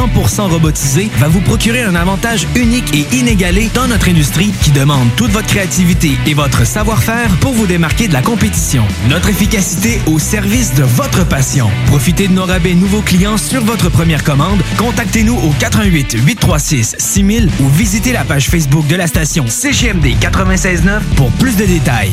100% robotisé va vous procurer un avantage unique et inégalé dans notre industrie qui demande toute votre créativité et votre savoir-faire pour vous démarquer de la compétition. Notre efficacité au service de votre passion. Profitez de nos rabais nouveaux clients sur votre première commande. Contactez-nous au 88 836 6000 ou visitez la page Facebook de la station CGMD 969 pour plus de détails.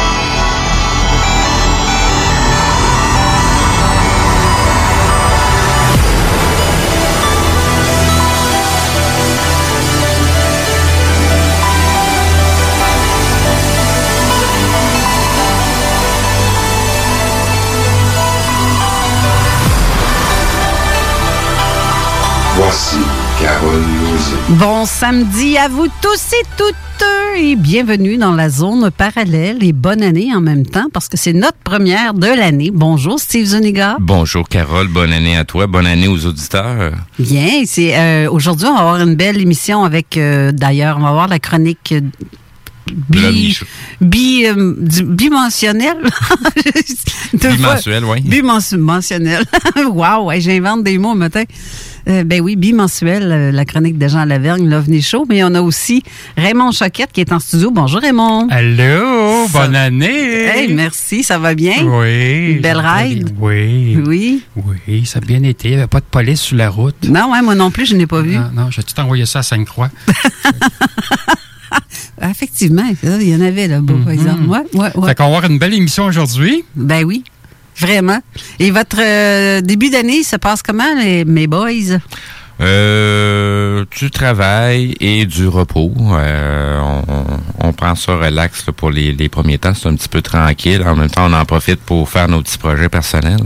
Voici Carole. Bon samedi à vous tous et toutes et bienvenue dans la zone parallèle et bonne année en même temps parce que c'est notre première de l'année. Bonjour Steve Zuniga. Bonjour Carole, bonne année à toi, bonne année aux auditeurs. Bien, c'est euh, aujourd'hui on va avoir une belle émission avec euh, d'ailleurs on va avoir la chronique euh, bi, euh, bimensionnel. Bimensuel, oui. Bimensionnel. wow, ouais, j'invente des mots matin. Euh, ben oui, bimensuel, euh, la chronique de Jean Lavergne, l'OVNI Show. Mais on a aussi Raymond Choquette qui est en studio. Bonjour Raymond. Allô, Ça- bonne année. Hey, merci, ça va bien? Oui. Une belle ride? Oui. Oui. Oui, ça a bien été. Il n'y avait pas de police sur la route. Non, ouais, moi non plus, je n'ai pas vu. Non, non, j'ai tout envoyé ça à Sainte-Croix. Effectivement, il y en avait là-bas, par exemple. Ouais, ouais, ouais. Fait qu'on va avoir une belle émission aujourd'hui. Ben oui, vraiment. Et votre euh, début d'année se passe comment, mes boys? Euh, du travail et du repos. Euh, on, prend ça relax pour les, les premiers temps. C'est un petit peu tranquille. En même temps, on en profite pour faire nos petits projets personnels.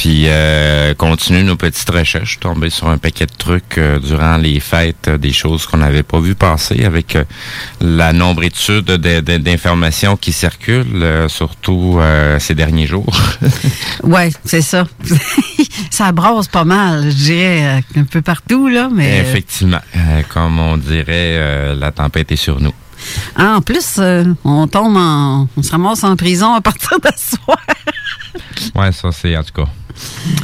Puis euh, continuer nos petites recherches. Je suis tombé sur un paquet de trucs euh, durant les fêtes, euh, des choses qu'on n'avait pas vu passer avec euh, la nombritude de- de- d'informations qui circulent, surtout ces derniers jours. Ouais, c'est ça. ça brasse pas mal, je dirais, un peu partout, là, mais... Effectivement. Comme on dirait, la tempête est sur nous. ah, en plus, euh, on tombe en... On se ramasse en prison à partir de ce soir. Ouais, ça c'est en tout cas.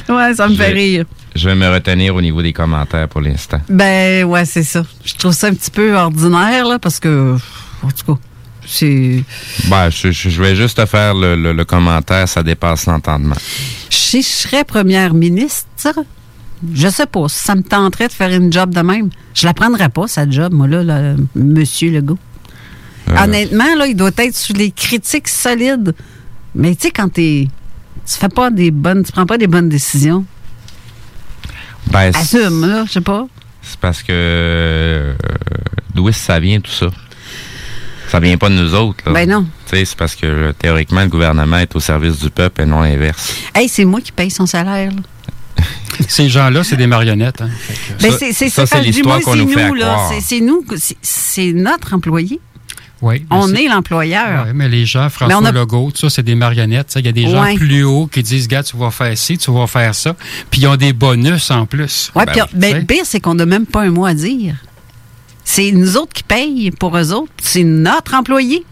Ouais, ça me fait rire. Je vais me retenir au niveau des commentaires pour l'instant. Ben, ouais, c'est ça. Je trouve ça un petit peu ordinaire, là, parce que... En tout cas, c'est... Ben, je, vais juste te faire le, le- le commentaire, ça dépasse l'entendement. Si je serais première ministre, je sais pas, si ça me tenterait de faire une job de même, je la prendrais pas, sa job, moi, là, là, monsieur Legault. Euh, Honnêtement, là, il doit être sous les critiques solides. Mais tu sais, quand t'es. Tu fais pas des bonnes. Tu prends pas des bonnes décisions? ben, c'est Assume, là, je sais pas. c'est parce que euh, d'où est-ce que ça vient tout ça? Ça vient pas de nous autres. Là. Ben non. Tu sais, c'est parce que théoriquement, le gouvernement est au service du peuple et non l'inverse. Hey, c'est moi qui paye son salaire. Là. Ces gens-là, c'est des marionnettes. Hein. Ben, ça, c'est l'histoire qu'on nous fait nous, là. croire. C'est- nous, c'est notre employé. Oui. On est l'employeur. Ouais, mais les gens, François on a- Legault, tout ça, c'est des marionnettes. Il y a des gens plus hauts qui disent, gars, tu vas faire ci, tu vas faire ça. Puis ils ont des bonus en plus. Ouais, Ben puis oui. ben, le sais? pire, c'est qu'on n'a même pas un mot à dire. C'est nous autres qui payent pour eux autres. C'est notre employé.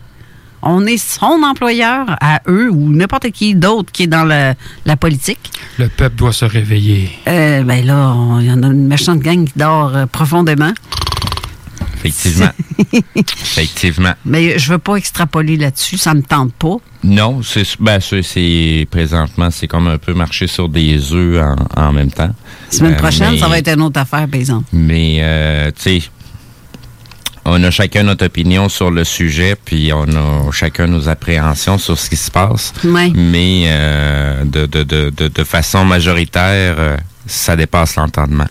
On est son employeur à eux ou n'importe qui d'autre qui est dans la, la politique. Le peuple doit se réveiller. Euh, ben là, on- il y en a une méchante gang qui dort euh, profondément. Effectivement. Effectivement. Mais je veux pas extrapoler là-dessus, ça me tente pas. Non, c'est ben, c'est- présentement, c'est comme un peu marcher sur des œufs en, en même temps. Semaine Euh, prochaine, mais- ça va être une autre affaire, par exemple. Mais, euh, tu sais, on a chacun notre opinion sur le sujet, puis on a chacun nos appréhensions sur ce qui se passe. Ouais. Mais euh, de, de, de, de, façon majoritaire, ça dépasse l'entendement.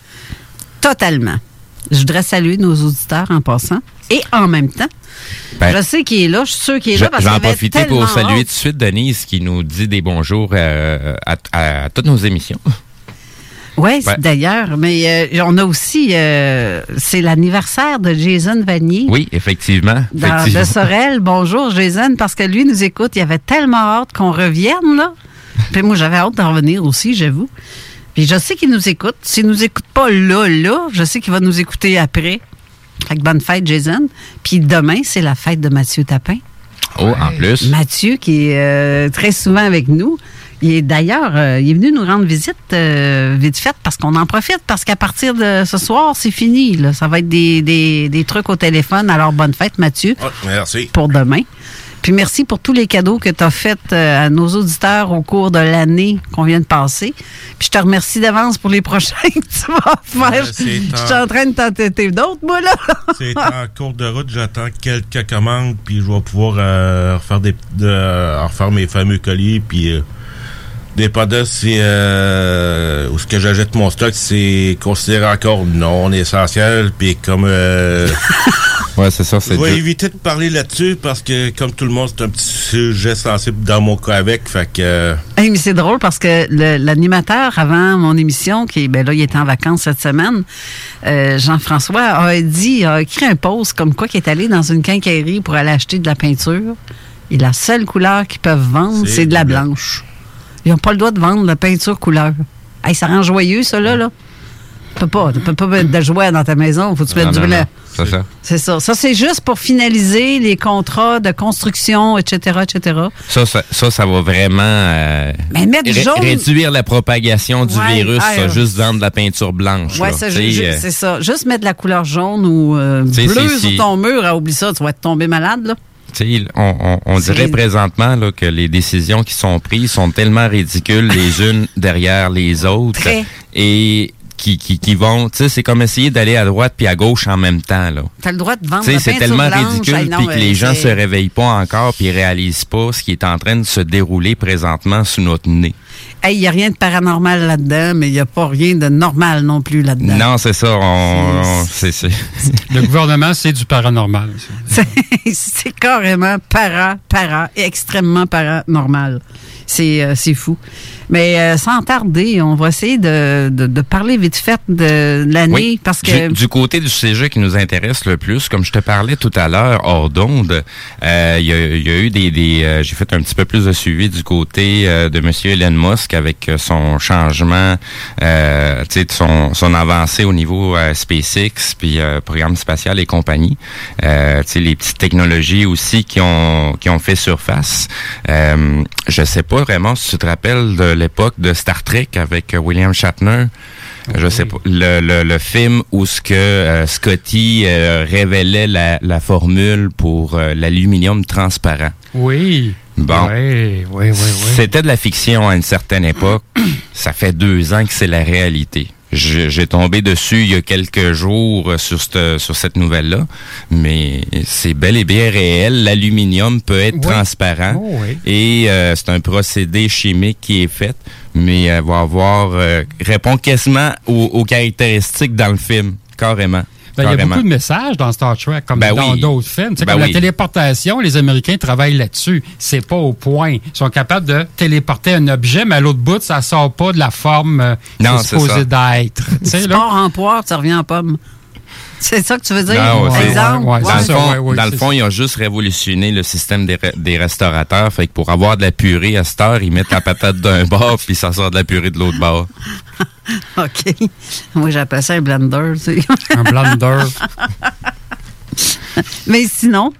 Totalement. Je voudrais saluer nos auditeurs en passant. Et en même temps, Ben, je sais qu'il est là, je suis sûr qu'il est Je, là parce je vais en qu'il avait profiter pour saluer tout de suite Denise qui nous dit des bonjours euh, à, à- à toutes nos émissions. Oui, Ouais. d'ailleurs, mais euh, on a aussi, euh, c'est l'anniversaire de Jason Vanier. Oui, effectivement. Dans effectivement. de Sorel. Bonjour, Jason, parce que lui nous écoute. Il avait tellement hâte qu'on revienne, là. Puis moi, j'avais hâte d'en revenir aussi, j'avoue. Puis je sais qu'il nous écoute. S'il nous écoute pas là, là, je sais qu'il va nous écouter après. Fait que bonne fête, Jason. Puis demain, c'est la fête de Mathieu Tapin. Oh, en plus. Mathieu, qui est euh, très souvent avec nous. Il est d'ailleurs, euh, il est venu nous rendre visite euh, vite fait parce qu'on en profite, parce qu'à partir de ce soir, c'est fini. Là. Ça va être des, des, des trucs au téléphone. Alors, bonne fête, Mathieu, Ah, merci. pour demain. Puis merci pour tous les cadeaux que tu as faits euh, à nos auditeurs au cours de l'année qu'on vient de passer. Puis je te remercie d'avance pour les prochains que tu vas faire. Je suis en train de t'entêter d'autres, moi, là. C'est en cours de route, j'attends quelques commandes, puis je vais pouvoir euh, refaire des de, refaire mes fameux colis, puis euh, dépendant si euh, où ce que j'achète mon stock, c'est considéré encore non essentiel, puis comme euh, Ouais, c'est ça. je C'est vais du- éviter de parler là-dessus parce que comme tout le monde, c'est un petit sujet sensible dans mon cas avec, fait que euh, Hey, mais c'est drôle parce que l'animateur avant mon émission, qui ben là, il était en vacances cette semaine, euh, Jean-François a dit, a écrit un post comme quoi qu'il est allé dans une quincaillerie pour aller acheter de la peinture. Et la seule couleur qu'ils peuvent vendre, C'est de la blanche. Ils n'ont pas le droit de vendre la peinture couleur. Hey, ça rend joyeux, ça, là. là. Tu peux pas, tu peux pas mettre de joie dans ta maison. Faut que tu mettes du blanc. C'est ça. C'est ça. Ça, c'est juste pour finaliser les contrats de construction, etc., etc. Ça, ça, ça, ça va vraiment euh, Mais mettre ré- jaune- réduire la propagation du Ouais, virus, ça, juste vendre de la peinture blanche. Ju- euh, c'est ça. Juste mettre de la couleur jaune ou euh, bleue sur ton mur, ah, oublie ça, tu vas être tombé malade, là. On, on, on C'est dirait présentement là, que les décisions qui sont prises sont tellement ridicules les unes derrière les autres Très. et qui, qui, qui vont, tu sais, c'est comme essayer d'aller à droite puis à gauche en même temps là. T'as le droit de vendre c'est tellement ridicule puis que les gens c'est- se réveillent pas encore puis réalisent pas ce qui est en train de se dérouler présentement sous notre nez. Hey, il n'y a rien de paranormal là-dedans, mais il n'y a pas rien de normal non plus là-dedans. Non, c'est ça, on, Le gouvernement, c'est du paranormal. C'est- carrément para, para, extrêmement paranormal. C'est euh, c'est fou. Mais euh, sans tarder, on va essayer de, de, de parler vite fait de l'année Oui, parce que du, du côté du sujet qui nous intéresse le plus, comme je te parlais tout à l'heure hors d'onde, euh, il y, a, il y a eu des, des euh, j'ai fait un petit peu plus de suivi du côté euh, de Monsieur Elon Musk avec euh, son changement, euh, de son, son avancée au niveau euh, SpaceX puis euh, programme spatial et compagnie, euh, les petites technologies aussi qui ont qui ont fait surface. Euh, je sais pas vraiment si tu te rappelles de l'époque de Star Trek avec euh, William Shatner. Je sais pas. Le, le, le film où ce que euh, Scotty euh, révélait la, la formule pour l'aluminium transparent. Oui. Bon. Oui, oui, oui, oui. C'était de la fiction à une certaine époque. Ça fait deux ans que c'est la réalité. J'ai tombé dessus il y a quelques jours euh, sur cette, sur cette nouvelle-là, mais c'est bel et bien réel. L'aluminium peut être Oui. transparent Oh, oui. et euh, c'est un procédé chimique qui est fait, mais elle va avoir euh, répond quasiment aux, aux caractéristiques dans le film, carrément. Ben, il y a beaucoup de messages dans Star Trek, comme Ben dans oui. d'autres films. Ben comme oui. la téléportation, les Américains travaillent là-dessus. C'est pas au point. Ils sont capables de téléporter un objet, mais à l'autre bout, ça sort pas de la forme euh, Non, qui est c'est ça. supposé d'être. Tu sais, Tu là? pars en poire, tu reviens en pomme. C'est ça que tu veux dire? Non, Exemple? ouais, Dans le ça, fond, ouais, ouais, dans le c'est fond, ils ont juste révolutionné le système des, re- des restaurateurs. Fait que pour avoir de la purée à cette heure, ils mettent la patate d'un bord puis ça sort de la purée de l'autre bord. OK. Moi, j'appelle ça un blender. tu sais. Un blender. Mais sinon,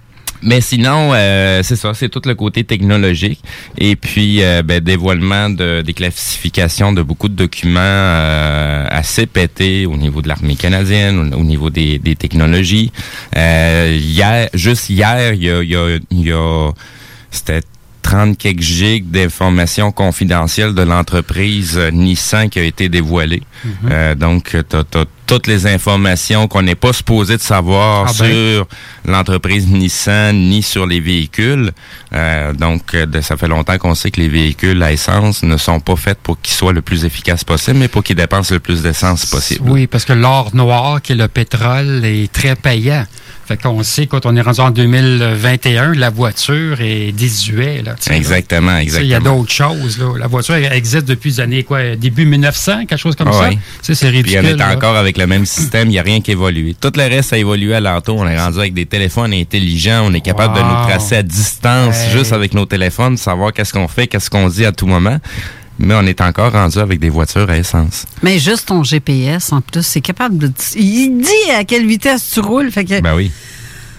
Mais sinon, euh, c'est ça, c'est tout le côté technologique. Et puis, euh, ben, dévoilement de, des classifications de beaucoup de documents euh, assez pétés au niveau de l'armée canadienne, au, au niveau des, des technologies. Euh, hier, juste hier, il y a, il y a, y a c'était 30 quelques gigs d'informations confidentielles de l'entreprise euh, Nissan qui a été dévoilée. Euh, donc, tu as, toutes les informations qu'on n'est pas supposé de savoir Ah ben. sur l'entreprise Nissan ni sur les véhicules. Euh, donc, euh, de- ça fait longtemps qu'on sait que les véhicules à essence ne sont pas faits pour qu'ils soient le plus efficaces possible, mais pour qu'ils dépensent le plus d'essence possible. Oui, parce que l'or noir, qui est le pétrole, est très payant. Fait qu'on sait, quand on est rendu en 2021, la voiture est désuète. Là, tu. Exactement, Tu sais, Il y a exactement. d'autres choses. Là. La voiture elle existe depuis les années, quoi, début 1900, quelque chose comme Ah ça. ouais. Tu sais, c'est Puis ridicule. on est là. encore avec le même système, il n'y a rien qui évolue. Tout le reste a évolué à l'entour. On est rendu avec des téléphones intelligents, on est capable de nous tracer à distance Hey. juste avec nos téléphones, savoir qu'est-ce qu'on fait, qu'est-ce qu'on dit à tout moment. Mais on est encore rendu avec des voitures à essence. mais juste ton GPS, en plus, c'est capable de... Il dit à quelle vitesse tu roules. Fait que... Ben oui.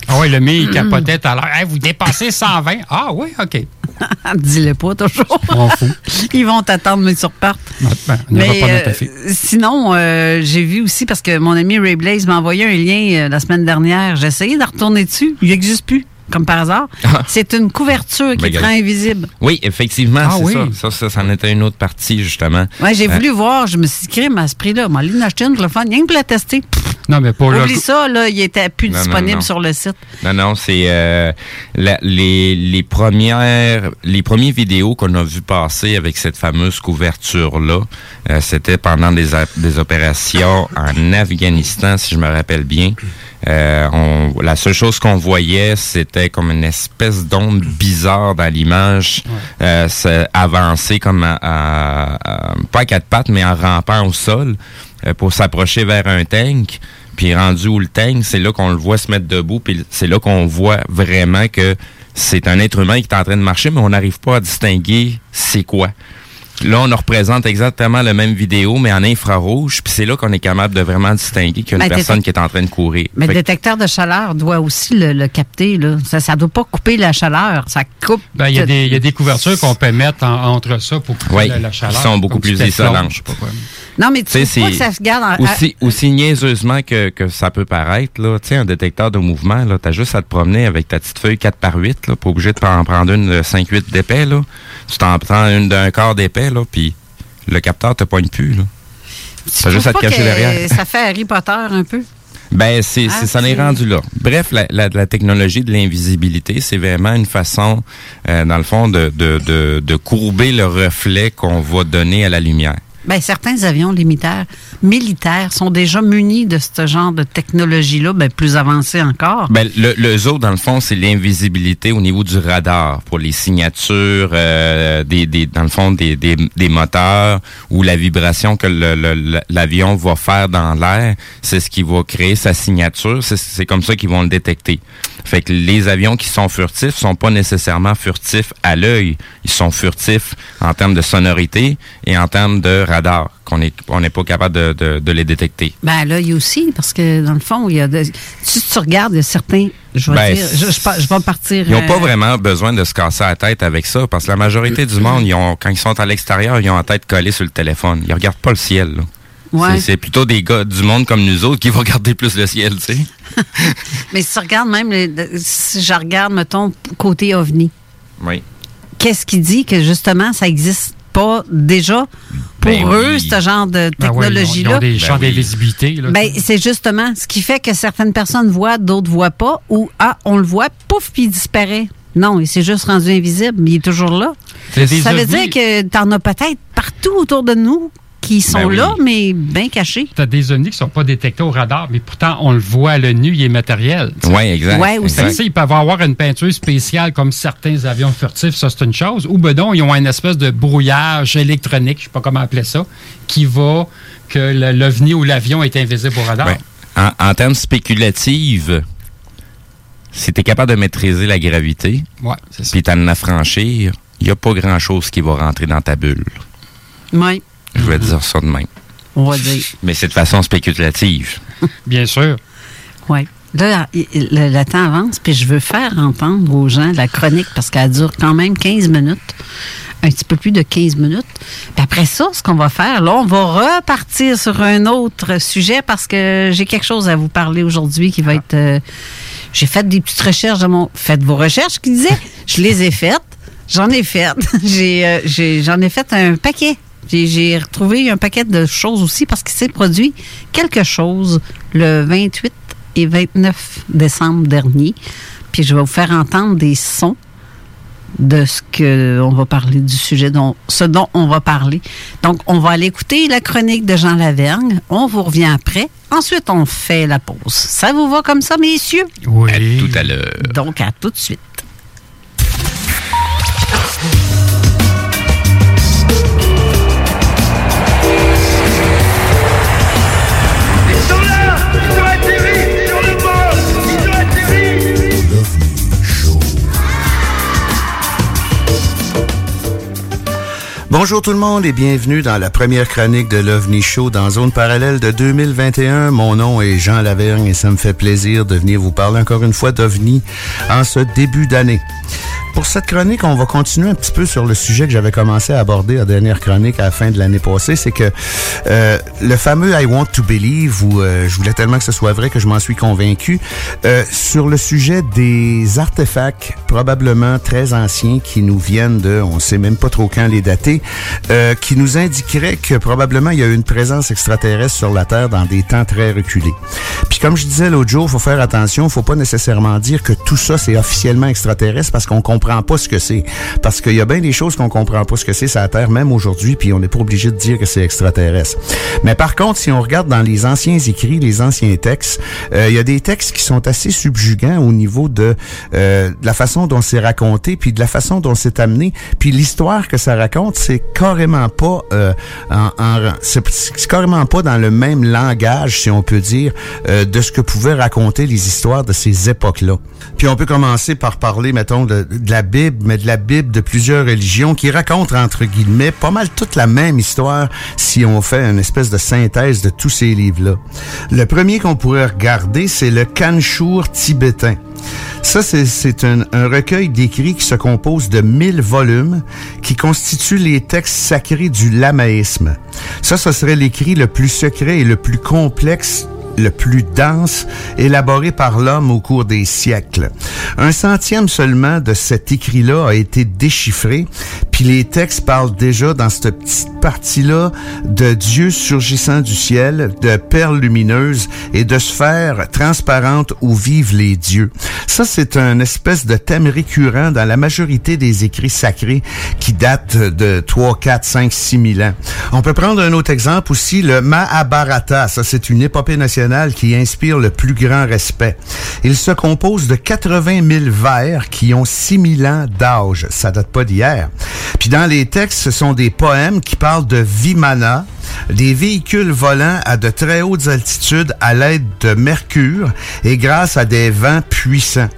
Ah oui, le mien, il capotait tout à l'heure. Hey, vous dépassez 120. Ah oui, OK. Dis-le pas toujours. Ils vont t'attendre, mais tu repartes. Ben, on n'ira Mais pas euh, sinon, euh, j'ai vu aussi, parce que mon ami Ray Blaze m'a envoyé un lien euh, la semaine dernière. J'ai essayé de retourner dessus. Il n'existe plus, comme par hasard. C'est une couverture qui Ben, te rend invisible. Oui, effectivement, Ah c'est oui. ça. Ça, ça, c'en était une autre partie, justement. Ouais, j'ai Euh, voulu voir. Je me suis dit, crime à ce prix-là. M'a allé en acheter une pour le fun. Rien que pour la tester. Non, mais pour le. Oublie ça, là, il était plus Non, disponible non. sur le site. Non, non, c'est euh, les, les premières les premières vidéos qu'on a vu passer avec cette fameuse couverture-là, euh, c'était pendant des, a- des opérations en Afghanistan, si je me rappelle bien. Euh, on, la seule chose qu'on voyait, c'était comme une espèce d'onde bizarre dans l'image, euh, avancer comme à, à- à- pas à quatre pattes, mais en rampant au sol pour s'approcher vers un tank. Puis rendu où le tank, c'est là qu'on le voit se mettre debout, puis c'est là qu'on voit vraiment que c'est un être humain qui est en train de marcher, mais on n'arrive pas à distinguer c'est quoi. Là, on représente exactement la même vidéo, mais en infrarouge, puis c'est là qu'on est capable de vraiment distinguer qu'il y a une Ben, personne qui est en train de courir. Mais Fait le détecteur de chaleur doit aussi le, le capter. Là. Ça ne doit pas couper la chaleur. Ça coupe. Ben, il y, a des- il y a des couvertures qu'on peut mettre en- entre ça pour couper Oui, la, la chaleur. qui sont beaucoup plus isolantes. je sais pas quoi. Non, mais tu sais, pas que ça se garde en- aussi, aussi niaiseusement que, que ça peut paraître, là, tu sais, un détecteur de mouvement, là, t'as juste à te promener avec ta petite feuille 4 par 8, là, pas obligé de en prendre une de 5-8 d'épais, là. Tu t'en prends une d'un quart d'épais, là, puis le capteur te pogne plus, là. Tu juste à te cacher derrière. Ça fait Harry Potter un peu? Ben, c'est, Ah, ça en est rendu là. Bref, la, la, la technologie de l'invisibilité, c'est vraiment une façon, euh, dans le fond, de, de, de, de courber le reflet qu'on va donner à la lumière. Ben, certains avions militaires, militaires sont déjà munis de ce genre de technologie-là, ben, plus avancée encore. Ben, le, le zoo, dans le fond, c'est l'invisibilité au niveau du radar pour les signatures, euh, des, des, dans le fond, des, des, des moteurs ou la vibration que l'avion va faire dans l'air. C'est ce qui va créer sa signature. C'est- comme ça qu'ils vont le détecter. Fait que les avions qui sont furtifs sont pas nécessairement furtifs à l'œil. Ils sont furtifs en termes de sonorité et en termes de radar, qu'on est, n'est pas capable de, de, de les détecter. Ben là, il y a aussi, parce que dans le fond, il y a de, si tu regardes, il y a certains, je vais Ben, dire, je, je, vais partir. Ils n'ont pas euh, vraiment besoin de se casser la tête avec ça, parce que la majorité du monde, ils ont, quand ils sont à l'extérieur, ils ont la tête collée sur le téléphone. Ils regardent pas le ciel. là. Ouais. C'est- plutôt des gars du monde comme nous autres qui vont regarder plus le ciel, tu sais. Mais si tu regardes même, si je regarde, mettons, côté OVNI, Oui. qu'est-ce qui dit que justement, ça n'existe pas déjà pour Ben eux, oui. ce genre de Ben ouais, ils ont- technologie-là? Ils ont des champs Ben oui. d'invisibilité. Ben, c'est justement ce qui fait que certaines personnes voient, d'autres voient pas, ou ah, on le voit, pouf, puis il disparaît. Non, il s'est juste rendu invisible, mais il est toujours là. Ça veut dire que t'en as peut-être partout autour de nous qui sont Ben oui. là, mais bien cachés. Tu as des ovnis qui ne sont pas détectés au radar, mais pourtant, on le voit à l'œil nu, il est matériel. Oui, exact. Ouais, aussi. Sais, ils peuvent avoir une peinture spéciale comme certains avions furtifs, ça c'est une chose. Ou ben non, ils ont une espèce de brouillage électronique, je sais pas comment appeler ça, qui va que le- l'ovni ou l'avion est invisible au radar. Ouais. En, en termes spéculatifs, si tu es capable de maîtriser la gravité, Ouais, puis t'en affranchir, il n'y a pas grand-chose qui va rentrer dans ta bulle. Oui, Je vais dire ça de même. on va dire. Mais c'est de façon spéculative. Bien sûr. Oui. Là, le, le temps avance, puis je veux faire entendre aux gens la chronique parce qu'elle dure quand même 15 minutes, un petit peu plus de 15 minutes. Puis après ça, ce qu'on va faire, là, on va repartir sur un autre sujet parce que j'ai quelque chose à vous parler aujourd'hui qui va être. euh, j'ai fait des petites recherches de mon. Faites vos recherches, qui disait. Je les ai faites. J'en ai fait. j'ai, euh, j'ai- j'en ai fait un paquet. J'ai, j'ai retrouvé un paquet de choses aussi parce qu'il s'est produit quelque chose le 28 et 29 décembre dernier. Puis je vais vous faire entendre des sons de ce que on va parler du sujet dont ce dont on va parler. Donc on va aller écouter la chronique de Jean Lavergne, on vous revient après. Ensuite on fait la pause. Ça vous va comme ça messieurs? Oui. À tout à l'heure. Donc à tout de suite. Bonjour tout le monde et bienvenue dans la première chronique de l'OVNI Show dans Zone Parallèle de 2021. Mon nom est Jean Lavergne et ça me fait plaisir de venir vous parler encore une fois d'OVNI en ce début d'année. Pour cette chronique, on va continuer un petit peu sur le sujet que j'avais commencé à aborder à dernière chronique à la fin de l'année passée. C'est que euh, le fameux I want to believe, où euh, je voulais tellement que ce soit vrai que je m'en suis convaincu, euh, sur le sujet des artefacts probablement très anciens qui nous viennent de, on sait même pas trop quand les dater, euh, qui nous indiqueraient que probablement il y a eu une présence extraterrestre sur la Terre dans des temps très reculés. Puis comme je disais l'autre jour, faut faire attention, faut pas nécessairement dire que tout ça c'est officiellement extraterrestre parce qu'on comprend pas ce que c'est. Parce qu'il y a bien des choses qu'on comprend pas ce que c'est sur la Terre, même aujourd'hui, puis on n'est pas obligé de dire que c'est extraterrestre. Mais par contre, si on regarde dans les anciens écrits, les anciens textes, euh, il y a des textes qui sont assez subjugants au niveau de, euh, de la façon dont c'est raconté, puis de la façon dont c'est amené, puis l'histoire que ça raconte, c'est carrément pas euh, en, en- c'est c'est carrément pas dans le même langage, si on peut dire, euh, de ce que pouvaient raconter les histoires de ces époques-là. Puis on peut commencer par parler, mettons, de, de la Bible, mais de la Bible de plusieurs religions qui racontent, entre guillemets, pas mal toute la même histoire si on fait une espèce de synthèse de tous ces livres-là. Le premier qu'on pourrait regarder, c'est le Kanchour tibétain. Ça, c'est- un recueil d'écrits qui se compose de 1000 volumes qui constituent les textes sacrés du lamaïsme. Ça, ce serait l'écrit le plus secret et le plus complexe le plus dense élaboré par l'homme au cours des siècles. Un centième seulement de cet écrit-là a été déchiffré, puis les textes parlent déjà dans cette petite partie-là de Dieu surgissant du ciel, de perles lumineuses et de sphères transparentes où vivent les dieux. Ça, c'est un espèce de thème récurrent dans la majorité des écrits sacrés qui datent de 3, 4, 5, 6 000 ans. On peut prendre un autre exemple aussi, le Mahabharata. Ça, c'est une épopée nationale qui inspire le plus grand respect. Il se compose de 80 000 vers qui ont 6 000 ans d'âge. Ça date pas d'hier. Puis dans les textes, ce sont des poèmes qui parlent de Vimana, des véhicules volant à de très hautes altitudes à l'aide de mercure et grâce à des vents puissants.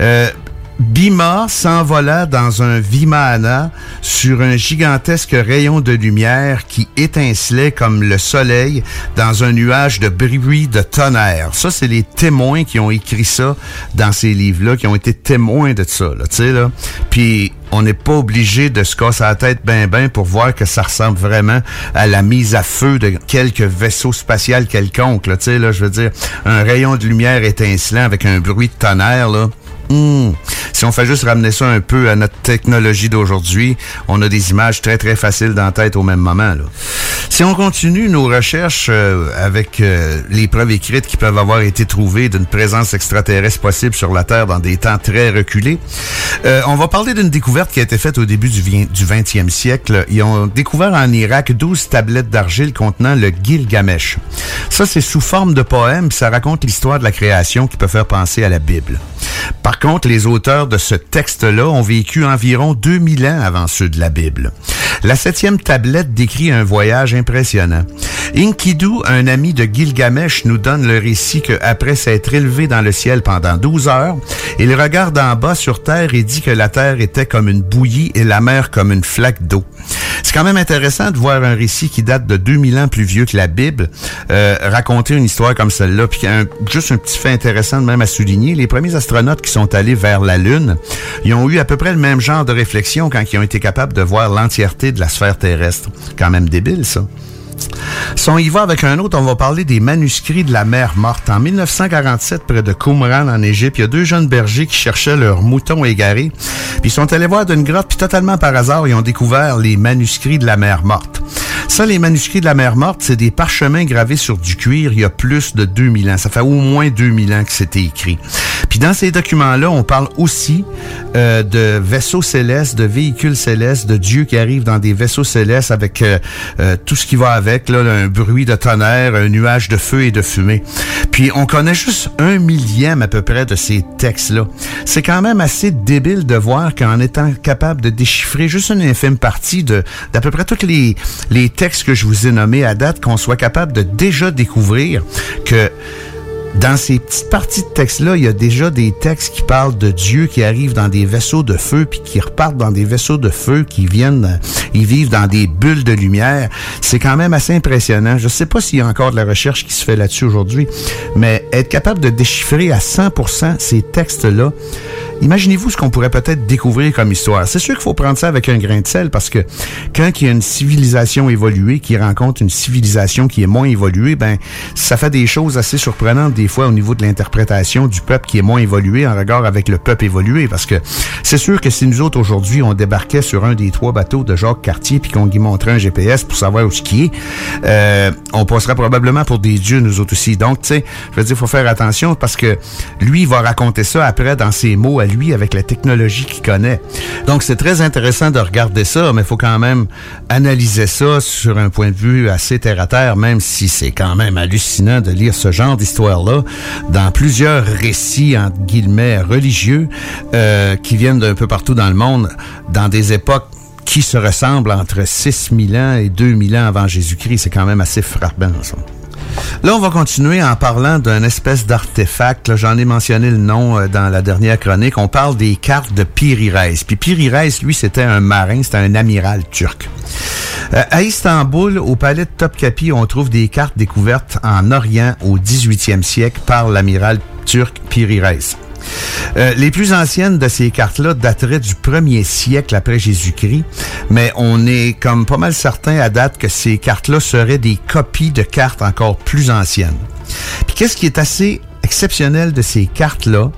Euh, Bhima s'envola dans un Vimana sur un gigantesque rayon de lumière qui étincelait comme le soleil dans un nuage de bruit de tonnerre. Ça, c'est les témoins qui ont écrit ça dans ces livres-là, qui ont été témoins de ça, là, tu sais, là. Puis, on n'est pas obligé de se casser la tête ben ben pour voir que ça ressemble vraiment à la mise à feu de quelques vaisseaux spatial quelconque, là, tu sais, là, je veux dire, un rayon de lumière étincelant avec un bruit de tonnerre, là Hmm. Si on fait juste ramener ça un peu à notre technologie d'aujourd'hui, on a des images très très faciles dans la tête au même moment. Là. Si on continue nos recherches euh, avec euh, les preuves écrites qui peuvent avoir été trouvées d'une présence extraterrestre possible sur la Terre dans des temps très reculés, euh, on va parler d'une découverte qui a été faite au début du, du 20e siècle. Ils ont découvert en Irak 12 tablettes d'argile contenant le Gilgamesh. Ça, c'est sous forme de poème, ça raconte l'histoire de la création qui peut faire penser à la Bible. Par contre, les auteurs de ce texte-là ont vécu environ 2000 ans avant ceux de la Bible. La septième tablette décrit un voyage impressionnant. Enkidu, un ami de Gilgamesh, nous donne le récit qu'après s'être élevé dans le ciel pendant 12 heures, il regarde en bas sur Terre et dit que la Terre était comme une bouillie et la mer comme une flaque d'eau. C'est quand même intéressant de voir un récit qui date de 2000 ans plus vieux que la Bible euh, raconter une histoire comme celle-là. Puis un- juste un petit fait intéressant même à souligner, les premiers astronautes qui sont allés vers la Lune, ils ont eu à peu près le même genre de réflexion quand ils ont été capables de voir l'entièreté de la sphère terrestre. Quand même débile, ça. Si on y va avec un autre, on va parler des manuscrits de la mer morte. En 1947, près de Qumran, en Égypte, il y a deux jeunes bergers qui cherchaient leurs moutons égarés. Puis ils sont allés voir d'une grotte, puis totalement par hasard, ils ont découvert les manuscrits de la mer morte. Ça, les manuscrits de la mer morte, c'est des parchemins gravés sur du cuir il y a plus de 2000 ans. Ça fait au moins 2000 ans que c'était écrit. Puis dans ces documents-là, on parle aussi euh, de vaisseaux célestes, de véhicules célestes, de Dieu qui arrive dans des vaisseaux célestes avec euh, euh, tout ce qui va avec, là, un bruit de tonnerre, un nuage de feu et de fumée. Puis on connaît juste un millième à peu près de ces textes-là. C'est quand même assez débile de voir qu'en étant capable de déchiffrer juste une infime partie de d'à peu près tous les, les textes que je vous ai nommés à date, qu'on soit capable de déjà découvrir que dans ces petites parties de texte-là, il y a déjà des textes qui parlent de Dieu qui arrivent dans des vaisseaux de feu, puis qui repartent dans des vaisseaux de feu, qui viennent, ils vivent dans des bulles de lumière. C'est quand même assez impressionnant. Je sais pas s'il y a encore de la recherche qui se fait là-dessus aujourd'hui, mais être capable de déchiffrer à 100% ces textes-là, imaginez-vous ce qu'on pourrait peut-être découvrir comme histoire. C'est sûr qu'il faut prendre ça avec un grain de sel, parce que quand il y a une civilisation évoluée qui rencontre une civilisation qui est moins évoluée, ben ça fait des choses assez surprenantes des fois au niveau de l'interprétation du peuple qui est moins évolué en regard avec le peuple évolué. Parce que c'est sûr que si nous autres aujourd'hui on débarquait sur un des trois bateaux de Jacques Cartier puis qu'on y montrait un GPS pour savoir où ce qui est, euh, on passerait probablement pour des dieux nous autres aussi. Donc tu sais, je veux dire, faut faire attention parce que lui il va raconter ça après dans ses mots à lui avec la technologie qu'il connaît. Donc c'est très intéressant de regarder ça, mais il faut quand même analyser ça sur un point de vue assez terre à terre, même si c'est quand même hallucinant de lire ce genre d'histoire-là dans plusieurs récits, entre guillemets, religieux, euh, qui viennent d'un peu partout dans le monde, dans des époques qui se ressemblent entre 6000 ans et 2000 ans avant Jésus-Christ. C'est quand même assez frappant, ça. Là, on va continuer en parlant d'un espèce d'artefact. J'en ai mentionné le nom euh, dans la dernière chronique. On parle des cartes de Piri-Reis. Puis Piri-Reis, lui, c'était un marin, c'était un amiral turc. Euh, à Istanbul, au palais de Topkapi, on trouve des cartes découvertes en Orient au 18e siècle par l'amiral turc Piri-Reis. Euh, les plus anciennes de ces cartes-là dateraient du premier siècle après Jésus-Christ, mais on est comme pas mal certain à date que ces cartes-là seraient des copies de cartes encore plus anciennes. Puis qu'est-ce qui est assez exceptionnel de ces cartes-là,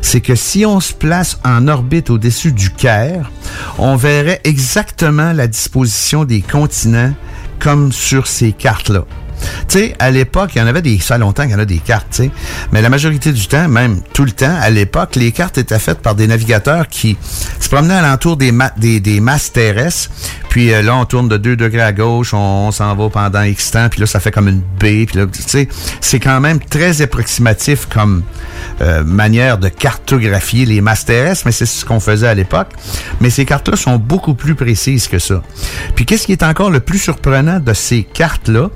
c'est que si on se place en orbite au-dessus du Caire, on verrait exactement la disposition des continents comme sur ces cartes-là. Tu sais, à l'époque, il y en avait des, ça longtemps qu'il y en a des cartes, tu sais. Mais la majorité du temps, même tout le temps, à l'époque, les cartes étaient faites par des navigateurs qui se promenaient alentour des, des, des masses terrestres. Puis euh, là, on tourne de 2 degrés à gauche, on, on s'en va pendant X temps, puis là, ça fait comme une baie. Puis là, tu sais, c'est quand même très approximatif comme euh, manière de cartographier les masses terrestres, mais c'est ce qu'on faisait à l'époque. Mais ces cartes-là sont beaucoup plus précises que ça. Puis qu'est-ce qui est encore le plus surprenant de ces cartes-là,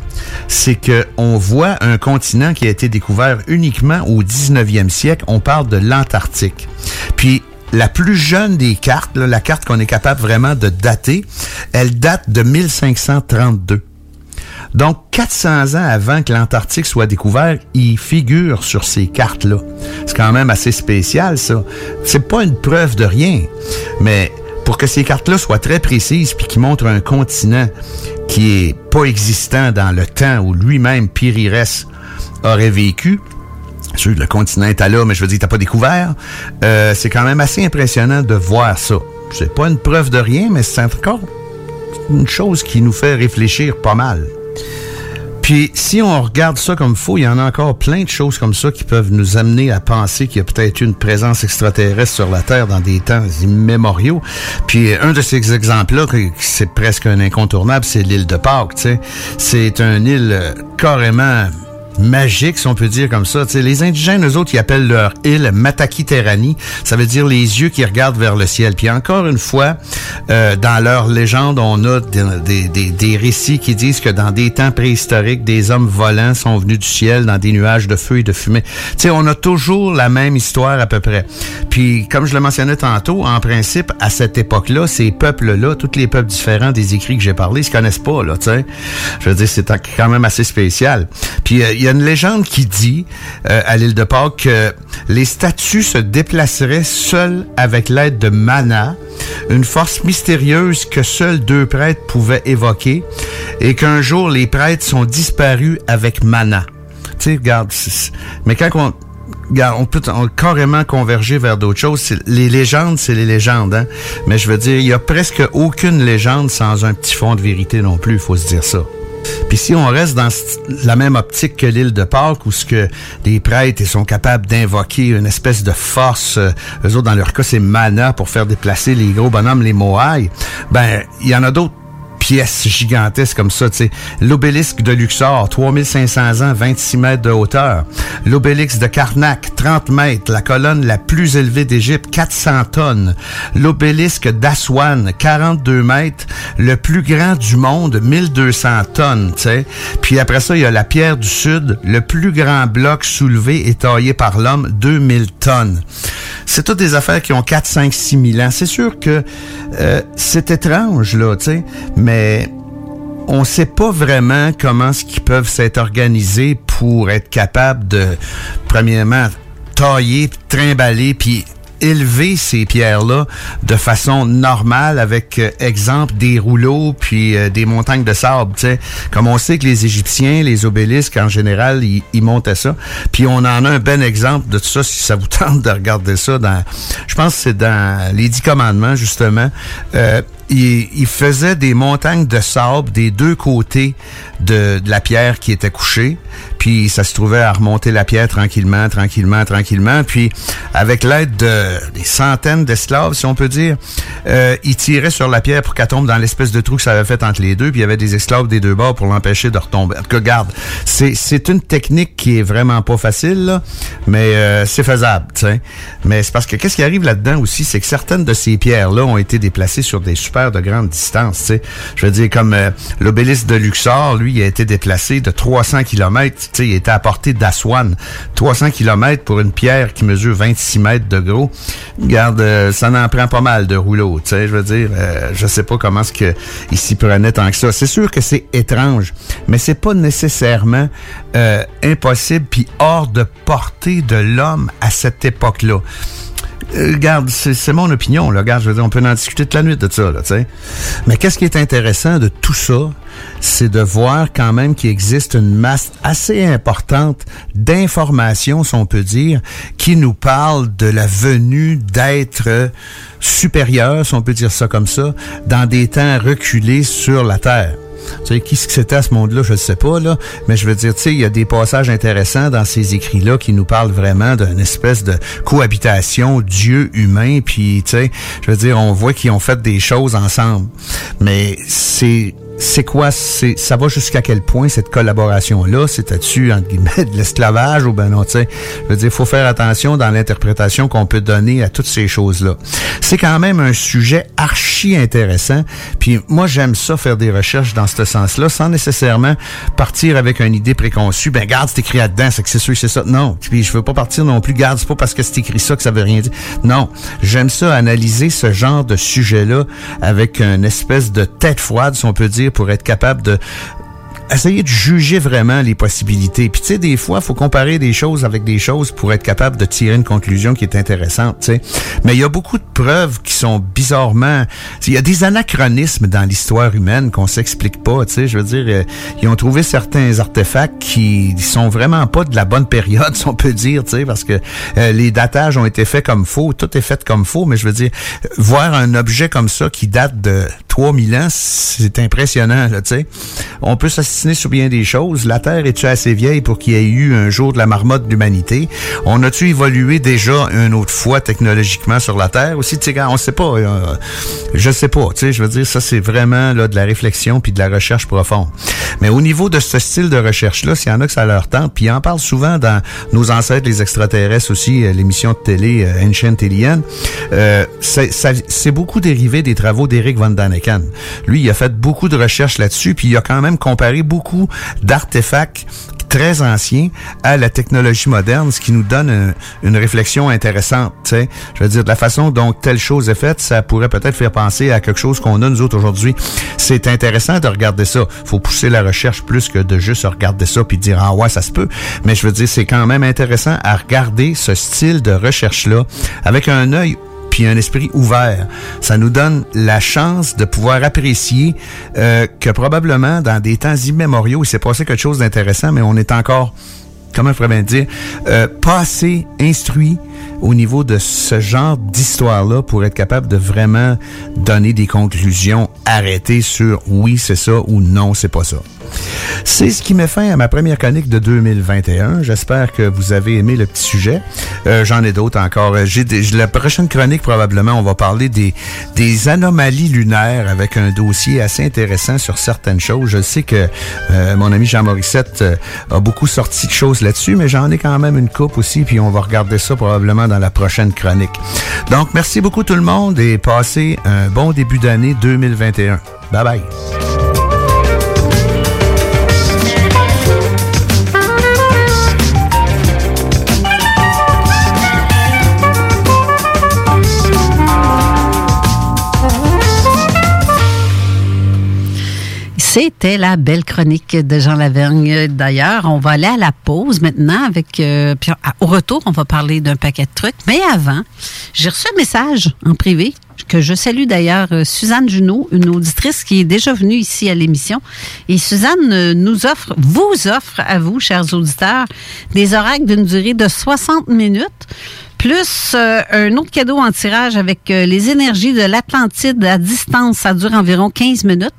c'est que on voit un continent qui a été découvert uniquement au 19e siècle. On parle de l'Antarctique. Puis la plus jeune des cartes, la carte qu'on est capable vraiment de dater, elle date de 1532. Donc, 400 ans avant que l'Antarctique soit découvert, il figure sur ces cartes-là. C'est quand même assez spécial, ça. C'est pas une preuve de rien, mais pour que ces cartes-là soient très précises puis qui montrent un continent qui est pas existant dans le temps où lui-même, Pyrrhus, aurait vécu, Sûr, le continent est là, mais je veux dire, t'as pas découvert. Euh, c'est quand même assez impressionnant de voir ça. C'est pas une preuve de rien, mais c'est encore une chose qui nous fait réfléchir pas mal. Puis, si on regarde ça comme faux, il y en a encore plein de choses comme ça qui peuvent nous amener à penser qu'il y a peut-être une présence extraterrestre sur la Terre dans des temps immémoriaux. Puis, un de ces exemples-là, c'est presque un incontournable, c'est l'île de Pâques. C'est une île carrément magique, si on peut dire comme ça. sais, les indigènes, eux autres, ils appellent leur île Mataki Terani. Ça veut dire les yeux qui regardent vers le ciel. Puis encore une fois, euh, dans leur légende, on a des, des, des, récits qui disent que dans des temps préhistoriques, des hommes volants sont venus du ciel dans des nuages de feu et de fumée. Tu sais, on a toujours la même histoire à peu près. Puis, comme je le mentionnais tantôt, en principe, à cette époque-là, ces peuples-là, tous les peuples différents des écrits que j'ai parlé, ils se connaissent pas, là, tu sais. Je veux dire, c'est quand même assez spécial. Puis, euh, y a une légende qui dit euh, à l'île de Pâques que les statues se déplaceraient seules avec l'aide de Mana, une force mystérieuse que seuls deux prêtres pouvaient évoquer, et qu'un jour les prêtres sont disparus avec Mana. Tu sais, regarde, mais quand on on peut carrément converger vers d'autres choses. Les légendes, c'est les légendes, hein? Mais je veux dire, il y a presque aucune légende sans un petit fond de vérité non plus, il faut se dire ça. Puis si on reste dans la même optique que l'île de Pâques, où ce que les prêtres sont capables d'invoquer une espèce de force, euh, eux autres dans leur cas c'est mana pour faire déplacer les gros bonhommes, les moailles, ben il y en a d'autres pièces comme ça. sais. L'obélisque de Luxor, 3500 ans, 26 mètres de hauteur. L'obélisque de Karnak, 30 mètres. La colonne la plus élevée d'Égypte, 400 tonnes. L'obélisque d'Aswan, 42 mètres. Le plus grand du monde, 1200 tonnes. sais. Puis après ça, il y a la pierre du Sud, le plus grand bloc soulevé et taillé par l'homme, 2000 tonnes. C'est toutes des affaires qui ont 4, 5, 6 000 ans. C'est sûr que euh, c'est étrange, là, tu sais, mais on sait pas vraiment comment ce qu'ils peuvent s'être organisés pour être capables de, premièrement, tailler, trimballer, puis élever ces pierres-là de façon normale avec euh, exemple des rouleaux puis euh, des montagnes de sable. Comme on sait que les Égyptiens, les obélisques en général, ils, montaient ça. Puis on en a un bon exemple de tout ça si ça vous tente de regarder ça dans je pense que c'est dans les dix commandements justement. Euh, il, faisait des montagnes de sable des deux côtés de, la pierre qui était couchée. Puis ça se trouvait à remonter la pierre tranquillement, tranquillement, tranquillement. Puis avec l'aide de des centaines d'esclaves, si on peut dire, euh, il tirait sur la pierre pour qu'elle tombe dans l'espèce de trou que ça avait fait entre les deux. Puis il y avait des esclaves des deux bords pour l'empêcher de retomber. En tout cas, garde, c'est, c'est une technique qui est vraiment pas facile, là, mais euh, c'est faisable. sais. Mais c'est parce que qu'est-ce qui arrive là-dedans aussi, c'est que certaines de ces pierres-là ont été déplacées sur des super de grande distance. sais. Je veux dire, comme euh, l'obélisque de Luxor, lui, il a été déplacé de 300 km. sais, il était à portée d'Aswan. 300 km pour une pierre qui mesure 26 mètres de gros. Regarde, euh, ça en prend pas mal de rouleaux. Je veux dire, euh, je sais pas comment ce que s'y prenait tant que ça. C'est sûr que c'est étrange, mais c'est pas nécessairement impossible puis hors de portée de l'homme à cette époque-là. Euh, regarde, c'est mon opinion. Là. Regarde, je veux dire, on peut en discuter toute la nuit de ça. Là, sais. Mais qu'est-ce qui est intéressant de tout ça, c'est de voir quand même qu'il existe une masse assez importante d'informations, si on peut dire, qui nous parlent de la venue d'êtres supérieurs, si on peut dire ça comme ça, dans des temps reculés sur la Terre. Tu sais, qui c'était à ce monde-là, je ne sais pas, là. Mais je veux dire, tu sais, il y a des passages intéressants dans ces écrits-là qui nous parlent vraiment d'une espèce de cohabitation Dieu-humain. Puis, tu sais, je veux dire, on voit qu'ils ont fait des choses ensemble. Mais c'est c'est quoi, c'est, ça va jusqu'à quel point cette collaboration-là, c'était-tu, entre guillemets, de l'esclavage ou ben non, tu sais? Je veux dire, faut faire attention dans l'interprétation qu'on peut donner à toutes ces choses-là. C'est quand même un sujet archi intéressant. Puis moi, j'aime ça, faire des recherches dans ce sens-là, sans nécessairement partir avec une idée préconçue. Ben, garde, c'est écrit là-dedans, c'est que c'est sûr, c'est ça. Non. Puis je veux pas partir non plus, garde, c'est pas parce que c'est écrit ça que ça veut rien dire. Non. J'aime ça, analyser ce genre de sujet-là avec une espèce de tête froide, si on peut dire, pour être capable de essayer de juger vraiment les possibilités. Puis tu sais, des fois, faut comparer des choses avec des choses pour être capable de tirer une conclusion qui est intéressante. Tu sais, mais il y a beaucoup de preuves qui sont bizarrement, il y a des anachronismes dans l'histoire humaine qu'on s'explique pas. Tu sais, je veux dire, euh, ils ont trouvé certains artefacts qui sont vraiment pas de la bonne période, si on peut dire. Tu sais, parce que euh, les datages ont été faits comme faux, tout est fait comme faux. Mais je veux dire, voir un objet comme ça qui date de 3000 ans, c'est impressionnant. Tu sais, on peut sur bien des choses. La Terre est-tu assez vieille pour qu'il y ait eu un jour de la marmotte de l'humanité? On a-tu évolué déjà une autre fois technologiquement sur la Terre? Aussi? Tu sais, on sait pas. Euh, je sais pas. Tu sais, je veux dire, ça, c'est vraiment là, de la réflexion puis de la recherche profonde. Mais au niveau de ce style de recherche-là, s'il y en a que ça leur tente, puis ils en parlent souvent dans nos ancêtres, les extraterrestres aussi, euh, l'émission de télé euh, Ancient Alien, c'est beaucoup dérivé des travaux d'Eric Van Daniken. Lui, il a fait beaucoup de recherches là-dessus, puis il a quand même comparé beaucoup d'artefacts très anciens à la technologie moderne, ce qui nous donne une réflexion intéressante. sais. Je veux dire, de la façon dont telle chose est faite, ça pourrait peut-être faire penser à quelque chose qu'on a nous autres aujourd'hui. C'est intéressant de regarder ça. faut pousser la recherche plus que de juste regarder ça puis dire ah ouais ça se peut. Mais je veux dire, c'est quand même intéressant à regarder ce style de recherche là avec un œil puis un esprit ouvert. Ça nous donne la chance de pouvoir apprécier euh, que probablement dans des temps immémoriaux, il s'est passé quelque chose d'intéressant, mais on est encore, comment je pourrais bien dire, euh, pas assez instruit au niveau de ce genre d'histoire-là pour être capable de vraiment donner des conclusions arrêtées sur oui, c'est ça ou non, c'est pas ça. C'est ce qui met fin à ma première chronique de 2021. J'espère que vous avez aimé le petit sujet. Euh, J'en ai d'autres encore. Euh, j'ai la prochaine chronique, probablement, on va parler des, anomalies lunaires avec un dossier assez intéressant sur certaines choses. Je sais que euh, mon ami Jean Morissette a beaucoup sorti de choses là-dessus, mais j'en ai quand même une coupe aussi, puis on va regarder ça probablement dans la prochaine chronique. Donc, merci beaucoup tout le monde et passez un bon début d'année 2021. Bye bye. C'était la belle chronique de Jean Lavergne. D'ailleurs, on va aller à la pause maintenant avec. Euh, au retour, on va parler d'un paquet de trucs. Mais avant, j'ai reçu un message en privé que je salue d'ailleurs euh, Suzanne Junot, une auditrice qui est déjà venue ici à l'émission. Et Suzanne euh, nous offre, vous offre à vous, chers auditeurs, des oracles d'une durée de 60 minutes plus euh, un autre cadeau en tirage avec euh, les énergies de l'Atlantide à distance. Ça dure environ 15 minutes.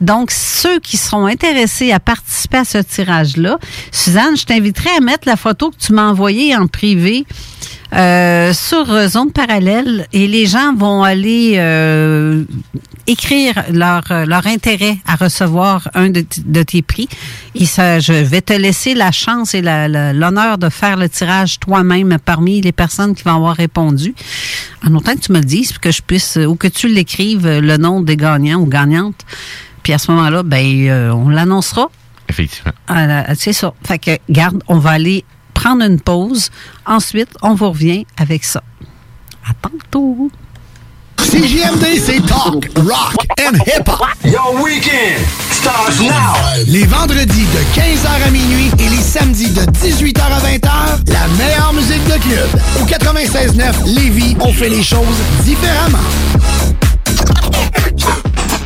Donc, ceux qui seront intéressés à participer à ce tirage-là, Suzanne, je t'inviterai à mettre la photo que tu m'as envoyée en privé euh, sur Zone Parallèle et les gens vont aller euh, écrire leur, leur intérêt à recevoir un de, de, tes prix. Et ça, je vais te laisser la chance et l'honneur de faire le tirage toi-même parmi les personnes qui vont avoir répondu. En autant que tu me le dises, que je puisse, ou que tu l'écrives, le nom des gagnants ou gagnantes. Puis à ce moment-là, ben, euh, on l'annoncera. Effectivement. C'est ça. Fait que, garde, on va aller prendre une pause. Ensuite, on vous revient avec ça. À tantôt. CJMD, c'est talk, rock and hip-hop. Your weekend starts now. Les vendredis de 15h à minuit et les samedis de 18h à 20h, la meilleure musique de club. Au 96.9 Lévis, on fait les choses différemment.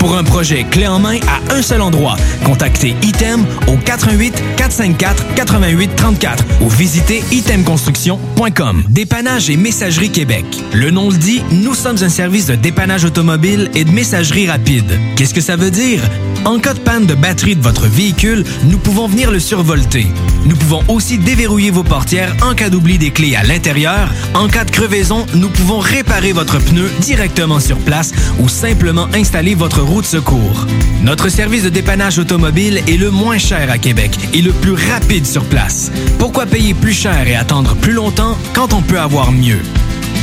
Pour un projet clé en main à un seul endroit, contactez Item au 88 454 88 34 ou visitez itemconstruction.com. Dépannage et messagerie Québec. Le nom le dit, nous sommes un service de dépannage automobile et de messagerie rapide. Qu'est-ce que ça veut dire? En cas de panne de batterie de votre véhicule, nous pouvons venir le survolter. Nous pouvons aussi déverrouiller vos portières en cas d'oubli des clés à l'intérieur. En cas de crevaison, nous pouvons réparer votre pneu directement sur place ou simplement installer votre roue de secours. Notre service de dépannage automobile est le moins cher à Québec et le plus rapide sur place. Pourquoi payer plus cher et attendre plus longtemps quand on peut avoir mieux?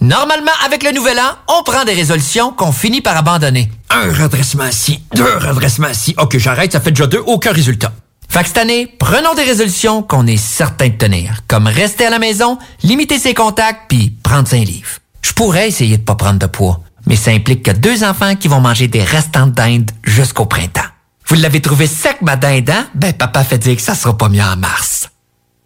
Normalement, avec le nouvel an, on prend des résolutions qu'on finit par abandonner. Un redressement assis, deux redressements assis. Ok, j'arrête, ça fait déjà deux, aucun résultat. Fait que cette année, prenons des résolutions qu'on est certain de tenir, comme rester à la maison, limiter ses contacts, puis prendre un livre. Je pourrais essayer de pas prendre de poids, mais ça implique que deux enfants qui vont manger des restants de dinde jusqu'au printemps. Vous l'avez trouvé sec, ma dinde, hein? Ben, papa fait dire que ça sera pas mieux en mars.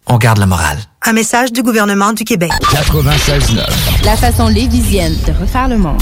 On garde la morale. Un message du gouvernement du Québec. 96.9. La façon lévisienne de refaire le monde.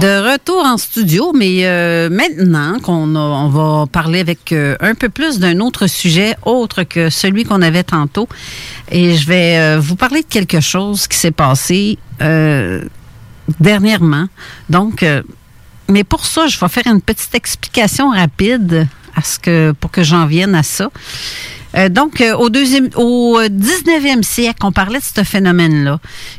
De retour en studio, mais euh, maintenant qu'on va parler avec euh, un peu plus d'un autre sujet autre que celui qu'on avait tantôt. Et je vais euh, vous parler de quelque chose qui s'est passé dernièrement. Donc, mais pour ça, je vais faire une petite explication rapide à que, pour que j'en vienne à ça. Donc, au, deuxième, au 19e siècle, on parlait de ce phénomène-là.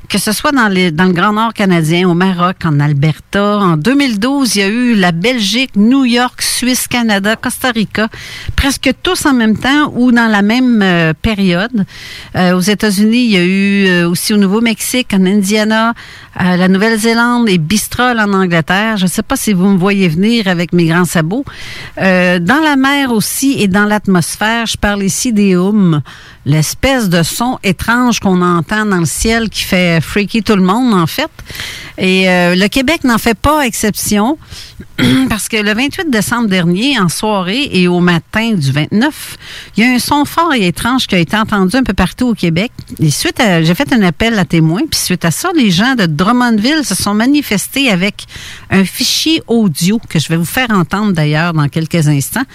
Que ce soit dans, les, dans le Grand Nord canadien, au Maroc, en Alberta. En 2012, il y a eu la Belgique, New York, Suisse, Canada, Costa Rica, presque tous en même temps ou dans la même euh, période. Euh, aux États-Unis, il y a eu euh, aussi au Nouveau-Mexique, en Indiana, la Nouvelle-Zélande et Bistrol en Angleterre. Je ne sais pas si vous me voyez venir avec mes grands sabots. Dans la mer aussi et dans l'atmosphère, je parle ici des hums, l'espèce de son étrange qu'on entend dans le ciel qui fait freaky tout le monde, en fait. Et euh, le Québec n'en fait pas exception parce que le 28 décembre dernier, en soirée et au matin du 29, il y a un son fort et étrange qui a été entendu un peu partout au Québec. Et suite à, j'ai fait un appel à témoins, puis suite à ça, les gens de Drummondville se sont manifestés avec un fichier audio que je vais vous faire entendre d'ailleurs dans quelques instants.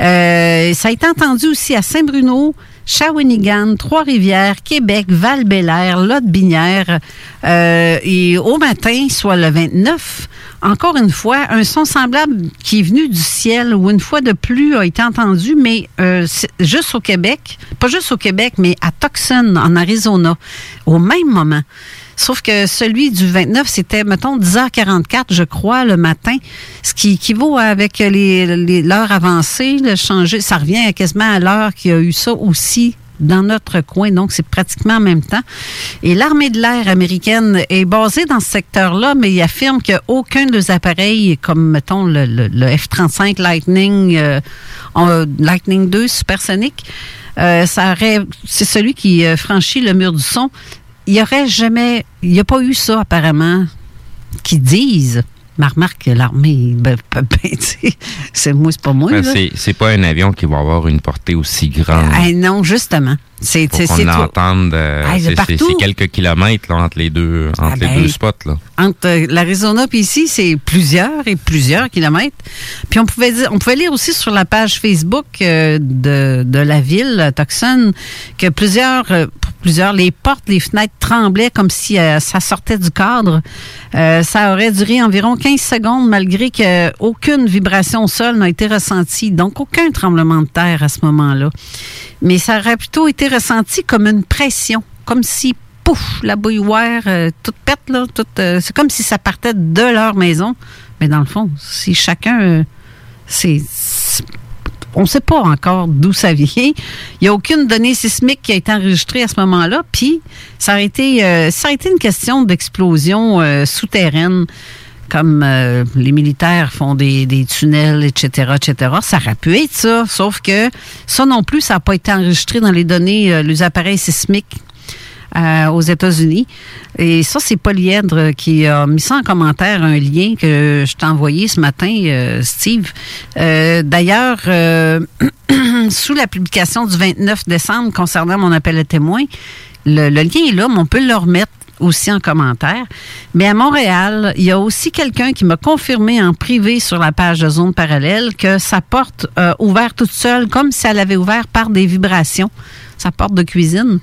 Euh, ça a été entendu aussi à Saint-Bruno, Shawinigan, Trois-Rivières, Québec, Val-Bélair, Lotte-Binière. Euh, et au matin, soit le 29, encore une fois, un son semblable qui est venu du ciel ou une fois de plus a été entendu, mais euh, juste au Québec, pas juste au Québec, mais à Tucson, en Arizona, au même moment. Sauf que celui du 29, c'était, mettons, 10h44, je crois, le matin, ce qui équivaut avec les, les- l'heure avancée, le changer, ça revient quasiment à l'heure qu'il y a eu ça aussi dans notre coin, donc c'est pratiquement en même temps. Et l'armée de l'air américaine est basée dans ce secteur-là, mais il affirme qu'aucun de leurs appareils, comme mettons le, le- le F-35 Lightning, euh, Lightning 2 supersonique, euh, c'est celui qui euh, franchit le mur du son. Il n'y aurait jamais, il n'y a pas eu ça apparemment, qui disent. Ma remarque, l'armée, ben, ben, ben, c'est moi, c'est pas moi. Ben, c'est, c'est pas un avion qui va avoir une portée aussi grande. Ah, non, justement. C'est qu'on l'entende. euh, Ah, c'est- quelques kilomètres là, entre les deux, entre Ah les ben, deux spots. Là. Entre euh, l'Arizona et ici, c'est plusieurs et plusieurs kilomètres. Puis on pouvait dire, on pouvait lire aussi sur la page Facebook euh, de, de la ville, Tucson, que plusieurs, plusieurs, les portes, les fenêtres tremblaient comme si ça sortait du cadre. Ça aurait duré environ 15 secondes malgré que aucune vibration au sol n'a été ressentie. Donc aucun tremblement de terre à ce moment-là. Mais ça aurait plutôt été ressenti comme une pression, comme si pouf, la bouilloire euh, toute pète là, toute, euh, c'est comme si ça partait de leur maison. Mais dans le fond, si chacun, euh, c'est, on ne sait pas encore d'où ça vient. Il n'y a aucune donnée sismique qui a été enregistrée à ce moment-là. Puis ça aurait été, ça aurait été une question d'explosion souterraine. Comme euh, les militaires font des, tunnels, etc., etc. Ça aurait pu être ça, sauf que ça non plus, ça n'a pas été enregistré dans les données, euh, les appareils sismiques euh, aux États-Unis. Et ça, c'est Polyèdre qui a mis ça en commentaire, un lien que je t'ai envoyé ce matin, Steve. D'ailleurs, sous la publication du 29 décembre concernant mon appel à témoin, le, le lien est là, mais on peut le remettre aussi en commentaire. Mais à Montréal, il y a aussi quelqu'un qui m'a confirmé en privé sur la page de Zone Parallèle que sa porte a ouvert toute seule, comme si elle avait ouvert par des vibrations, sa porte de cuisine.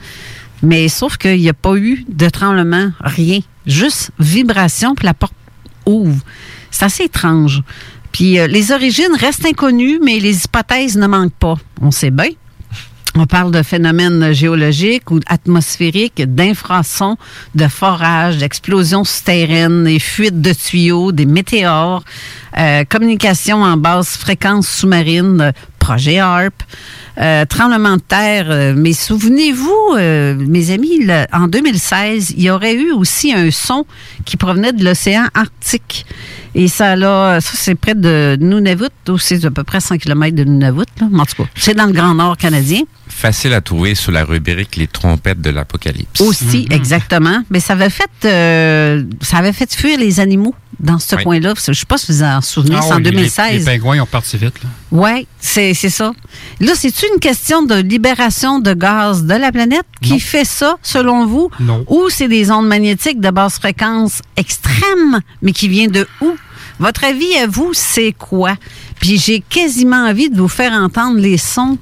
Mais sauf qu'il n'y a pas eu de tremblement, rien. Juste vibration, puis la porte ouvre. C'est assez étrange. Puis euh, les origines restent inconnues, mais les hypothèses ne manquent pas. On sait bien. On parle de phénomènes géologiques ou atmosphériques, d'infrasons, de forages, d'explosions souterraines, des fuites de tuyaux, des météores, euh, communication en basse fréquence sous-marine, projet HARP, euh, tremblement de terre. euh, mais souvenez-vous, euh, mes amis, en 2016, il y aurait eu aussi un son qui provenait de l'océan Arctique. Et ça, là, ça c'est près de Nunavut, ou c'est à peu près 100 km de Nunavut. Là. En tout cas, c'est dans le Grand Nord canadien. Facile à trouver sous la rubrique Les trompettes de l'Apocalypse. Aussi, exactement. Mais ça avait fait, euh, ça avait fait fuir les animaux dans ce Oui. coin-là. Je ne sais pas si vous en souvenez, Ah c'est en oui, les- 2016. Les, pingouins ils ont parti vite. Là. Oui, c'est c'est ça. Là, c'est-tu une question de libération de gaz de la planète qui fait ça, selon vous? Non. Ou c'est des ondes magnétiques de basse fréquence extrêmes, mais qui viennent de où? Votre avis à vous, c'est quoi? Puis j'ai quasiment envie de vous faire entendre les sons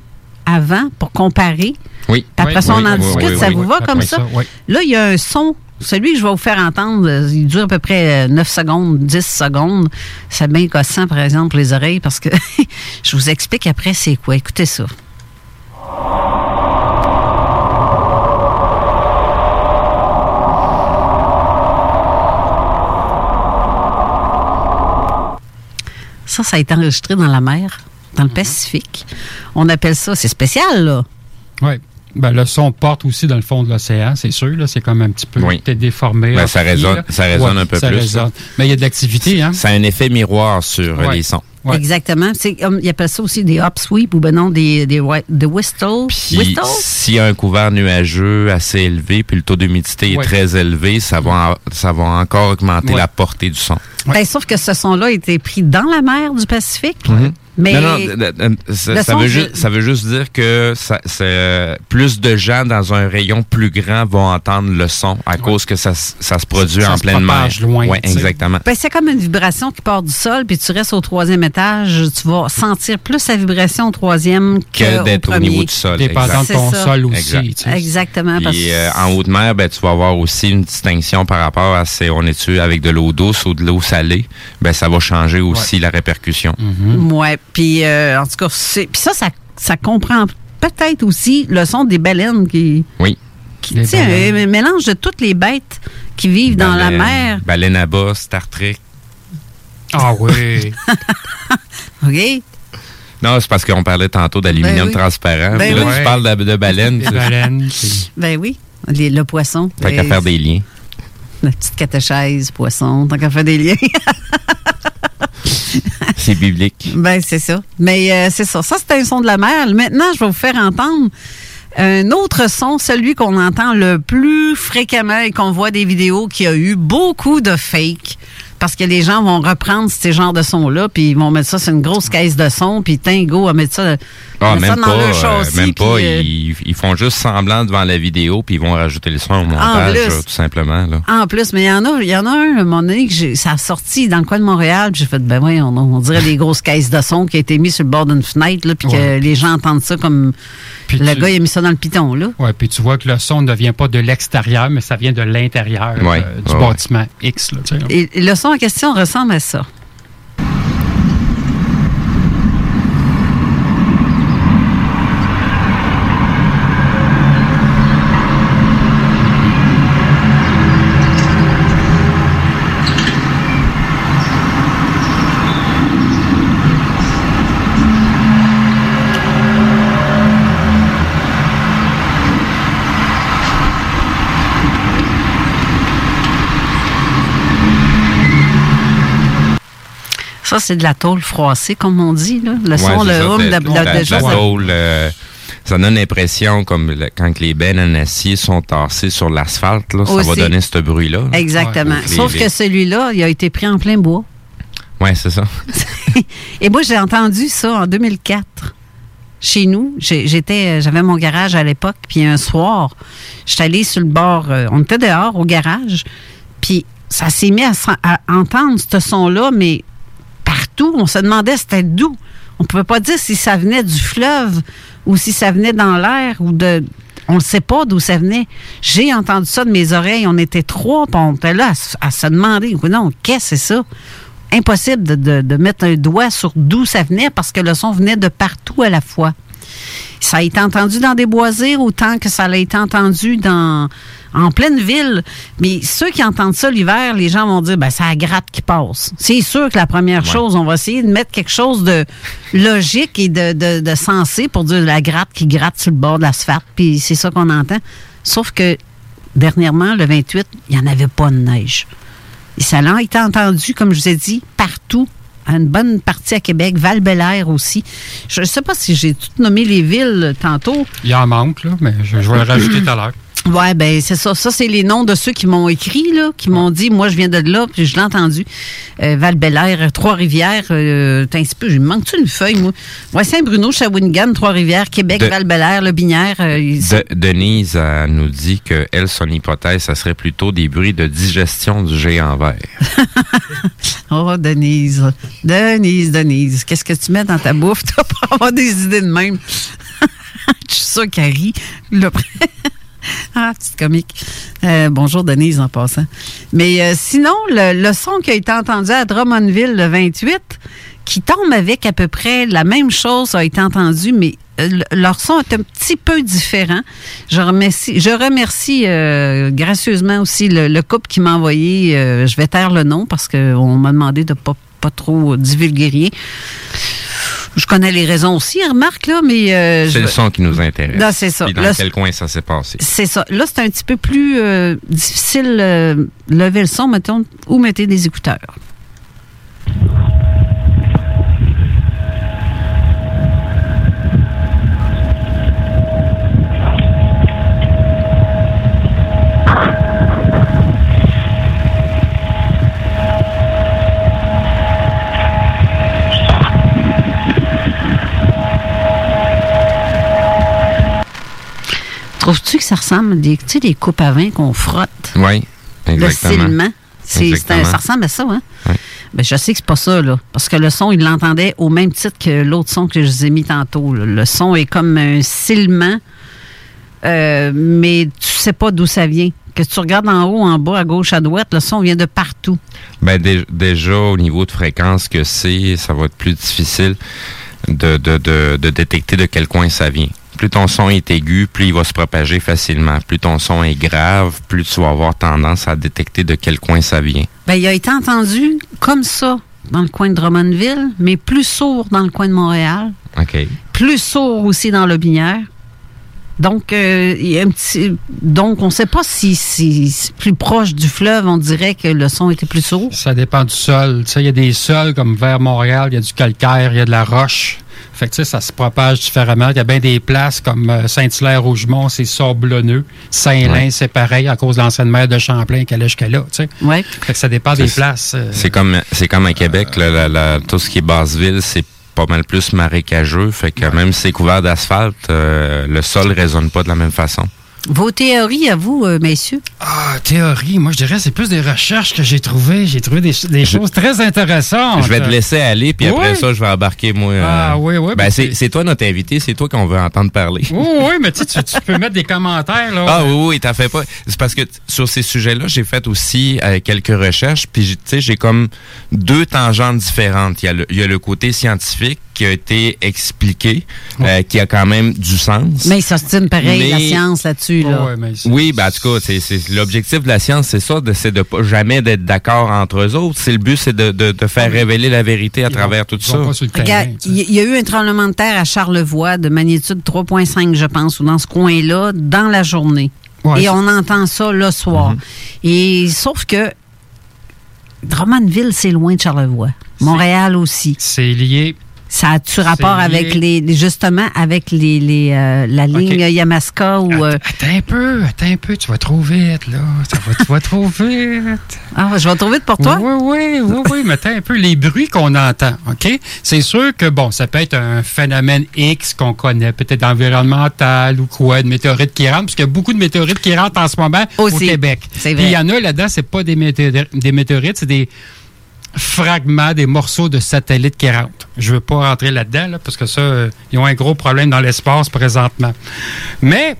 avant pour comparer. Oui. Après Oui, ça, on oui, en discute. oui, ça vous va comme ça, ça? oui. Là, il y a un son. Celui que je vais vous faire entendre, euh, il dure à peu près euh, 9 secondes, 10 secondes. C'est bien gossant, par exemple, pour les oreilles, parce que je vous explique après c'est quoi. Écoutez ça. Ça, ça a été enregistré dans la mer, dans le Pacifique. On appelle ça, c'est spécial, là. Oui. Ben, le son porte aussi dans le fond de l'océan, c'est sûr. Là, c'est comme un petit peu Oui. déformé. Ben, ça résonne, ça résonne Ouais, un peu ça plus. résonne. Mais il y a de l'activité, hein? Ça a un effet miroir sur Ouais. les sons. Exactement. C'est, comme- ils appellent ça aussi des hop sweep ou ben non, des, des, des whistle. Puis whistle? s'il y a un couvert nuageux assez élevé, puis le taux d'humidité Ouais. est très élevé, ça va, ça va encore augmenter Ouais. la portée du son. Ben, sauf que ce son-là a été pris dans la mer du Pacifique. Mhm. Mais non, non, ça, veut juste, ça veut juste dire que ça, c'est, euh, plus de gens dans un rayon plus grand vont entendre le son à cause que ça, se produit Ça en se pleine mer. loin, Ouais, exactement. Ben, c'est comme une vibration qui part du sol, puis tu restes au troisième étage, tu vas sentir plus la vibration au troisième que, Que d'être au premier. niveau du sol. Dépendant de ton sol aussi. Exact. tu sais. Exactement. parce Puis euh, en haute mer, ben, tu vas avoir aussi une distinction par rapport à si on est-tu avec de l'eau douce ou de l'eau salée? Ben, ça va changer aussi la répercussion. Ouais, puis euh, en tout cas, c'est puis ça, ça, ça comprend peut-être aussi le son des baleines qui, Oui. qui tu sais, un, mélange de toutes les bêtes qui vivent dans la mer. Baleine à bas, Star Trek. Ah oui. OK? Non, c'est parce qu'on parlait tantôt d'aluminium Ben oui. transparent. Ben Puis là, oui. tu parles de, de baleines. Ben oui, les- le poisson. Fait qu'à Les- faire des liens. La petite catéchèse, poisson, tant qu'à faire des liens. C'est biblique. ben, c'est ça. Mais euh, c'est ça. Ça, c'est un son de la mer. Maintenant, je vais vous faire entendre un autre son, celui qu'on entend le plus fréquemment et qu'on voit des vidéos qui a eu beaucoup de fake. Parce que les gens vont reprendre ces genres de sons-là, puis ils vont mettre ça sur une grosse caisse de son, puis Tingo va mettre ça, Ah, mettre ça même dans pas, leur euh, châssis. même pas. puis, euh, Ils, ils font juste semblant devant la vidéo, puis ils vont rajouter le son au montage, plus. tout simplement. Là. En plus, mais il y en a, il y en a un, à un moment donné, que ça a sorti dans le coin de Montréal, puis j'ai fait, ben oui, on, on dirait des grosses caisses de son qui a été mis sur le bord d'une fenêtre, là, puis que les gens entendent ça comme le tu- gars, il a mis ça dans le piton, là. Ouais, puis tu vois que le son ne vient pas de l'extérieur, mais ça vient de l'intérieur Ouais, euh, du ouais, bâtiment X. Là, tu sais. Et, et le son en question ressemble à ça. Ça, c'est de la tôle froissée, comme on dit, là. Le son, Ouais, le hum, de- de, de- de- la- tôle, euh, ça donne l'impression comme le- quand les bennes en acier sont tassées sur l'asphalte, là, ça va donner ce bruit-là. là. Exactement. Sauf Les- que celui-là, il a été pris en plein bois. Ouais, c'est ça. Et moi, j'ai entendu ça en 2004. Chez nous, j'étais, j'avais mon garage à l'époque, puis un soir, j'étais allée sur le bord, euh, on était dehors au garage, puis ça s'est mis à entendre ce son-là, mais on se demandait c'était d'où. On pouvait pas dire si ça venait du fleuve ou si ça venait dans l'air ou de. On ne sait pas d'où ça venait. J'ai entendu ça de mes oreilles. On était trois, puis on était là à, se- demander, non, qu'est-ce que c'est ça? Impossible de, mettre un doigt sur d'où ça venait parce que le son venait de partout à la fois. Ça a été entendu dans des boisés autant que ça a été entendu dans, en pleine ville. Mais ceux qui entendent ça l'hiver, les gens vont dire, ben, c'est la gratte qui passe. C'est sûr que la première chose, on va essayer de mettre quelque chose de logique et de, de, de sensé pour dire la gratte qui gratte sur le bord de l'asphalte. Puis c'est ça qu'on entend. Sauf que dernièrement, le 28, il n'y en avait pas de neige. Et ça a été entendu, comme je vous ai dit, partout. À une bonne partie à Québec, val aussi. Je ne sais pas si j'ai tout nommé les villes tantôt. Il en manque, là, mais je, je vais le rajouter tout à l'heure. Ouais, ben c'est ça. Ça, c'est les noms de ceux qui m'ont écrit, là, qui m'ont dit, moi, je viens de là, puis je l'ai entendu. Euh, val Trois-Rivières, euh, un petit peu, me manque-tu une feuille, moi? Ouais, Saint-Bruno, Shawinigan, Trois-Rivières, Québec, De- val Le Binière. euh, De- Denise elle nous dit que elle, son hypothèse, ça serait plutôt des bruits de digestion du géant vert. Oh, Denise. Denise, Denise. Qu'est-ce que tu mets dans ta bouffe, toi, pour avoir des idées de même? Je suis sûre qu'elle rit. ah, petite comique. Euh, bonjour, Denise, en passant. Mais euh, sinon, le, son qui a été entendu à Drummondville le 28, qui tombe avec à peu près la même chose, a été entendu, mais euh, le- leur son est un petit peu différent. Je remercie, je remercie gracieusement aussi le, le couple qui m'a envoyé, je vais taire le nom parce qu'on m'a demandé de pas, pas trop divulguer. Je connais les raisons aussi, remarque, là, mais... euh, c'est le son qui nous intéresse. Non, c'est ça. Puis dans Là, quel coin ça s'est passé? c'est ça. Là, c'est un petit peu plus euh, difficile euh, lever le son, mettons, ou mettez des écouteurs. Trouves-tu que ça ressemble à des, tu sais, des coupes à vin qu'on frotte? Oui, Le exactement. C'est, ça ressemble à ça, hein? Ben, je sais que c'est pas ça, là. Parce que le son, il l'entendait au même titre que l'autre son que je vous ai mis tantôt. là. Le son est comme un silement, euh, mais tu sais pas d'où ça vient. Que tu regardes en haut, en bas, à gauche, à droite, le son vient de partout. Ben, dé- déjà, au niveau de fréquence que c'est, ça va être plus difficile de, de, de, de détecter de quel coin ça vient. Plus ton son est aigu, plus il va se propager facilement. Plus ton son est grave, plus tu vas avoir tendance à détecter de quel coin ça vient. Ben, il a été entendu comme ça dans le coin de Drummondville, mais plus sourd dans le coin de Montréal. OK. plus sourd aussi dans le binière. Donc, euh, il y a un petit, donc on ne sait pas si plus proche du fleuve, on dirait que le son était plus sourd. Ça dépend du sol. Tu sais, il y a des sols comme vers Montréal, il y a du calcaire, il y a de la roche. Fait que, tu sais, ça se propage différemment. Il y a bien des places comme euh, Saint-Hilaire-Rougemont, c'est sablonneux. Saint-Lin, Ouais. c'est pareil à cause de l'ancienne maire de Champlain qui allait jusqu'à là, tu sais. Ouais. Fait que ça dépend des places. euh, C'est comme, c'est comme à Québec, là, la- la- tout ce qui est basse-ville, c'est pas mal plus marécageux. Fait que même si c'est couvert d'asphalte, euh, le sol résonne pas de la même façon. Vos théories à vous, euh, messieurs? Ah, théorie, moi je dirais c'est plus des recherches que j'ai trouvées. J'ai trouvé des, des choses très intéressantes. Je vais te laisser aller, puis après ça, je vais embarquer, moi. euh, Ah, oui, oui, Ben, mais c'est toi notre invité, c'est toi qu'on veut entendre parler. Oui, oui, mais tu, sais, tu tu peux mettre des commentaires. Là. Ah oui, oui, t'as fait pas. C'est parce que sur ces sujets-là, j'ai fait aussi euh, quelques recherches, puis j'ai- tu sais, j'ai comme deux tangentes différentes. Il y, a le, il y a le côté scientifique qui a été expliqué, euh, qui a quand même du sens. Mais ils s'ostinent pareil, la science là-dessus. Là. Oui, ben en tout cas, c'est, c'est- l'objectif de la science, c'est ça, de, c'est de pas jamais d'être d'accord entre eux autres. C'est le but, c'est de, de, de faire révéler la vérité à travers tout ça. Regarde, Il y, a eu un tremblement de terre à Charlevoix de magnitude 3,5, je pense, ou dans ce coin-là, dans la journée. Ouais, Et c'est- on entend ça le soir. Et sauf que Drummondville, c'est loin de Charlevoix. Montréal aussi. C'est lié. Ça a-tu rapport avec les, justement avec les, les, euh, la ligne Yamaska ou euh, Attends un peu, attends un peu, tu vas trop vite, là. Ça va, tu vas trop vite. Ah, je vais trop vite pour toi? Oui, oui, oui, oui, mais attends un peu. Les bruits qu'on entend, OK? C'est sûr que, bon, ça peut être un phénomène X qu'on connaît, peut-être environnemental ou quoi, de météorites qui rentrent, parce qu'il y a beaucoup de météorites qui rentrent en ce moment au. Québec. C'est Puis vrai. il y en a là-dedans, c'est pas des, météor- des météorites, c'est des fragments, des morceaux de satellites qui rentrent. Je veux pas rentrer là-dedans, là, parce que ça, euh, ils ont un gros problème dans l'espace présentement. Mais,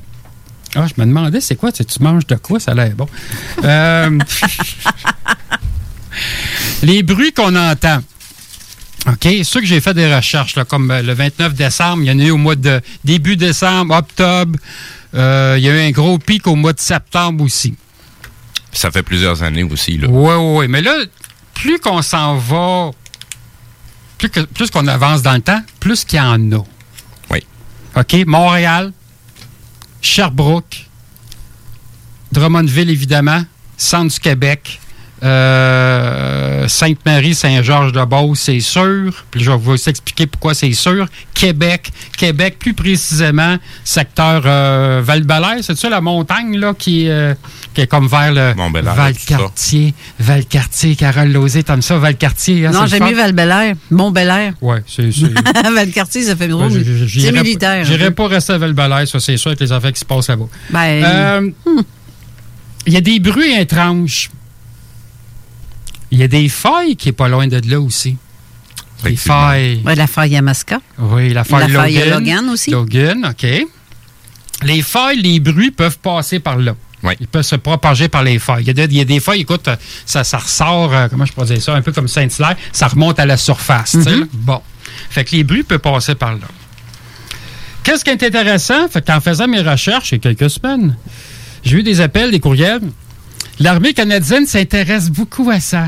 ah, je me demandais, c'est quoi? Tu manges de quoi? Ça a l'air bon? Euh, les bruits qu'on entend. OK, ceux que j'ai fait des recherches, là, comme euh, le 29 décembre, il y en a eu au mois de début décembre, octobre. Euh, il y a eu un gros pic au mois de septembre aussi. Ça fait plusieurs années aussi, là. Oui, oui, oui. Mais là, plus qu'on s'en va, plus que- plus qu'on avance dans le temps, plus qu'il y en a. Oui. OK? Montréal, Sherbrooke, Drummondville, évidemment, Centre du Québec, euh, Sainte-Marie, Saint-Georges-de-Beauce, c'est sûr. Puis je vais vous expliquer pourquoi c'est sûr. Québec, Québec, plus précisément, secteur euh, Val-Belair, c'est ça la montagne là qui, euh, qui est comme vers le Valcartier. Valcartier, Carole Lozé, t'aimes ça, Valcartier? hein, Non, mieux fun? Val-Bélair. Mont-Bélair. Oui, c'est. Valcartier, ça fait drôle. Ben, C'est militaire. peu. pas rester à Val-Belair, ça, c'est sûr, avec les affaires qui se passent là-bas. Ben, Euh, Il y a des bruits étranges. Il y a des failles qui est pas loin de là aussi. Des failles. ouais, la faille Yamaska. Oui, la faille La faille Logan. Logan aussi. Logan, OK. Les failles, les bruits peuvent passer par là. Ils peuvent se propager par les failles. Il y a, des- il y a des failles, écoute, ça, ça ressort, euh, comment je pourrais dire ça, un peu comme Saint-Hilaire, ça remonte à la surface. tu sais, Mhm. Bon. Fait que les bruits peuvent passer par là. Qu'est-ce qui est intéressant? Fait qu'en faisant mes recherches, il y a quelques semaines, j'ai eu des appels, des courriels. L'armée canadienne s'intéresse beaucoup à ça.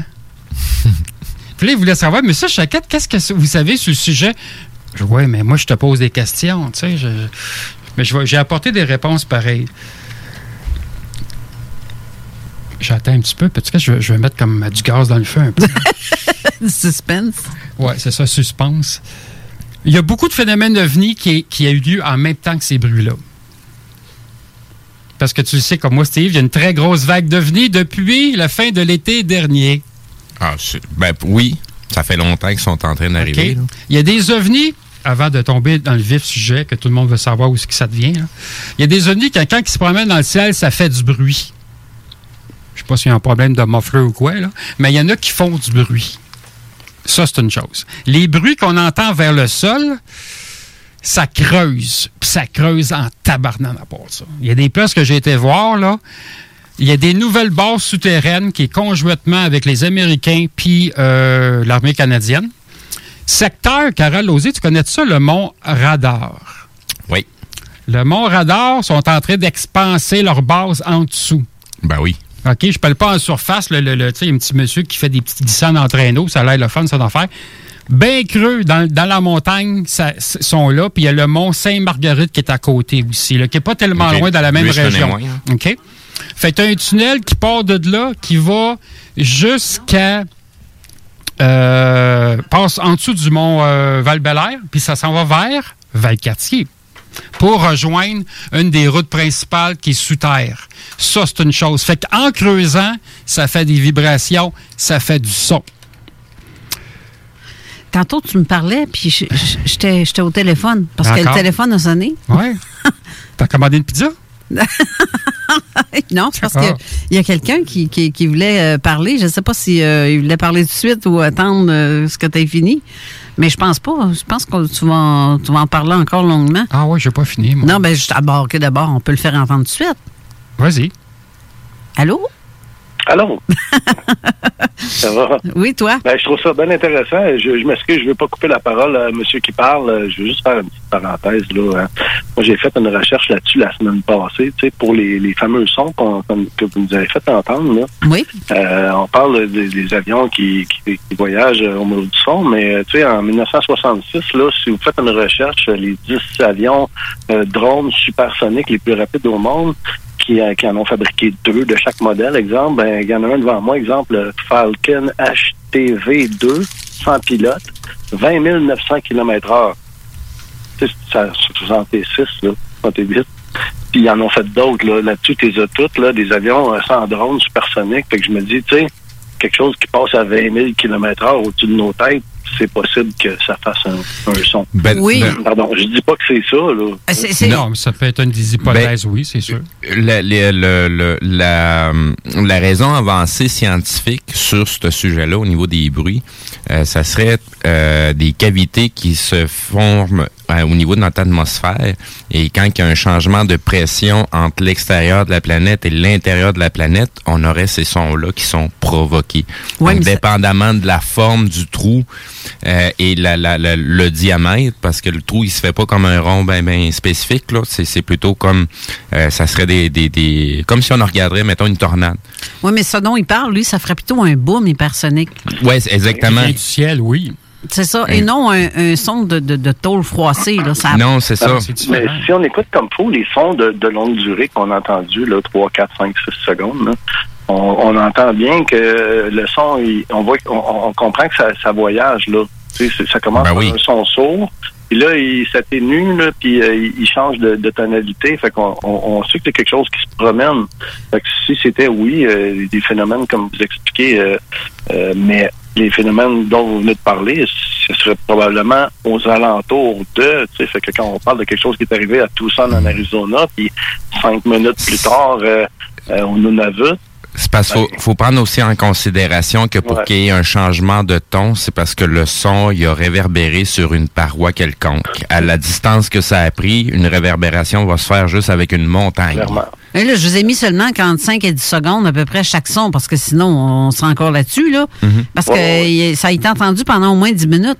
Puis là, ils voulaient savoir, mais ça, Chaquette, qu'est-ce que vous savez sur le sujet? Je ouais, mais moi, je te pose des questions, tu sais. je- mais je vais- j'ai apporté des réponses pareilles. J'attends un petit peu, peut-être que je, vais- je vais mettre comme du gaz dans le feu un peu. Suspense. Oui, c'est ça, suspense. Il y a beaucoup de phénomènes ovnis qui, qui a eu lieu en même temps que ces bruits-là. Parce que tu le sais, comme moi, Steve, il y a une très grosse vague d'ovnis depuis la fin de l'été dernier. Ah, ben oui, ça fait longtemps qu'ils sont en train d'arriver. Il y a des ovnis, avant de tomber dans le vif sujet, que tout le monde veut savoir où que ça devient. là. Il y a des ovnis, quand, quand ils se promènent dans le ciel, ça fait du bruit. Je sais pas s'il y a un problème de muffler ou quoi, là, mais il y en a qui font du bruit. Ça, c'est une chose. Les bruits qu'on entend vers le sol, ça creuse. Puis ça creuse en tabarnane à part ça. Il y a des places que j'ai été voir, là. Il y a des nouvelles bases souterraines qui est conjointement avec les Américains puis euh, l'armée canadienne. Secteur, Carole Lozé, tu connais ça, le mont Radar? Oui. Le mont Radar sont en train d'expanser leur base en dessous. Ben oui. OK, je parle pas en surface. Le, le- le- tu sais, il y a un petit monsieur qui fait des petits glissades en traîneau. Ça a l'air le fun, ça d'en faire. Bien creux, dans, dans la montagne, ça, sont là. Puis il y a le mont Sainte-Marguerite qui est à côté aussi, là, qui n'est pas tellement loin dans la même Lui, région. moins, hein. OK? Fait que un tunnel qui part de là, qui va jusqu'à euh, passe en dessous du mont euh, val puis ça s'en va vers Valcartier pour rejoindre une des routes principales qui est sous terre. Ça, c'est une chose. Fait qu'en creusant, ça fait des vibrations, ça fait du son. Tantôt, tu me parlais, puis j'étais au téléphone, parce que le téléphone a sonné. Ouais. T'as commandé une pizza? non, c'est parce Ah. qu'il y a quelqu'un qui, qui, qui voulait euh, parler. Je ne sais pas si euh, voulait parler tout de suite ou attendre euh, ce que tu aies fini. Mais je pense pas. Je pense que tu vas, en, tu vas en parler encore longuement. Ah oui, j'ai pas fini, moi. Non, ben, je d'abord que d'abord, on peut le faire entendre tout de suite. Vas-y. Allô? Allô? ça va? Oui, toi? Ben, je trouve ça bien intéressant. Je, je m'excuse, je ne veux pas couper la parole à monsieur qui parle. Je veux juste faire une petite parenthèse. Là, hein. Moi, j'ai fait une recherche là-dessus la semaine passée, tu sais, pour les, les fameux sons qu'on- que vous nous avez fait entendre. Là. Oui. Euh, on parle des, des avions qui, qui, qui voyagent au niveau du son, mais euh, tu sais, en 1966, là, si vous faites une recherche, les 10 avions euh, drones supersoniques les plus rapides au monde, qui, euh, qui en ont fabriqué deux de chaque modèle, exemple, ben, il y en a un devant moi, exemple, le Falcon HTV2, sans pilote, 20 900 km heure. Tu sais, c'est 66, là, 68. Puis ils en ont fait d'autres, là. Là-dessus, toutes, là, des avions euh, sans drone supersoniques. Fait que je me dis, tu sais, quelque chose qui passe à 20 000 km heure au-dessus de nos têtes, c'est possible que ça fasse un, un son. Ben, Oui. ben- Pardon, je dis pas que c'est ça, là. Non, mais ça peut être une des hypothèses, oui, c'est sûr. La raison avancée scientifique sur ce sujet-là au niveau des bruits, euh, ça serait euh, des cavités qui se forment euh, au niveau de notre atmosphère et quand il y a un changement de pression entre l'extérieur de la planète et l'intérieur de la planète, on aurait ces sons-là qui sont provoqués. Ouais, Donc, dépendamment de la forme du trou euh, et la, la- la- le diamètre, parce que le trou, il se fait pas comme un rond ben, ben spécifique, là. C'est, c'est plutôt comme, euh, ça serait des, des, des, comme si on regarderait, mettons, une tornade. Oui, mais ce dont il parle, lui, ça ferait plutôt un boom hypersonique. Ouais, c'est exactement. du ciel, oui. C'est ça. Et non un, un son de, de, de tôle froissée. Là, ça Non, c'est ça. Mais si on écoute comme faut les sons de, de longue durée qu'on a entendus, là, 3, 4, 5, 6 secondes, là, on, on entend bien que le son, il- on voit on, on comprend que ça, ça voyage, là. Tu sais, c'est- ça commence Ben par oui. un son sourd, puis là, il s'atténue, là, puis euh, il change de, de tonalité. Fait qu'on on, on sait que c'est quelque chose qui se promène. Fait que si c'était, oui, euh, des phénomènes comme vous expliquez, euh, euh, mais les phénomènes dont vous venez de parler, ce serait probablement aux alentours de, tu sais, fait que quand on parle de quelque chose qui est arrivé à Tucson en Arizona, puis cinq minutes plus tard euh, euh, au Nunavut, C'est parce qu'il faut, faut prendre aussi en considération que pour Ouais. qu'il y ait un changement de ton, c'est parce que le son, il a réverbéré sur une paroi quelconque. À la distance que ça a pris, une réverbération va se faire juste avec une montagne. Et là, je vous ai mis seulement 45 et 10 secondes à peu près chaque son, parce que sinon, on sera encore là-dessus, là. Mhm. Parce que ça a été entendu pendant au moins 10 minutes.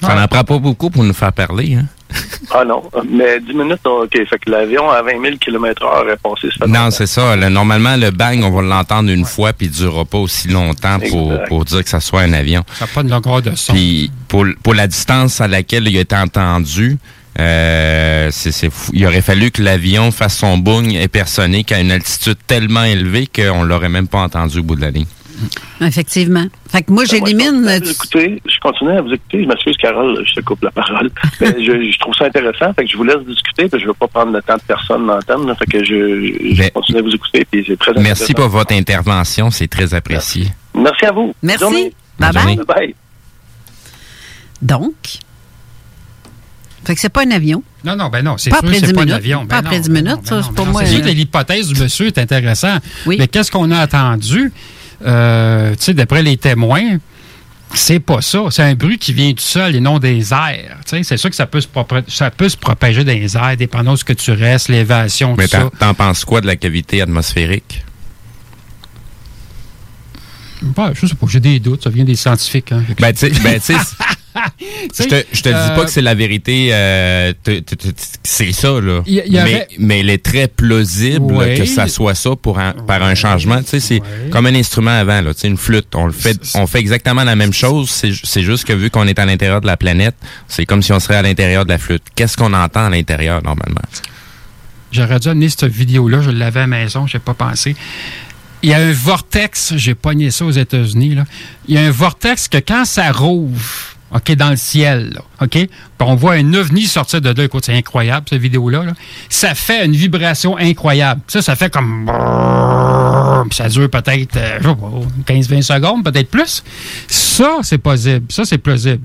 Ça n'en prend pas beaucoup pour nous faire parler. Hein? ah non, mais 10 minutes, OK, fait que l'avion à 20 000 km heure est passé, Non, c'est ça. Le- normalement, le bang, on va l'entendre une fois, puis il ne durera pas aussi longtemps pour, dire que ça soit un avion. Ça n'a pas de longueur de son. Puis pour, pour la distance à laquelle il a été entendu, euh, c'est, c'est fou. il aurait fallu que l'avion fasse son boom hypersonique à une altitude tellement élevée qu'on l'aurait même pas entendu au bout de la ligne. Effectivement. Fait que moi, j'élimine. Ben, écoutez, je continue à vous écouter. Je m'excuse, Carole, je te coupe la parole. Mais je, je trouve ça intéressant. Fait que je vous laisse discuter. Puis je ne veux pas prendre le temps de personne là. Fait que je, je continue à vous écouter. Puis c'est très Merci pour votre intervention, c'est très apprécié. Merci à vous. Merci. Bonne journée. Bye bye. Donc, fait que c'est pas un avion. Non, non, ben non, c'est Pas sûr c'est 10 pas un minutes. avion. Pas Ben après non, 10 ben minutes, non, ça, ben c'est non, pour ben moi. C'est sûr euh, que l'hypothèse du monsieur est intéressante. Mais qu'est-ce qu'on a attendu? Euh, tu sais, d'après les témoins, c'est pas ça. C'est un bruit qui vient du sol et non des airs. Tu sais, c'est sûr que ça peut, se ça peut se propager dans les airs, dépendant de ce que tu restes, l'élévation, tout Mais ça. t'en, t'en penses quoi de la cavité atmosphérique? Ouais, je sais pas, j'ai des doutes, ça vient des scientifiques. Hein. Ben, tu sais, ben, je te, je te dis euh, pas que c'est la vérité, euh, c'est ça, là. Y- y mais, avait- mais il est très plausible Ouais. que ça soit ça pour un, par un changement. Tu sais, c'est comme un instrument avant, là. Tu sais, une flûte. On le fait, on fait exactement la même chose. C'est juste que vu qu'on est à l'intérieur de la planète, c'est comme si on serait à l'intérieur de la flûte. Qu'est-ce qu'on entend à l'intérieur, normalement? J'aurais dû amener cette vidéo-là, je l'avais à la maison, j'ai pas pensé. il y a un vortex, j'ai pogné ça aux États-Unis, là. Il y a un vortex que quand ça rouvre, OK, dans le ciel, là, OK, puis on voit un ovni sortir de là. Écoute, c'est incroyable, cette vidéo-là. là. Ça fait une vibration incroyable. Ça, ça fait comme... Puis ça dure peut-être euh, je sais pas, 15-20 secondes, peut-être plus. Ça, c'est possible. Ça, c'est plausible.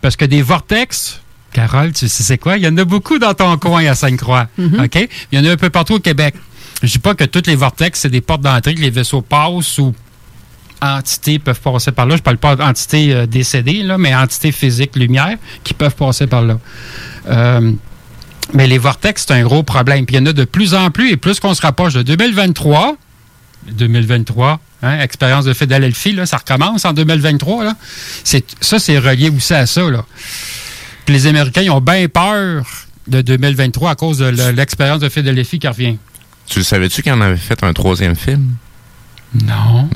Parce que des vortex, Carole, tu sais c'est quoi? Il y en a beaucoup dans ton coin à Sainte-Croix. OK? Il y en a un peu partout au Québec. Je dis pas que toutes les vortex, c'est des portes d'entrée que les vaisseaux passent ou entités peuvent passer par là. Je parle pas d'entités euh, décédées, là, mais entités physiques, lumière, qui peuvent passer par là. Euh, mais les vortex, c'est un gros problème. Puis il y en a de plus en plus, et plus qu'on se rapproche de 2023, 2023, hein, expérience de Philadelphie, là, ça recommence en 2023. Là. C'est, ça, c'est relié aussi à ça. Là. Puis les Américains, ils ont bien peur de 2023 à cause de le- l'expérience de Philadelphie qui revient. Tu savais-tu qu'il en avait fait un troisième film? Non.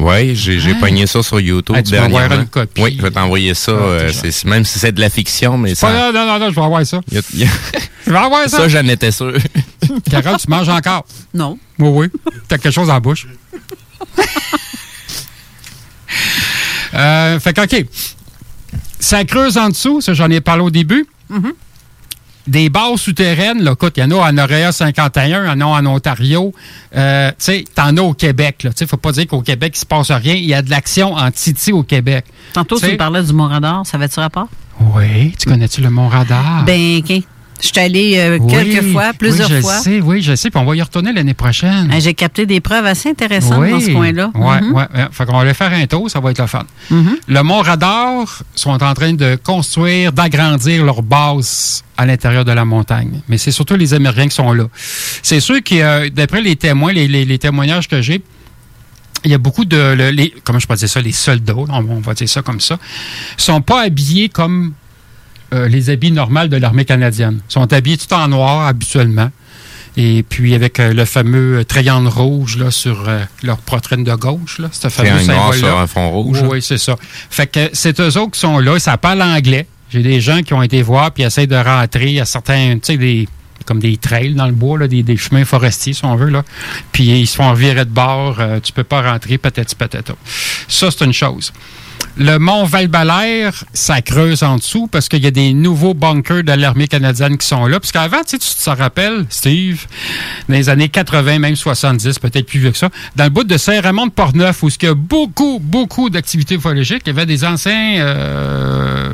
Oui, j'ai Ah. pogné ça sur YouTube Ah, tu vas avoir dernièrement. une copie. Oui, je vais t'envoyer ça. Ah, euh, même si c'est de la fiction, mais ça... Pas- non, non, non, je vais avoir ça. Je vais avoir ça. ça, j'en étais sûr. Carole, tu manges encore? Non. Oui, oui. T'as quelque chose en bouche? euh, fait que, OK. Ça creuse en dessous, ça, j'en ai parlé au début. Mhm. Des bases souterraines, là, écoute, il y en a en Orea 51, il y en a en Ontario. Euh, tu sais, t'en as au Québec, là. Tu sais, faut pas dire qu'au Québec, il se passe rien. Il y a de l'action en Titi au Québec. Tantôt, tu Tu sais- me parlais du Mont-Radar. Ça avait-tu rapport? Oui. Tu connais-tu le Mont-Radar? Ben, OK. Je suis allée euh, Oui, quelques fois, plusieurs oui, je fois. sais, oui, je sais, puis on va y retourner l'année prochaine. Euh, J'ai capté des preuves assez intéressantes dans ce coin-là. Oui, ouais, ouais. Fait qu'on va aller faire un tour, ça va être le fun. Mhm. Le Mont Radar sont en train de construire, d'agrandir leur base à l'intérieur de la montagne. Mais c'est surtout les Américains qui sont là. C'est sûr que, euh, d'après les témoins, les, les- les témoignages que j'ai, il y a beaucoup de. le- les, comment je peux dire ça? Les soldats, on, on va dire ça comme ça, sont pas habillés comme euh, les habits normaux de l'armée canadienne. Ils sont habillés tout en noir habituellement. Et puis avec euh, le fameux triangle rouge là, sur euh, leur poitrine de gauche, là, ce fameux Triangle noir sur un fond rouge, Oui, là. oui, c'est ça. Fait que c'est eux autres qui sont là, ça parle anglais. J'ai des gens qui ont été voir puis essayent de rentrer à certains, tu sais, des comme des trails dans le bois, là, des, des chemins forestiers, si on veut. Là. Puis ils se font virer de bord, euh, tu peux pas rentrer, peut-être, peut-être. Ça, c'est une chose. Le mont Val-Balaire, ça creuse en dessous parce qu'il y a des nouveaux bunkers de l'armée canadienne qui sont là. Parce qu'avant, tu sais, tu te rappelles, Steve, dans les années 80, même 70, peut-être plus vieux que ça, dans le bout de Saint-Raymond de Portneuf, où il y a beaucoup, beaucoup d'activités ufologiques, il y avait des anciens, euh,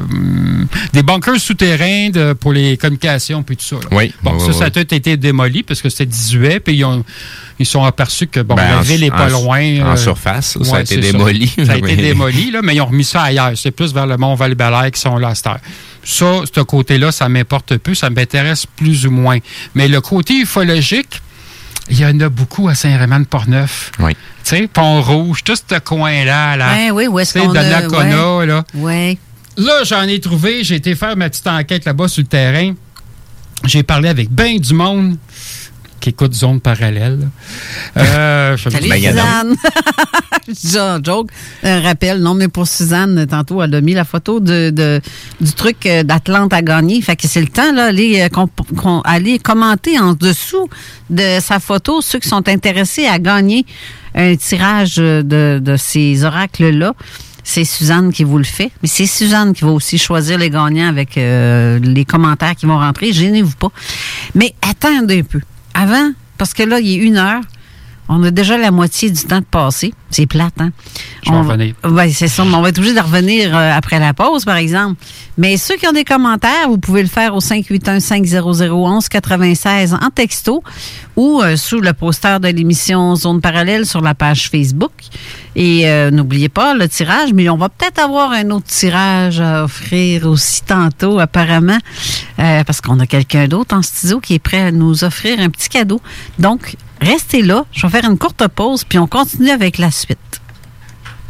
des bunkers souterrains de- pour les communications, puis tout ça. là. Oui, Bon, oui, ça, oui, ça a tout été démoli parce que c'était 18, puis ils ont ils sont aperçus que bon, Ben, la ville n'est pas en loin. en euh, surface, ça a été démoli. Ça, a été démoli, là, mais ils ont remis ça ailleurs. C'est plus vers le mont val qui sont là à cette heure. Ça, ce côté-là, ça m'importe peu, ça m'intéresse plus ou moins. Mais le côté ufologique, il y en a beaucoup à Saint-Raymond-de-Portneuf. Oui. Tu sais, Pont-Rouge, tout ce coin-là. Là. Ben oui, où est-ce Tu sais, qu'on de a- Lacona, ouais. là. Ouais. Là, j'en ai trouvé. J'ai été faire ma petite enquête là-bas sur le terrain. J'ai parlé avec ben du monde qui écoute Zone Parallèle. Euh, je- Salut, Suzanne. Je joke. Un rappel, non, mais pour Suzanne, tantôt, elle a mis la photo de, de- du truc euh, d'Atlante à gagner. Fait que c'est le temps, là, aller, euh, aller commenter en dessous de sa photo ceux qui sont intéressés à gagner un tirage de, de ces oracles-là. C'est Suzanne qui vous le fait. Mais c'est Suzanne qui va aussi choisir les gagnants avec euh, les commentaires qui vont rentrer. Gênez-vous pas. Mais attendez un peu. Avant, parce que là, il est une heure. On a déjà la moitié du temps de passer. C'est plate, hein? Je vais On- revenir. Ouais, c'est ça. Mais on va être obligé de revenir euh, après la pause, par exemple. Mais ceux qui ont des commentaires, vous pouvez le faire au 581-500-1196 en texto ou euh, sous le poster de l'émission Zone Parallèle sur la page Facebook. Et euh, n'oubliez pas le tirage, mais on va peut-être avoir un autre tirage à offrir aussi tantôt, apparemment, parce qu'on a quelqu'un d'autre en studio qui est prêt à nous offrir un petit cadeau. Donc, restez là. Je vais faire une courte pause, puis on continue avec la suite.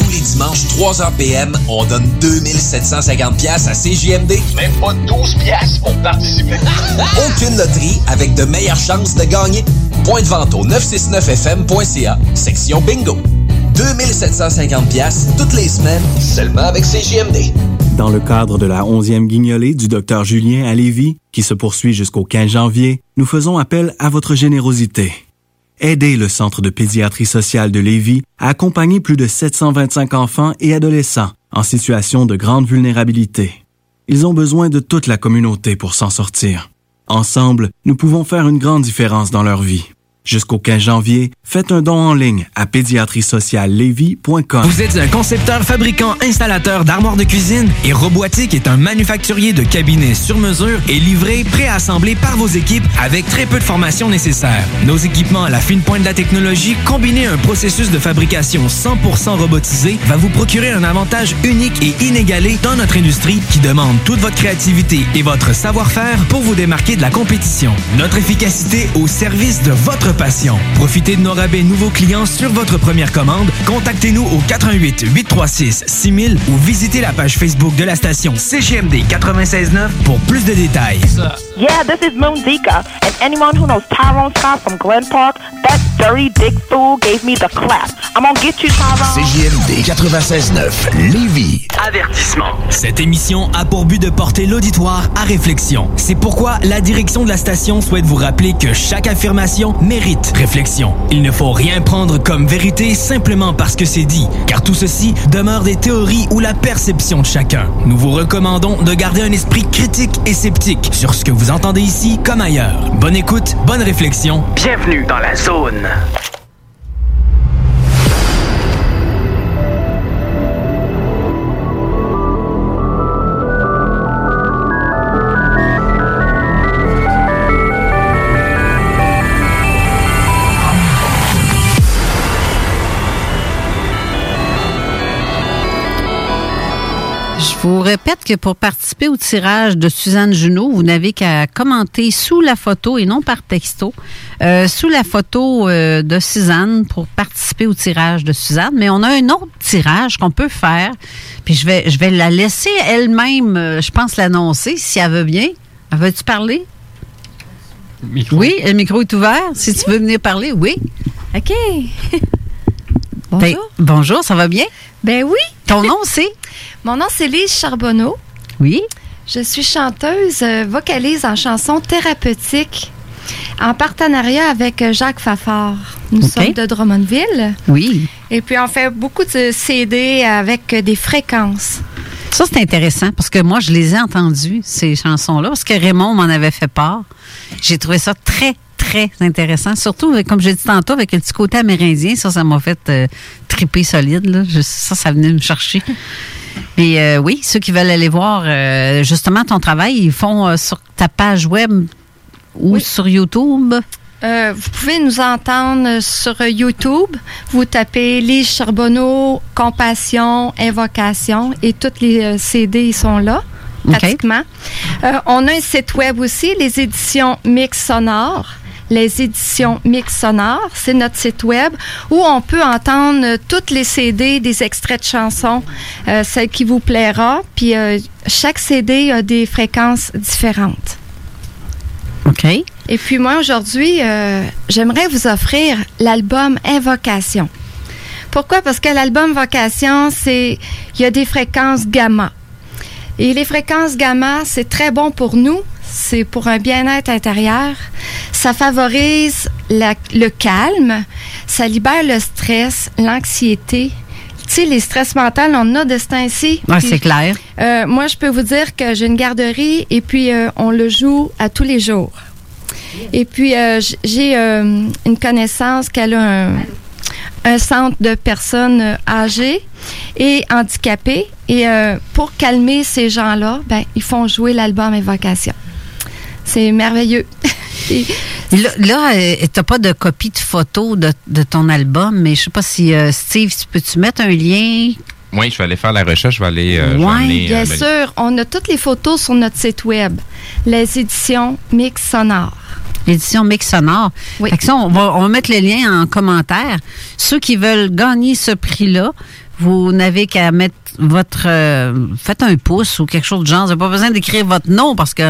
Tous les dimanches, 3h PM, on donne 2750 pièces à CJMD. Même pas 12 pièces pour participer. Aucune loterie avec de meilleures chances de gagner. Point de vente au 969fm.ca, section bingo. 2750 pièces toutes les semaines, seulement avec CJMD. Dans le cadre de la 11e guignolée du Dr Julien à Lévis, qui se poursuit jusqu'au 15 janvier, nous faisons appel à votre générosité. Aidez le Centre de pédiatrie sociale de Lévis à accompagner plus de 725 enfants et adolescents en situation de grande vulnérabilité. Ils ont besoin de toute la communauté pour s'en sortir. Ensemble, nous pouvons faire une grande différence dans leur vie. Jusqu'au 15 janvier, faites un don en ligne à pédiatriesociallevy.com. Vous êtes un concepteur, fabricant, installateur d'armoires de cuisine et Robotique est un manufacturier de cabinets sur mesure et livré, préassemblé par vos équipes avec très peu de formation nécessaire. Nos équipements à la fine pointe de la technologie, combinés à un processus de fabrication 100% robotisé, va vous procurer un avantage unique et inégalé dans notre industrie qui demande toute votre créativité et votre savoir-faire pour vous démarquer de la compétition. Notre efficacité au service de votre passion. Profitez de nos rabais nouveaux clients sur votre première commande. Contactez-nous au 88 836 6000 ou visitez la page Facebook de la station CGMD 969 pour plus de détails. Yeah, this is Moon Zika, and anyone who knows Tyrone Scott from Glen Park, that dirty dick fool gave me the clap. I'm gonna get you, Tyrone. CJMD 96.9, Lévis. Avertissement. Cette émission a pour but de porter l'auditoire à réflexion. C'est pourquoi la direction de la station souhaite vous rappeler que chaque affirmation mérite réflexion. Il ne faut rien prendre comme vérité simplement parce que c'est dit, car tout ceci demeure des théories ou la perception de chacun. Nous vous recommandons de garder un esprit critique et sceptique sur ce que vous entendez ici comme ailleurs. Bonne écoute, bonne réflexion. Bienvenue dans la zone. Vous répète que pour participer au tirage de Suzanne Junot, vous n'avez qu'à commenter sous la photo et non par texto, euh, sous la photo euh, de Suzanne pour participer au tirage de Suzanne. Mais on a un autre tirage qu'on peut faire. Puis je vais, je vais la laisser elle-même, euh, je pense, l'annoncer si elle veut bien. Elle veut-tu parler? Oui, le micro est ouvert. Si tu veux venir parler, oui. OK. Ben, bonjour, ça va bien? Ben oui. Ton nom, c'est? Mon nom, c'est Lise Charbonneau. Oui. Je suis chanteuse, euh, vocalise en chansons thérapeutiques en partenariat avec euh, Jacques Fafard. Nous sommes de Drummondville. Oui. Et puis, on fait beaucoup de CD avec euh, des fréquences. Ça, c'est intéressant parce que moi, je les ai entendues, ces chansons-là, parce que Raymond m'en avait fait part. J'ai trouvé ça très, très intéressant. Surtout, comme j'ai dit tantôt, avec le petit côté amérindien, ça, ça m'a fait euh, triper solide. Là. Je- ça, ça venait me chercher. Mais euh, oui, ceux qui veulent aller voir euh, justement ton travail, ils font euh, sur ta page web ou sur YouTube? Vous pouvez nous entendre sur YouTube. Vous tapez Lise Charbonneau, Compassion, Invocation et toutes les CD sont là, pratiquement. On a un site web aussi, les éditions Mix Sonore. Les éditions Mix Sonore. C'est notre site web où on peut entendre toutes les CD, des extraits de chansons, euh, celle qui vous plaira. Puis euh, chaque CD a des fréquences différentes. OK. Et puis moi, aujourd'hui, euh, j'aimerais vous offrir l'album Invocation. Pourquoi? Parce que l'album Vocation, c'est il y a des fréquences gamma. Et les fréquences gamma, c'est très bon pour nous. C'est pour un bien-être intérieur. Ça favorise la- le calme. Ça libère le stress, l'anxiété. Tu sais, les stress mentaux, on en a de ce temps-ci. Ouais, Puis, c'est clair. euh, moi, je peux vous dire que j'ai une garderie et puis euh, on le joue à tous les jours. Et puis, euh, j'ai une connaissance qu'elle a un, un centre de personnes âgées et handicapées. Et pour calmer ces gens-là, ben, ils font jouer l'album Évocation. C'est merveilleux. Et- Là, là euh, t'as pas de copie de photo de, de ton album, mais je sais pas si euh, Steve, tu peux-tu mettre un lien? Oui, je vais aller faire la recherche, je vais aller. euh, amener, Bien euh, le- sûr, on a toutes les photos sur notre site web, les éditions Mix Sonore. L'édition Mix Sonore. Fait que ça, on va, on va mettre le lien en commentaire. Ceux qui veulent gagner ce prix-là, vous n'avez qu'à mettre votre... euh, faites un pouce ou quelque chose de genre. Vous n'avez pas besoin d'écrire votre nom parce que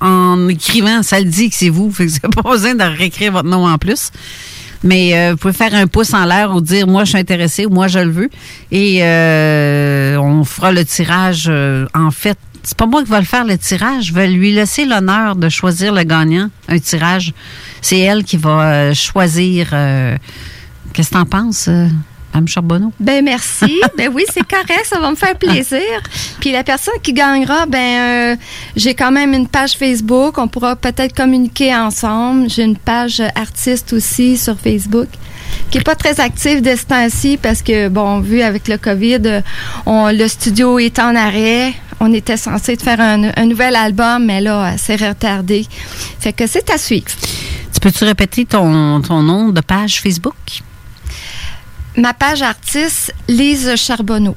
en, écrivant, ça le dit que c'est vous. Vous n'avez pas besoin de réécrire votre nom en plus. Mais euh, vous pouvez faire un pouce en l'air ou dire moi je suis intéressé ou moi je le veux. Et euh, on fera le tirage. en fait, c'est pas moi qui va le faire le tirage. Je vais lui laisser l'honneur de choisir le gagnant. Un tirage. C'est elle qui va choisir. Qu'est-ce que t'en penses, Charbonneau? Ben merci. ben oui, c'est correct, ça va me faire plaisir. Puis la personne qui gagnera, ben euh, j'ai quand même une page Facebook, on pourra peut-être communiquer ensemble. J'ai une page artiste aussi sur Facebook qui est pas très active de ce temps-ci parce que bon, vu avec le Covid, euh, on, le studio est en arrêt. On était censé faire un, un nouvel album, mais là, c'est retardé. Fait que c'est à suivre. Tu peux-tu répéter ton, ton nom de page Facebook? Ma page artiste, Lise Charbonneau.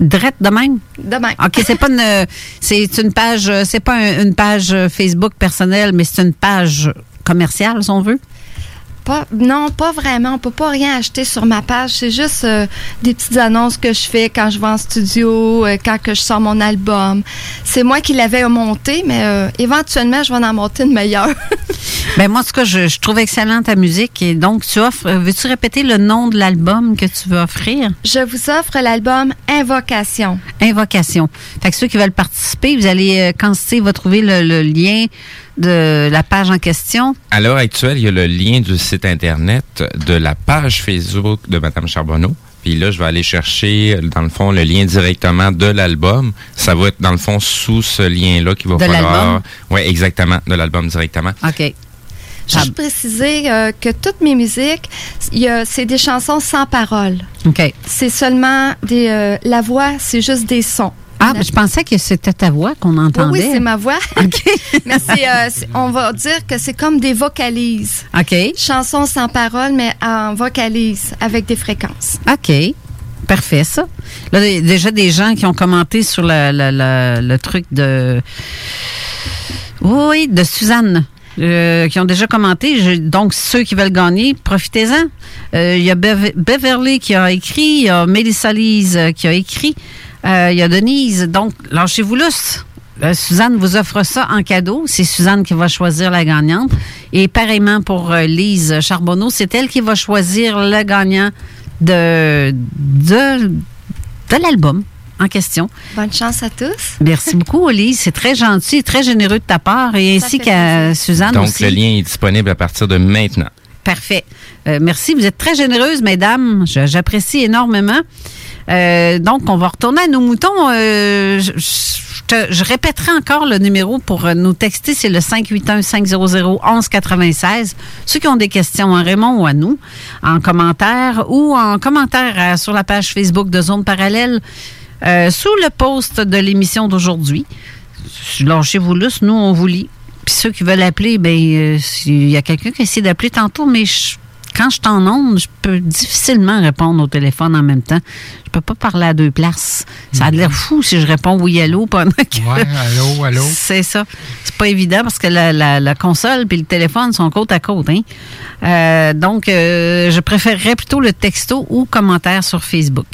Drette de même? De même. OK, c'est pas une c'est une page c'est pas un- une page Facebook personnelle, mais c'est une page commerciale, si on veut? Pas, non, pas vraiment. On peut pas rien acheter sur ma page. C'est juste euh, des petites annonces que je fais quand je vais en studio, euh, quand que je sors mon album. C'est moi qui l'avais monté, mais euh, éventuellement, je vais en monter une meilleure. Ben moi, en tout cas, je, je trouve excellente ta musique. Et donc, tu offres. Veux-tu répéter le nom de l'album que tu veux offrir? je vous offre l'album Invocation. Invocation. Fait que ceux qui veulent participer, vous allez, quand Steve va trouver le, le lien de la page en question. À l'heure actuelle, il y a le lien du site Internet, de la page Facebook de Mme Charbonneau. Puis là, je vais aller chercher, dans le fond, le lien directement de l'album. Ça va être, dans le fond, sous ce lien-là qu'il va De falloir... Oui, exactement, de l'album directement. OK. Juste préciser euh, que toutes mes musiques, il y a- c'est des chansons sans paroles. OK. C'est seulement des. euh, la voix, c'est juste des sons. Ah, ben, je pensais que c'était ta voix qu'on Oui, entendait. oui, c'est ma voix. mais c'est, euh, on va dire que c'est comme des vocalises. OK. Chansons sans paroles, mais en vocalise avec des fréquences. OK. Parfait, ça. Là, déjà des gens qui ont commenté sur la- la- la- le truc de. Oui, de Suzanne. euh, qui ont déjà commenté. Je- donc, ceux qui veulent gagner, profitez-en. Euh, Il y a Bev- Beverly qui a écrit, il y a Mélissa Lise qui a écrit, euh, il y a Denise. Donc, lâchez-vous lousse. Euh, Suzanne vous offre ça en cadeau. C'est Suzanne qui va choisir la gagnante. Et pareillement pour euh, Lise Charbonneau, c'est elle qui va choisir le gagnant de, de, de l'album en question. Bonne chance à tous. Merci beaucoup, Lise. C'est très gentil et très généreux de ta part. Et Ça ainsi qu'à Suzanne Donc, aussi. le lien est disponible à partir de maintenant. Parfait. Euh, merci. Vous êtes très généreuses, mesdames. J'apprécie énormément. Euh, donc, on va retourner à nos moutons. Euh, je, je te- je répéterai encore le numéro pour euh, nous texter. C'est le 581-500-1196. Ceux qui ont des questions à Raymond ou à nous, en commentaire ou en commentaire sur la page Facebook de Zone Parallèle, sous le post de l'émission d'aujourd'hui. Lâchez-vous lousse, nous, on vous lit. Puis ceux qui veulent appeler, ben, il y a quelqu'un qui a essayé d'appeler tantôt, mais je- quand je suis en onde, je peux difficilement répondre au téléphone en même temps. Je peux pas parler à deux places. Ça a l'air fou si je réponds oui, allô pendant que... Ouais, allô, allô. C'est ça. C'est pas évident parce que la, la- la console et le téléphone sont côte à côte. Hein? Euh, donc, euh, je préférerais plutôt le texto ou commentaire sur Facebook.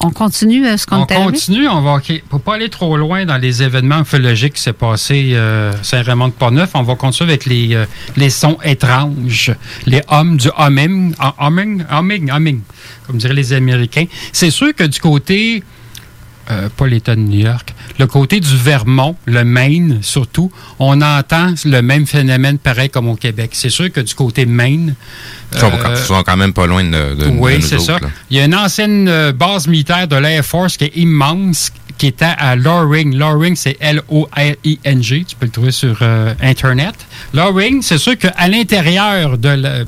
On continue ce qu'on On continue, on va ok, pour pas aller trop loin dans les événements ufologiques qui s'est passé euh, Saint-Raymond de Portneuf, on va continuer avec les, euh, les sons étranges, les hommes du humming, ah, humming, humming, humming, comme diraient les Américains. C'est sûr que du côté euh, pas l'État de New York, le côté du Vermont, le Maine surtout, on entend le même phénomène pareil comme au Québec. C'est sûr que du côté Maine, Ils sont, euh, quand même pas loin de, de, oui, c'est ça. là. Il y a une ancienne euh, base militaire de l'Air Force qui est immense, qui était à Loring. Loring, c'est L-O-R-I-N-G. Tu peux le trouver sur euh, Internet. Loring, c'est sûr qu'à l'intérieur de la,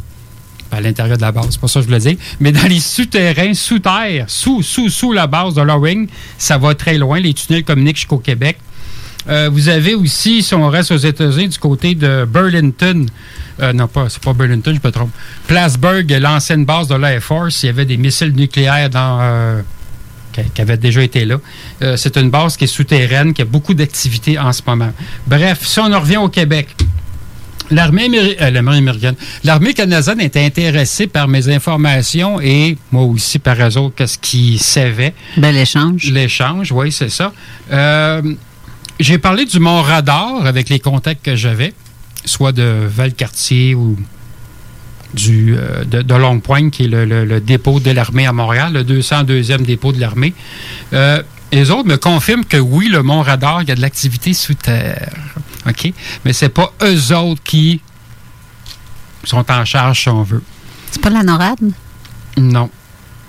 pas à l'intérieur de la base, c'est pas ça que je voulais dire, mais dans les souterrains, sous terre, sous, sous, sous la base de Loring, ça va très loin. Les tunnels communiquent jusqu'au Québec. Euh, vous avez aussi, si on reste aux États-Unis, du côté de Burlington, euh, non pas, c'est pas Burlington, je me trompe, Plattsburgh, l'ancienne base de l'Air Force, il y avait des missiles nucléaires dans, euh, qui, qui avaient déjà été là. Euh, c'est une base qui est souterraine, qui a beaucoup d'activités en ce moment. Bref, si on en revient au Québec, L'armée améri- l'armée américaine. L'armée canadienne était intéressée par mes informations et moi aussi par eux autres, qu'est-ce qu'ils savaient. Bel échange. L'échange, oui, c'est ça. Euh, J'ai parlé du Mont Radar avec les contacts que j'avais, soit de Valcartier ou du, euh, de, de Longue Pointe, qui est le, le- le dépôt de l'armée à Montréal, le 202e dépôt de l'armée. Euh, les autres me confirment que oui, le Mont Radar, il y a de l'activité sous terre. OK? Mais c'est pas eux autres qui sont en charge, si on veut. C'est pas la NORAD? Non.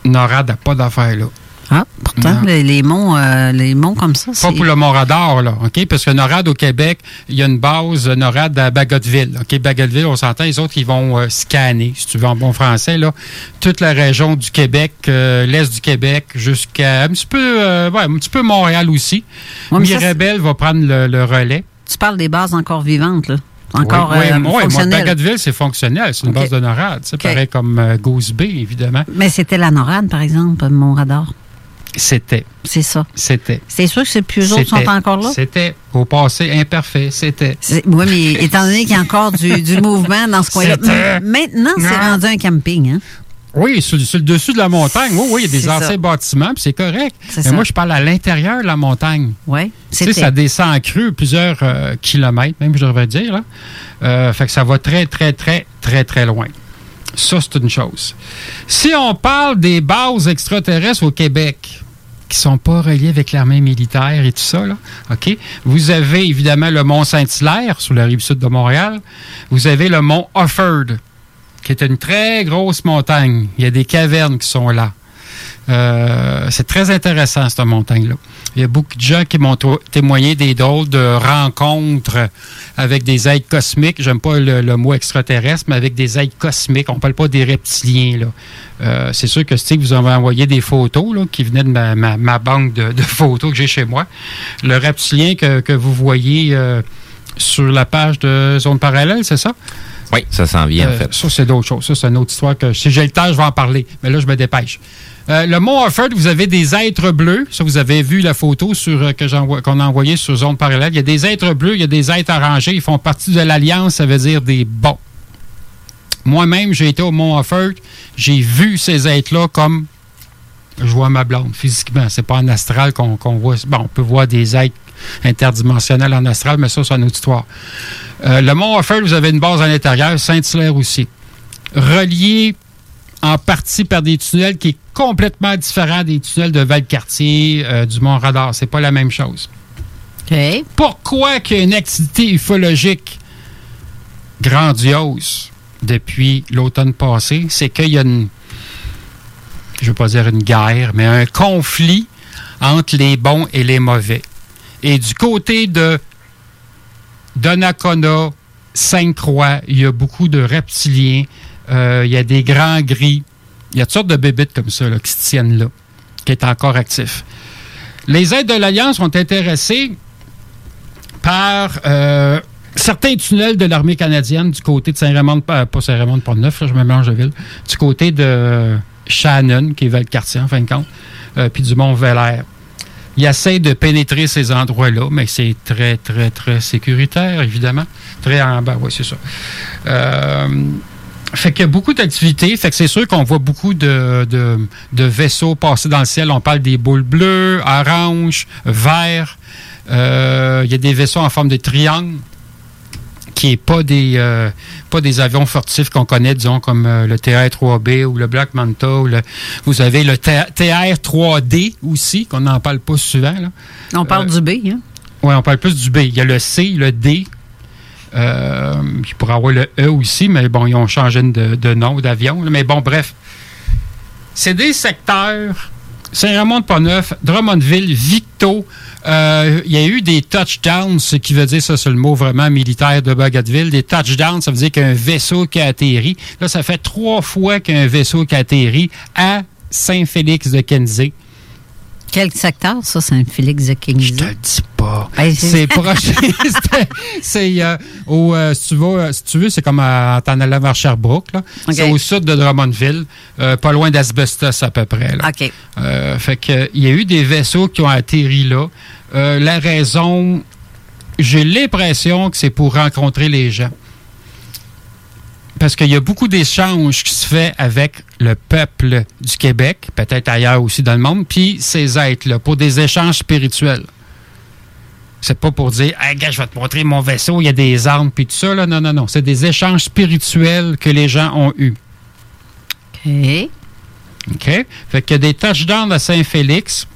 NORAD n'a pas d'affaires là. Ah, pourtant, les, les monts, euh, les monts comme ça, Pas pour le Mont-Radar, là, OK? Parce que NORAD au Québec, il y a une base euh, NORAD à Bagotville. OK? Bagotville, on s'entend, les autres, ils vont euh, scanner, si tu veux en bon français, là, toute la région du Québec, euh, l'Est du Québec, jusqu'à un petit peu, ouais, un petit peu Montréal aussi. Ouais, ça, Mirabel va prendre le, le relais. Tu parles des bases encore vivantes, là. Encore oui, oui, euh, oui. Bagotville, c'est fonctionnel. C'est une base de NORAD. C'est OK. pareil comme euh, Goose Bay, évidemment. Mais c'était la NORAD, par exemple, mon radar. C'était. C'est ça. C'était. C'est sûr que c'est plus autres sont encore là? C'était au passé imparfait. C'était. Oui, mais étant donné qu'il y a encore du, du mouvement dans ce coin-là. Maintenant, c'est rendu un camping, hein? Oui, sur, sur le dessus de la montagne. Oui, oui, il y a des ça. anciens bâtiments, puis c'est correct. Mais ça. moi, je parle à l'intérieur de la montagne. Oui, Tu sais, ça descend en creux plusieurs euh, kilomètres, même, je devrais dire. Là. Euh, fait que ça va très, très, très, très, très loin. Ça, c'est une chose. Si on parle des bases extraterrestres au Québec, qui sont pas reliées avec l'armée militaire et tout ça, OK? Vous avez évidemment le mont Saint-Hilaire, sur la rive sud de Montréal. Vous avez le mont Offord, qui est une très grosse montagne. Il y a des cavernes qui sont là. Euh, c'est très intéressant, cette montagne-là. Il y a beaucoup de gens qui m'ont témoigné des drôles de rencontres avec des êtres cosmiques. J'aime pas le, mot extraterrestre, mais avec des êtres cosmiques. On parle pas des reptiliens. Là. Euh, c'est sûr que Steve vous avez envoyé des photos là, qui venaient de ma, banque de, de photos que j'ai chez moi. Le reptilien que, que vous voyez euh, sur la page de Zone Parallèle, c'est ça? Oui, ça s'en vient, en Euh, fait. Ça, c'est d'autres choses. Ça, c'est une autre histoire que si j'ai le temps, je vais en parler. Mais là, je me dépêche. Euh, le mont Offord, vous avez des êtres bleus. Ça, vous avez vu la photo sur, euh, que qu'on a envoyée sur Zone Parallèle. Il y a des êtres bleus, il y a des êtres orangés. Ils font partie de l'Alliance, ça veut dire des bons. Moi-même, j'ai été au mont Offord. J'ai vu ces êtres-là comme je vois ma blonde physiquement. C'est pas en astral qu'on qu'on voit. Bon, on peut voir des êtres interdimensionnels en astral, mais ça, c'est une autre histoire. Euh, le Mont Offord, vous avez une base à l'intérieur, Saint-Hilaire aussi. Relié en partie par des tunnels qui est complètement différent des tunnels de Valcartier, euh, du Mont Radar. C'est pas la même chose. Pourquoi qu'il y a une activité ufologique grandiose depuis l'automne passé? C'est qu'il y a une, je ne veux pas dire une guerre, mais un conflit entre les bons et les mauvais. Et du côté de Donnacona, Sainte-Croix, il y a beaucoup de reptiliens, euh, il y a des grands gris, il y a toutes sortes de bébites comme ça qui se tiennent là, qui est encore actif. Les aides de l'Alliance sont intéressés par euh, certains tunnels de l'armée canadienne du côté de Saint-Raymond, euh, pas Saint-Raymond de Port-Neuf, là, je me mélange de ville, du côté de Shannon, qui est Valcartier en fin de compte, puis du mont Ils essaient de pénétrer ces endroits-là, mais c'est très, très, très sécuritaire, évidemment. Très en bas, oui, c'est ça. Euh, fait qu'il y a beaucoup d'activités. Fait que c'est sûr qu'on voit beaucoup de, de, de vaisseaux passer dans le ciel. On parle des boules bleues, oranges, verts. Euh, Il y a des vaisseaux en forme de triangle qui n'est pas des euh, pas des avions furtifs qu'on connaît, disons, comme euh, le TR-3B ou le Black Manta. Ou le, vous avez le TR-3D aussi, qu'on n'en parle pas souvent. Là. On parle Euh, du B, hein? Oui, on parle plus du B. Il y a le C, le D. Il pourrait avoir le E aussi, mais bon, ils ont changé de, de nom d'avion. Mais bon, bref. C'est des secteurs. Saint-Raymond-de-Pont-Neuf, Drummondville, Victo. Euh, il y a eu des touchdowns, ce qui veut dire, ça c'est le mot vraiment militaire de Bagotville. Des touchdowns, ça veut dire qu'un vaisseau qui a atterri. Là, ça fait trois fois qu'un vaisseau qui a atterri à Saint-Félix de Kenzé. Quel secteur, ça, Saint-Félix de Kingsley? Je te le dis pas. Ben, C'est proche. c'est- euh, au, euh, si tu vas, euh, si tu veux, c'est comme à, en allant vers Sherbrooke. là. C'est au sud de Drummondville, euh, pas loin d'Asbestos à peu près. Là. OK. Fait que il y a eu des vaisseaux qui ont atterri là. La raison, j'ai l'impression que c'est pour rencontrer les gens. Parce qu'il y a beaucoup d'échanges qui se fait avec le peuple du Québec, peut-être ailleurs aussi dans le monde, puis ces êtres-là, pour des échanges spirituels. C'est pas pour dire, hey, gars, je vais te montrer mon vaisseau, il y a des armes, puis tout ça. Là. Non, non, non. C'est des échanges spirituels que les gens ont eus. OK. OK? Fait qu'il y a des touchdowns à Saint-Félix.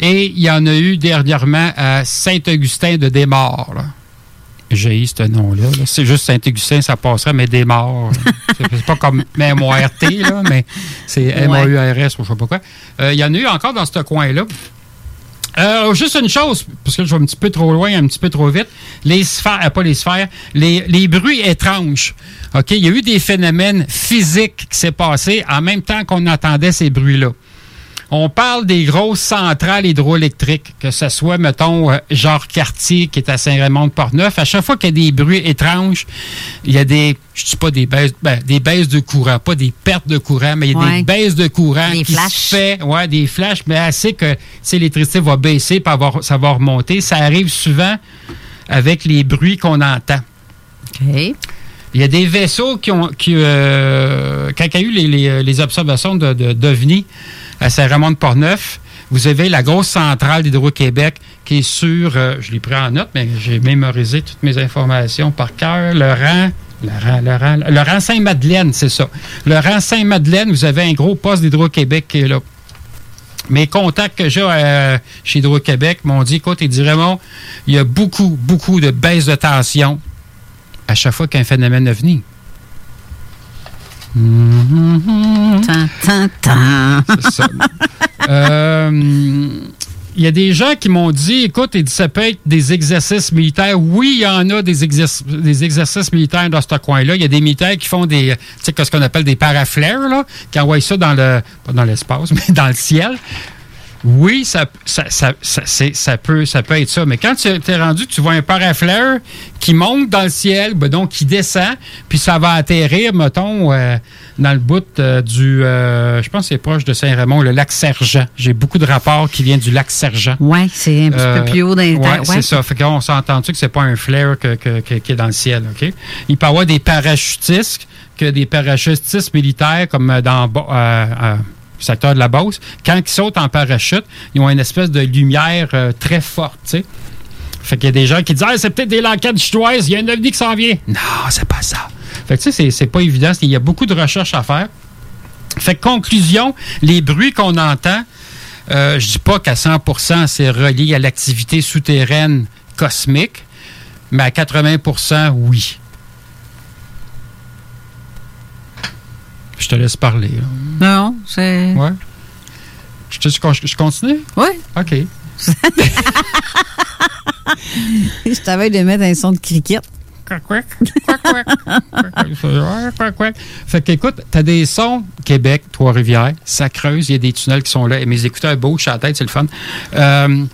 Et il y en a eu dernièrement à Saint-Augustin de Desmaures. Là. J'ai eu ce nom-là. là. C'est juste Saint-Augustin, ça passerait, mais Desmaures. là. c'est pas comme M-O-R-T, là, mais c'est M-A-U-R-S ou je sais pas quoi. Euh, Il y en a eu encore dans ce coin-là. Euh, juste une chose, parce que je vais un petit peu trop loin, un petit peu trop vite. Les sphères, euh, pas les sphères, les, les bruits étranges. OK? Il y a eu des phénomènes physiques qui s'est passé en même temps qu'on entendait ces bruits-là. On parle des grosses centrales hydroélectriques, que ce soit, mettons, euh, genre Cartier, qui est à Saint-Raymond-de-Portneuf. À chaque fois qu'il y a des bruits étranges, il y a des, je dis pas des baisses, ben, des baisses de courant, pas des pertes de courant, mais il y a Ouais. des baisses de courant Des qui flashs. se fait, ouais, des flashs, mais assez que si l'électricité va baisser, puis ça va remonter. Ça arrive souvent avec les bruits qu'on entend. OK. Il y a des vaisseaux qui ont. Qui, euh, quand il y a eu les, les- les observations de, de, d'OVNI à Saint-Raymond-de-Portneuf, vous avez la grosse centrale d'Hydro-Québec qui est sur. euh, je l'ai pris en note, mais j'ai mémorisé toutes mes informations par cœur. Le rang. Le rang, le rang, le rang Saint-Madeleine, c'est ça. Le rang Saint-Madeleine, vous avez un gros poste d'Hydro-Québec qui est là. Mes contacts que j'ai euh, chez Hydro-Québec m'ont dit écoute, ils dit Raymond, il y a beaucoup, beaucoup de baisse de tension à chaque fois qu'un phénomène est venu. Tan, tan, tan. C'est ça. Euh, Il y a des gens qui m'ont dit, écoute, dit, ça peut être des exercices militaires. Oui, il y en a des, exercices, des exercices militaires dans ce coin-là. Il y a des militaires qui font des, tu sais, ce qu'on appelle des paraflares, là, qui envoient ça dans le, pas dans l'espace, mais dans le ciel. Oui, ça, ça, ça, ça, c'est- ça peut, ça peut être ça. Mais quand tu es rendu, tu vois un paraflare qui monte dans le ciel, ben donc qui descend, puis ça va atterrir, mettons, euh, dans le bout euh, du, euh, je pense que c'est proche de Saint-Raymond, le lac Sergent. J'ai beaucoup de rapports qui viennent du lac Sergent. Oui, c'est un petit peu plus haut dans les Ouais, terres. c'est ça. Fait qu'on s'entend-tu que c'est pas un flare que- que- que- qui est dans le ciel, OK? Il peut y avoir des parachutistes, que des parachutistes militaires, comme euh, dans Secteur de la Beauce, quand ils sautent en parachute, ils ont une espèce de lumière euh, très forte, tu sais. Fait qu'il y a des gens qui disent Ah, c'est peut-être des lanquettes chinoises, il y a un ovni qui s'en vient. Non, c'est pas ça. Fait que tu sais, c'est pas évident. Il y a beaucoup de recherches à faire. Fait que conclusion, les bruits qu'on entend, euh, je dis pas qu'à 100% c'est relié à l'activité souterraine cosmique, mais à 80% oui. Je te laisse parler. là. Non, c'est. Ouais. Je, te- je, continue? Oui. OK. Je t'avais de mettre un son de cricket. Fait qu'écoute, t'as des sons Québec, Trois-Rivières, ça creuse, il y a des tunnels qui sont là. Et mes écouteurs bougent à la tête, c'est le fun. Euh,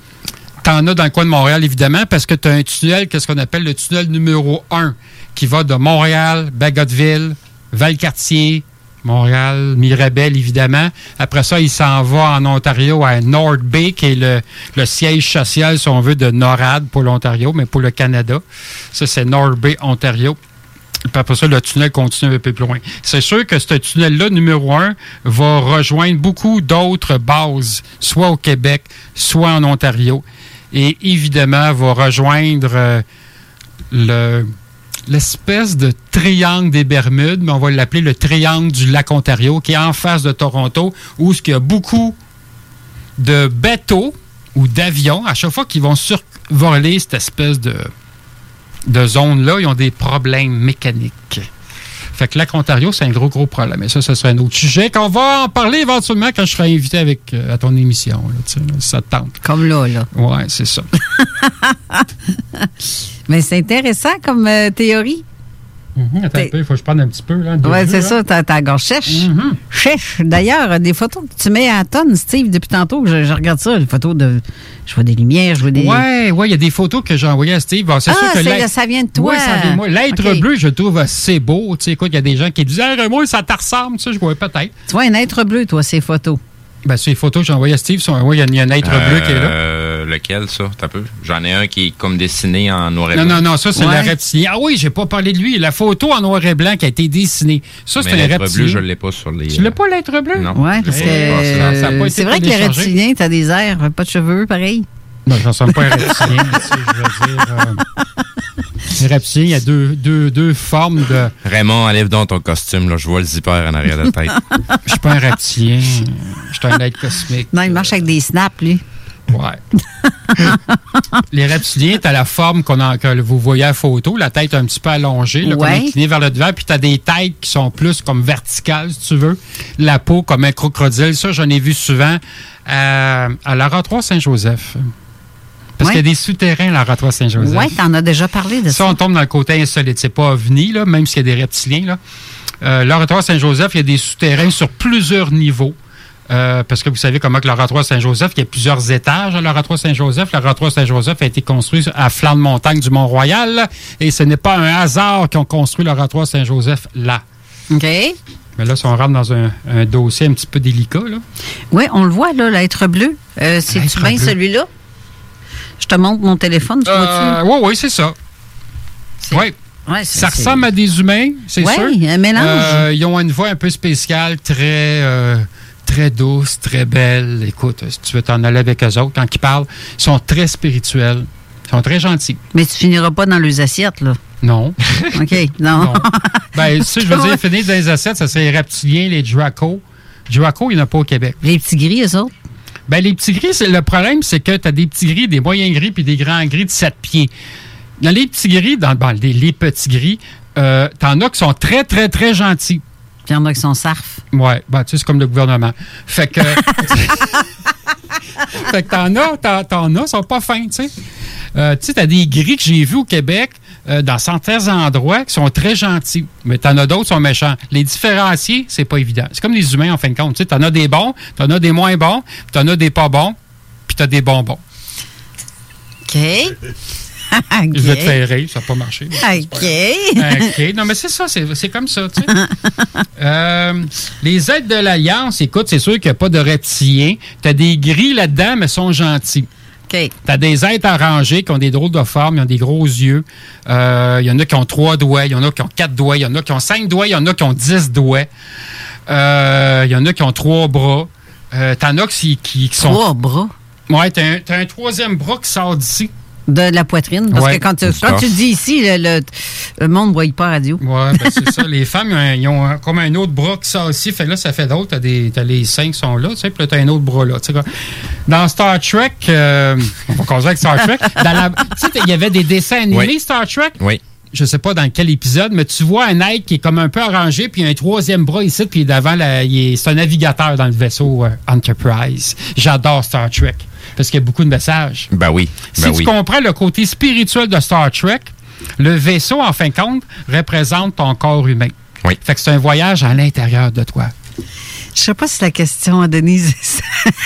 T'en as dans le coin de Montréal, évidemment, parce que tu as un tunnel, qu'est-ce qu'on appelle le tunnel numéro 1, qui va de Montréal, Bagotville, Valcartier, Montréal, Mirabel, évidemment. Après ça, il s'en va en Ontario à North Bay, qui est le, siège social, si on veut, de NORAD pour l'Ontario, mais pour le Canada. Ça, c'est North Bay, Ontario. Puis après ça, le tunnel continue un peu plus loin. C'est sûr que ce tunnel-là, numéro un, va rejoindre beaucoup d'autres bases, soit au Québec, soit en Ontario. Et évidemment, va rejoindre euh, le l'espèce de triangle des Bermudes, mais on va l'appeler le triangle du lac Ontario, qui est en face de Toronto, où il y a beaucoup de bateaux ou d'avions, à chaque fois qu'ils vont survoler cette espèce de, de zone-là, ils ont des problèmes mécaniques. Fait que lac Ontario, c'est un gros, gros problème. Et ça, ce serait un autre sujet qu'on va en parler éventuellement quand je serai invité avec, euh, à ton émission. Là, là, ça te tente. Comme là, là. Ouais, c'est ça. Mais c'est intéressant comme euh, théorie. Mhm, attends un peu, il faut que je prenne un petit peu. Oui, c'est là. ça, ta, ta gorge sèche. Mhm. Sèche. D'ailleurs, euh, des photos que tu mets à tonne, Steve, depuis tantôt, que je, je regarde ça, les photos de. Je vois des lumières, je vois des. Ouais, ouais, il y a des photos que j'ai envoyées à Steve. Bon, c'est Ah, sûr que ça vient de toi. Ouais, ça vient de moi. L'être bleu, je trouve assez beau. Tu sais, écoute, il y a des gens qui disent, ah, moi, ça te ressemble, ça, je vois peut-être. Tu vois un être bleu, toi, ces photos. Ben, ces photos que j'ai envoyées à Steve, sont, ouais, il y a- il y, a un être bleu qui est là. Euh, lequel, ça? T'as peu? J'en ai un qui est comme dessiné en noir et Non, blanc. non, non, ça, c'est Ouais. le reptilien. Ah oui, j'ai pas parlé de lui. La photo en noir et blanc qui a été dessinée. Ça, c'est l'être reptilien. bleu, je l'ai pas sur les... Tu l'as pas, l'être bleu? Non. Ouais, parce que. été c'est vrai que les reptiliens, t'as des airs, pas de cheveux, pareil. Ben, je ressemble pas à un reptilien, tu sais, je veux dire. euh, les reptiliens, il y a deux, deux, deux formes de. Raymond, enlève donc ton costume, là. Je vois le zipper en arrière de la tête. Je suis pas un reptilien. Je suis un être cosmique. Non, il marche avec des snaps, lui. Ouais. les reptiliens, tu as la forme qu'on que vous voyez à la photo, la tête un petit peu allongée, là, comme inclinée vers le devant, puis tu as des têtes qui sont plus comme verticales, si tu veux. La peau comme un crocodile. Ça, j'en ai vu souvent à, à l'oratoire Saint-Joseph. Parce Ouais. qu'il y a des souterrains à l'oratoire Saint-Joseph. Ouais, t'en as déjà parlé de ça. Ça, on tombe dans le côté insolite. C'est pas ovni, là, même s'il y a des reptiliens. Là. Euh, Saint-Joseph, il y a des souterrains sur plusieurs niveaux. Euh, parce que vous savez comment que l'oratoire Saint-Joseph, il y a plusieurs étages à l'oratoire Saint-Joseph. L'oratoire Saint-Joseph a été construit à flanc de montagne du Mont-Royal. Et ce n'est pas un hasard qu'ils ont construit l'oratoire Saint-Joseph là. OK. Mais là, si on rentre dans un, un dossier un petit peu délicat, là. Oui, on le voit, là, l'être bleu. Euh, C'est-tu bien celui-là? Je te montre mon téléphone, tu Euh, vois-tu? oui, oui, c'est ça. Oui. Ouais, Ça ressemble à des humains, c'est Ouais, sûr. un mélange. Euh, ils ont une voix un peu spéciale, très, euh, très douce, très belle. Écoute, si tu veux t'en aller avec eux autres, quand ils parlent, ils sont très spirituels. Ils sont très gentils. Mais tu finiras pas dans les assiettes, là. Non. OK, non. Non. Ben, tu sais, je veux dire, finir dans les assiettes, ça serait les reptiliens, les Draco. Draco, il n'y en a pas au Québec. Les petits gris, eux autres? Ben, les petits gris, le problème, c'est que tu as des petits gris, des moyens gris, puis des grands gris de 7 pieds. Dans les petits gris, dans ben, les, les petits gris, euh, t'en as qui sont très, très, très gentils. Puis il y en a qui sont sarfs. Ouais, ben, tu sais, c'est comme le gouvernement. Fait que. fait que t'en as, t'en, t'en as, sont pas fins, tu sais. Euh, tu sais, t'as des gris que j'ai vus au Québec, euh, dans certains endroits, qui sont très gentils. Mais t'en as d'autres qui sont méchants. Les différencier, c'est pas évident. C'est comme les humains, en fin de compte. Tu sais, t'en as des bons, t'en as des moins bons, puis t'en as des pas bons, puis t'as des bonbons. OK. Je vais te faire rire, ça n'a pas marché. OK. OK. Non, mais c'est ça, c'est comme ça, tu sais. Euh, les aides de l'Alliance, écoute, c'est sûr qu'il n'y a pas de reptiliens. Tu as des gris là-dedans, mais sont gentils. OK. Tu as des êtres arrangés qui ont des drôles de formes, ils ont des gros yeux. Euh, Il y en a qui ont trois doigts, il y en a qui ont quatre doigts, il y en a qui ont cinq doigts, il y en a qui ont dix doigts. Euh, Il y en a qui ont trois bras. Euh, T'en as qui, qui, qui sont. Trois bras? Ouais, t'as un, t'as un troisième bras qui sort d'ici. De la poitrine. Parce Ouais, que quand, tu, quand tu dis ici, le, le, le monde ne voit pas radio. Ouais, ben c'est ça. Les femmes, ils ont, un- ils ont un- comme un autre bras qui sort ici. Fait que là, ça fait d'autres. T'as, des, t'as les seins qui sont là, tu sais, puis là, t'as un autre bras là. tu sais, quoi. Dans Star Trek, euh, on va causer avec Star Trek. il y avait des dessins animés Oui. Star Trek? Oui. Je sais pas dans quel épisode, mais tu vois un être qui est comme un peu arrangé, puis il y a un troisième bras ici, puis est- c'est un navigateur dans le vaisseau euh, Enterprise. J'adore Star Trek, parce qu'il y a beaucoup de messages. Ben oui. Si Ben tu oui. comprends le côté spirituel de Star Trek, le vaisseau, en fin de compte, représente ton corps humain. Oui. Fait que c'est un voyage à l'intérieur de toi. Je sais pas si la question à Denise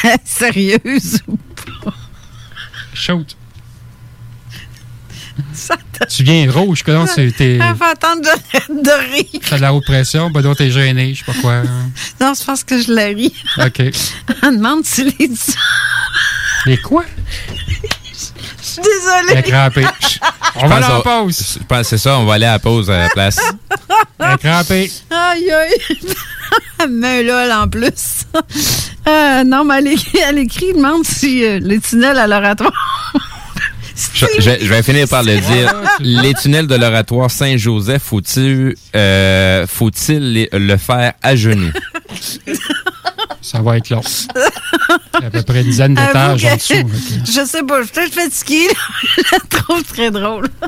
est sérieuse ou pas. Je shoot. Tu viens rouge, que non, c'est. t'es- Elle fait attendre de, de rire. T'as de la haute pression, ben non, t'es gêné, je sais pas quoi. Non, c'est parce que je la ris. OK. Elle demande si les... Les quoi? Je suis désolée. Elle a crampé. On va aller en pause. Je pense que c'est ça, on va aller à la pause à la place. Elle a crampé. Aïe, aïe. Un lol en plus. Euh, non, mais elle, écrit- elle écrit, demande si euh, les tunnels à l'oratoire. Je, je- je vais finir par le dire. Les tunnels de l'oratoire Saint-Joseph, faut-il euh, faut-il le faire à genoux? Ça va être long. Il y a à peu près une dizaine d'étages en dessous. Je sais pas, je suis peut-être fatiguée. là. Je la trouve très drôle.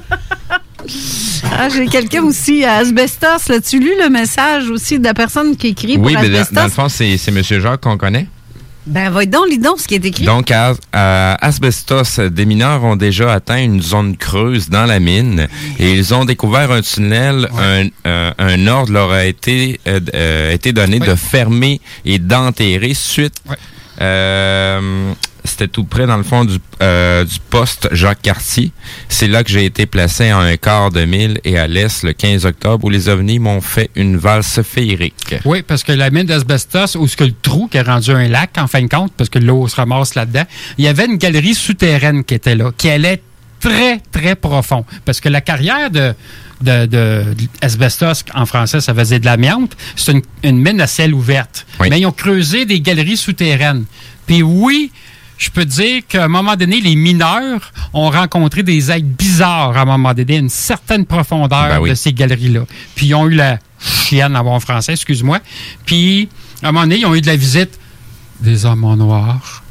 Ah, J'ai quelqu'un aussi à Asbestos. L'as-tu lu le message aussi de la personne qui écrit Oui, pour mais dans, Asbestos? dans le fond, c'est c'est M. Jacques qu'on connaît. Ben, va donc, lis donc ce qui est écrit. Donc, à, à Asbestos, des mineurs ont déjà atteint une zone creuse dans la mine et ils ont découvert un tunnel. Un, euh, un ordre leur a été, euh, euh, été donné de fermer et d'enterrer suite. Euh, C'était tout près, dans le fond, du, euh, du poste Jacques Cartier. C'est là que j'ai été placé à un quart de mille et à l'est le 15 octobre où les ovnis m'ont fait une valse féerique. Oui, parce que la mine d'asbestos, où ce que le trou qui est rendu un lac, en fin de compte, parce que l'eau se ramasse là-dedans, il y avait une galerie souterraine qui était là, qui allait très, très profond. Parce que la carrière de, de, de, asbestos, en français, ça faisait de l'amiante, c'est une, une mine à ciel ouverte. Mais ils ont creusé des galeries souterraines. Puis oui, je peux dire qu'à un moment donné, les mineurs ont rencontré des êtres bizarres à un moment donné, une certaine profondeur Ben oui. de ces galeries-là. Puis ils ont eu la chienne en bon français, excuse-moi. Puis à un moment donné, ils ont eu de la visite des hommes en noir.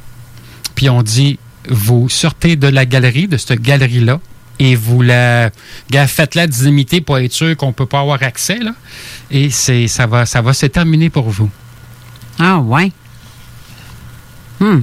Puis on dit, vous sortez de la galerie, de cette galerie-là, et vous la faites-la dynamiter pour être sûr qu'on peut pas avoir accès, là. Et c'est, ça va, ça va se terminer pour vous. Ah, ouais. Hmm.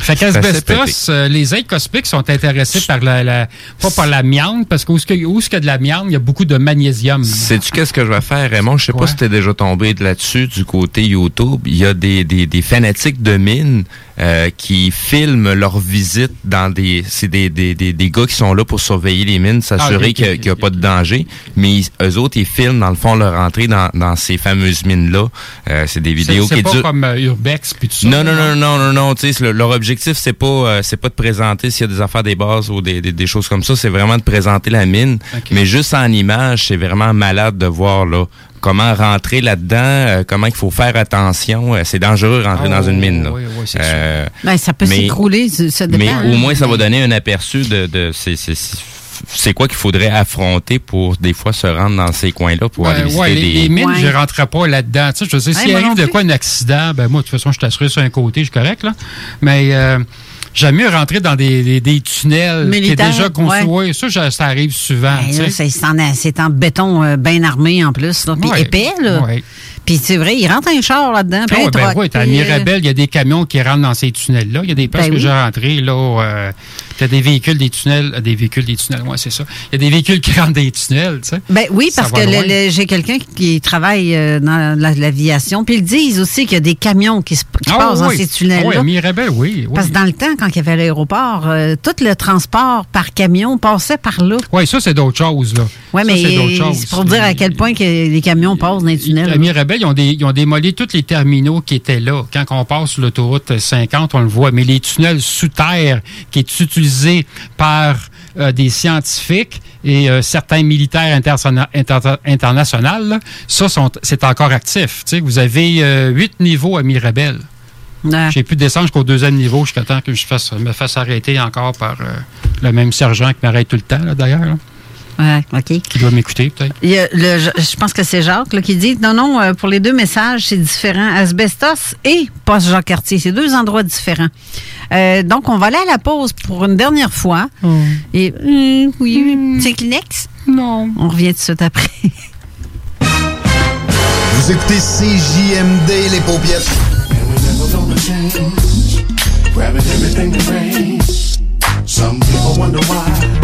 Fait qu'Asbestos, euh, les êtres cosmiques sont intéressés par la, la- pas par l'amiante, parce qu'où est-ce qu'il y a de l'amiante, il y a beaucoup de magnésium. Sais-tu qu'est-ce que je vais faire, Raymond? Je sais pas si t'es déjà tombé de là-dessus du côté YouTube. Il y a des, des, des fanatiques de mines euh, qui filment leur visite dans des... C'est des, des, des, des gars qui sont là pour surveiller les mines, s'assurer Ah, ok, qu'il n'y a, pas de danger. Mais ils- eux autres, ils filment, dans le fond, leur entrée dans, dans ces fameuses mines-là. Euh, c'est des C'est vidéos c'est qui pas durent... comme euh, Urbex puis tout ça. Non, non, non, non, non, non. Tu sais, le- leur objectif, c'est pas, euh, c'est pas de présenter s'il y a des affaires des bases ou des, des, des choses comme ça. C'est vraiment de présenter la mine. Mais juste en image, c'est vraiment malade de voir là comment rentrer là-dedans, euh, comment il faut faire attention. Euh, c'est dangereux de rentrer Oh, dans une mine. Là. oui, oui, c'est Euh, Ben, ça peut mais- s'écrouler, ça dépend. mais hein. au moins, ça va donner un aperçu de, de c'est, c'est, c'est quoi qu'il faudrait affronter pour des fois se rendre dans ces coins-là pour aller Ouais, visiter ouais, les, des. les mines, je rentrerai pas là-dedans. Tu sais, je sais, Ouais, s'il arrive de quoi un accident, ben moi, de toute façon, je t'assure sur un côté, je suis correct, là. Mais euh, j'aime mieux rentrer dans des, des, des tunnels qui est déjà ouais. Ouais, ça, je- ça arrive souvent. Ben, c'est en, béton euh, bien armé en plus, là, puis Ouais, épais. Là. ouais. Puis c'est vrai, il rentre un char là-dedans. De ben t'as à Mirabel, il y a des camions qui rentrent dans ces tunnels-là. Il y a des places Ben que oui. j'ai rentrées, là. Euh, t'as des véhicules, des tunnels. euh, Des véhicules, des tunnels, ouais, c'est ça. Il y a des véhicules qui rentrent des tunnels, tu sais. Ben oui, parce que loin. le- le- j'ai quelqu'un qui travaille euh, dans la- l'aviation, puis ils disent aussi qu'il y a des camions qui, se, qui Ah passent dans oui. ces tunnels-là. Ah Oui, à Mirabel, oui. oui. Parce que dans le temps, quand il y avait l'aéroport, euh, tout le transport par camion passait par là. Oui, ça, c'est d'autres choses, là. Oui, mais c'est pour dire à quel point que les camions passent dans les tunnels. À Mirabel, ils ont, des- ils ont démoli tous les terminaux qui étaient là. Quand on passe sur l'autoroute 50, on le voit. Mais les tunnels sous terre qui est utilisé par euh, des scientifiques et euh, certains militaires inter- internationaux, là, ça, c'est encore actif. Vous avez euh, huit niveaux à Mirabel. J'ai pu descendre jusqu'au deuxième niveau jusqu'à temps que je fasse, me fasse arrêter encore par euh, le même sergent qui m'arrête tout le temps, d'ailleurs. Ouais, OK. Qui doit m'écouter, peut-être? Je pense que c'est Jacques là, qui dit non, non, euh, pour les deux messages, c'est différent. Asbestos et Poste Jacques Cartier, c'est deux endroits différents. Euh, donc, on va aller à la pause pour une dernière fois. Et hum, oui, c'est Kleenex? Non. On revient tout de suite après. Vous écoutez CJMD, les paupiètes. Grabbing everything that rains. Some people wonder why.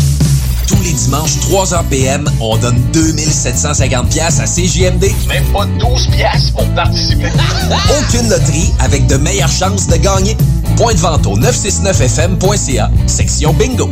Dimanches, 3h PM, on donne 2750 pièces à CJMD. Même pas 12 pièces pour participer. Aucune loterie avec de meilleures chances de gagner. Point de vente au 969fm.ca, section bingo.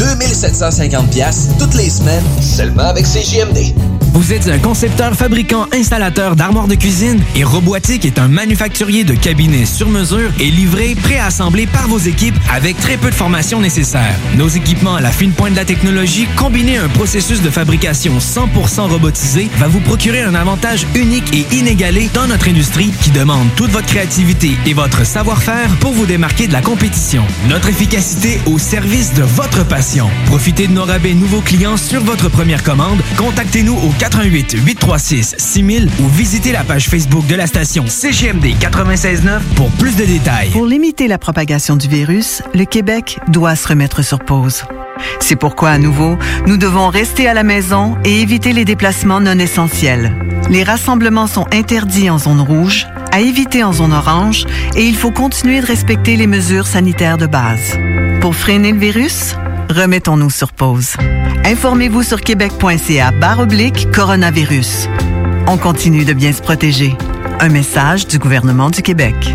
2750 pièces toutes les semaines, seulement avec CJMD. Vous êtes un concepteur, fabricant, installateur d'armoires de cuisine et Robotique est un manufacturier de cabinets sur mesure et livré, préassemblé par vos équipes avec très peu de formation nécessaire. Nos équipements à la fine pointe de la technologie, combinés à un processus de fabrication 100% robotisé, va vous procurer un avantage unique et inégalé dans notre industrie qui demande toute votre créativité et votre savoir-faire pour vous démarquer de la compétition. Notre efficacité au service de votre passion. Profitez de nos rabais nouveaux clients sur votre première commande. Contactez-nous au 88 836 6000 ou visitez la page Facebook de la station CGMD 969 pour plus de détails. Pour limiter la propagation du virus, le Québec doit se remettre sur pause. C'est pourquoi, à nouveau, nous devons rester à la maison et éviter les déplacements non essentiels. Les rassemblements sont interdits en zone rouge, à éviter en zone orange, et il faut continuer de respecter les mesures sanitaires de base. Pour freiner le virus, remettons-nous sur pause. Informez-vous sur québec.ca barre oblique coronavirus. On continue de bien se protéger. Un message du gouvernement du Québec.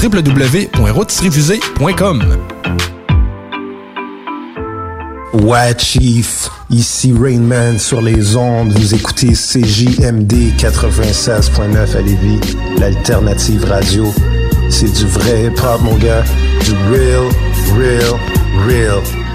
www.rotisseriefusée.com. Ouais, Chief. Ici Rainman sur les ondes. Vous écoutez CJMD 96.9 à Lévis, l'alternative radio. C'est du vrai hip-hop, mon gars. Du real, real, real.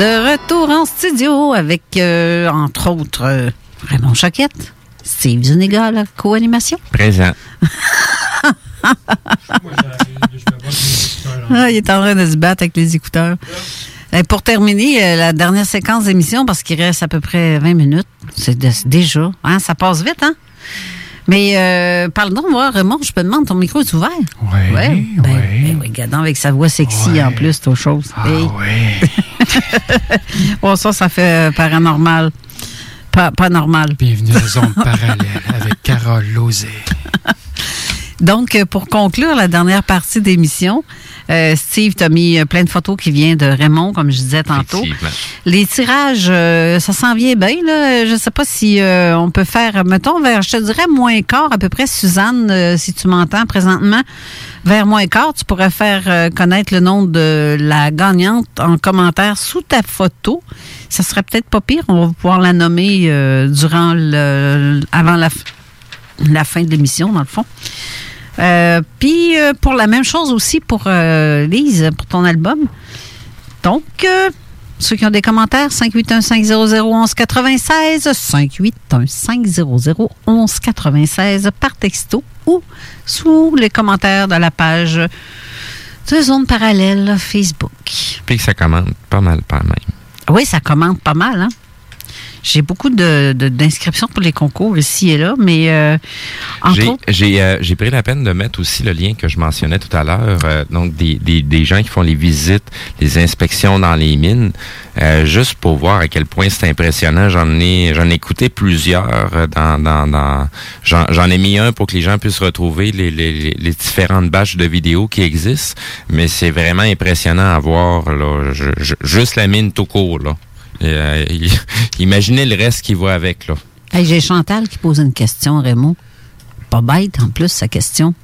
De retour en studio avec, euh, entre autres, euh, Raymond Choquette, Steve Zuniga la co-animation. Présent. Ah, il est en train de se battre avec les écouteurs. Euh, pour terminer, euh, la dernière séquence d'émission, parce qu'il reste à peu près 20 minutes, c'est déjà, hein, ça passe vite, hein? Mais euh, parle donc, moi, Raymond, je me demande, ton micro est ouvert? Oui, Ouais. Ben, ben regardons avec sa voix sexy en plus, autre chose. Hey. bon, ça, ça fait euh, paranormal. Pas, pas normal. Bienvenue à Zone Parallèle avec Carole Lozé. Donc, euh, pour conclure la dernière partie d'émission, euh, Steve, tu as mis plein de photos qui viennent de Raymond, comme je disais tantôt. Les tirages, euh, ça s'en vient bien. Là. Je ne sais pas si euh, on peut faire, mettons, vers, je te dirais, moins quart à peu près, Suzanne, euh, si tu m'entends présentement. Vers moins quart, tu pourrais faire euh, connaître le nom de la gagnante en commentaire sous ta photo. Ça serait peut-être pas pire. On va pouvoir la nommer euh, avant la, fin de l'émission, dans le fond. Euh, Puis pour la même chose aussi pour Lise, pour ton album. Donc, ceux qui ont des commentaires, 581-500-1196, 581-500-1196 par texto ou sous les commentaires de la page de Zone Parallèle Facebook. Puis que ça commande pas mal, pas même. Oui, ça commente pas mal, hein? J'ai beaucoup de- de- d'inscriptions pour les concours ici et là, mais euh, entre J'ai- euh, j'ai pris la peine de mettre aussi le lien que je mentionnais tout à l'heure, euh, donc des, des, des gens qui font les visites, les inspections dans les mines, euh, juste pour voir à quel point c'est impressionnant. J'en ai j'en ai écouté plusieurs euh, dans dans, dans j'en j'en ai mis un pour que les gens puissent retrouver les, les, les- différentes batches de vidéos qui existent, mais c'est vraiment impressionnant à voir là, je- je- juste la mine tout court là. Et, euh, imaginez le reste qui va avec là. Hey, j'ai Chantal qui pose une question, Raymond. Pas bête, en plus, sa question.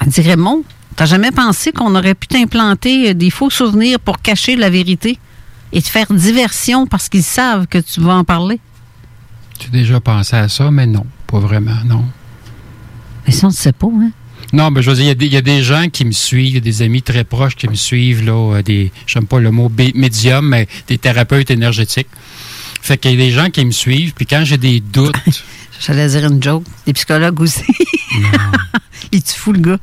Elle dit Raymond, t'as jamais pensé qu'on aurait pu t'implanter euh, des faux souvenirs pour cacher la vérité et te faire diversion parce qu'ils savent que tu vas en parler? J'ai déjà pensé à ça, mais non, pas vraiment, non. Mais ça, on ne sait pas, hein? Non, ben, je veux dire, il y a des- il y, a des gens qui me suivent, il y a des amis très proches qui me suivent, là, euh, des, j'aime pas le mot médium, mais des thérapeutes énergétiques. Fait qu'il y a des gens qui me suivent, puis quand j'ai des doutes, J'allais dire une joke. Des psychologues aussi. Il est fou, le gars?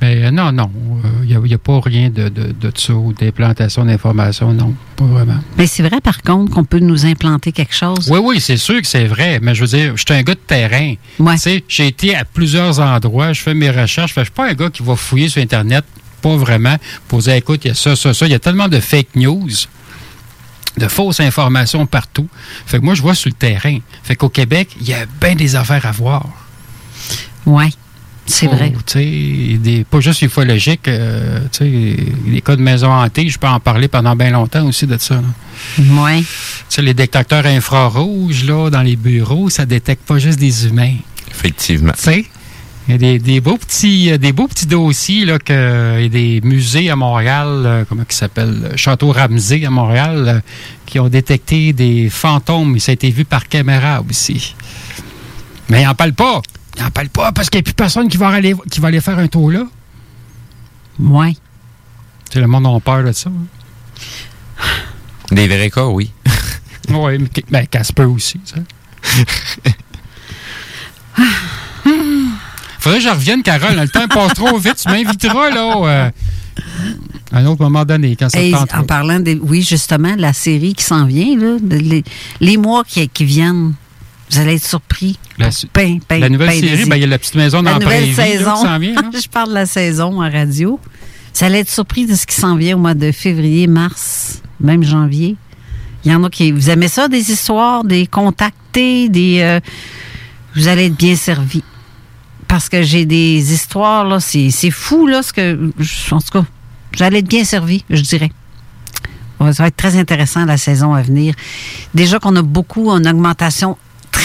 Ben euh, non, non, euh, il n'y a, pas rien de, de, de ça, ou d'implantation d'informations, non, pas vraiment. Mais c'est vrai, par contre, qu'on peut nous implanter quelque chose. Oui, oui, c'est sûr que c'est vrai, mais je veux dire, je suis un gars de terrain. Tu sais, j'ai été à plusieurs endroits, je fais mes recherches, je suis pas un gars qui va fouiller sur Internet, pas vraiment, pour dire, écoute, il y a ça, ça, ça. Il y a tellement de fake news, de fausses informations partout. Fait que moi, je vois sur le terrain. Fait qu'au Québec, il y a bien des affaires à voir. Oui, c'est vrai. Tu sais, des- pas juste ufologique, euh, tu sais, les cas de maison hantée, je peux en parler pendant bien longtemps aussi de ça. Oui. Les détecteurs infrarouges, là, dans les bureaux, ça détecte pas juste des humains. Effectivement. Tu sais, il y a des, des beaux petits, euh, des beaux petits dossiers, là, que, il y a des musées à Montréal, euh, comment il s'appelle, Château Ramsey à Montréal, euh, qui ont détecté des fantômes, et ça a été vu par caméra aussi. Mais ils n'en parlent pas. N'en parlent pas parce qu'il n'y a plus personne qui va aller, qui va aller faire un tour là. Oui. Tu sais, le monde a peur de ça. hein. Des vrais cas, oui. oui, mais ben, Casper aussi, ça. Faudrait que je revienne, Carole. Le temps passe trop vite. Tu m'inviteras, là, euh, à un autre moment donné, quand ça Hey, en parlant des. Oui, justement, la série qui s'en vient, là, de- les, les mois qui, qui viennent, vous allez être surpris. La, la nouvelle ben série, ben, il y a la petite maison dans La nouvelle là, saison. s'en vient. là. Je parle de la saison en radio. Vous allez être surpris de ce qui s'en vient au mois de février, mars, même janvier. Il y en a qui. Vous aimez ça, des histoires, des contactés, des. euh, vous allez être bien servi. Parce que j'ai des histoires, là, c'est fou, là, ce que. En tout cas, vous allez être bien servi, je dirais. Ça va être très intéressant la saison à venir. Déjà qu'on a beaucoup en augmentation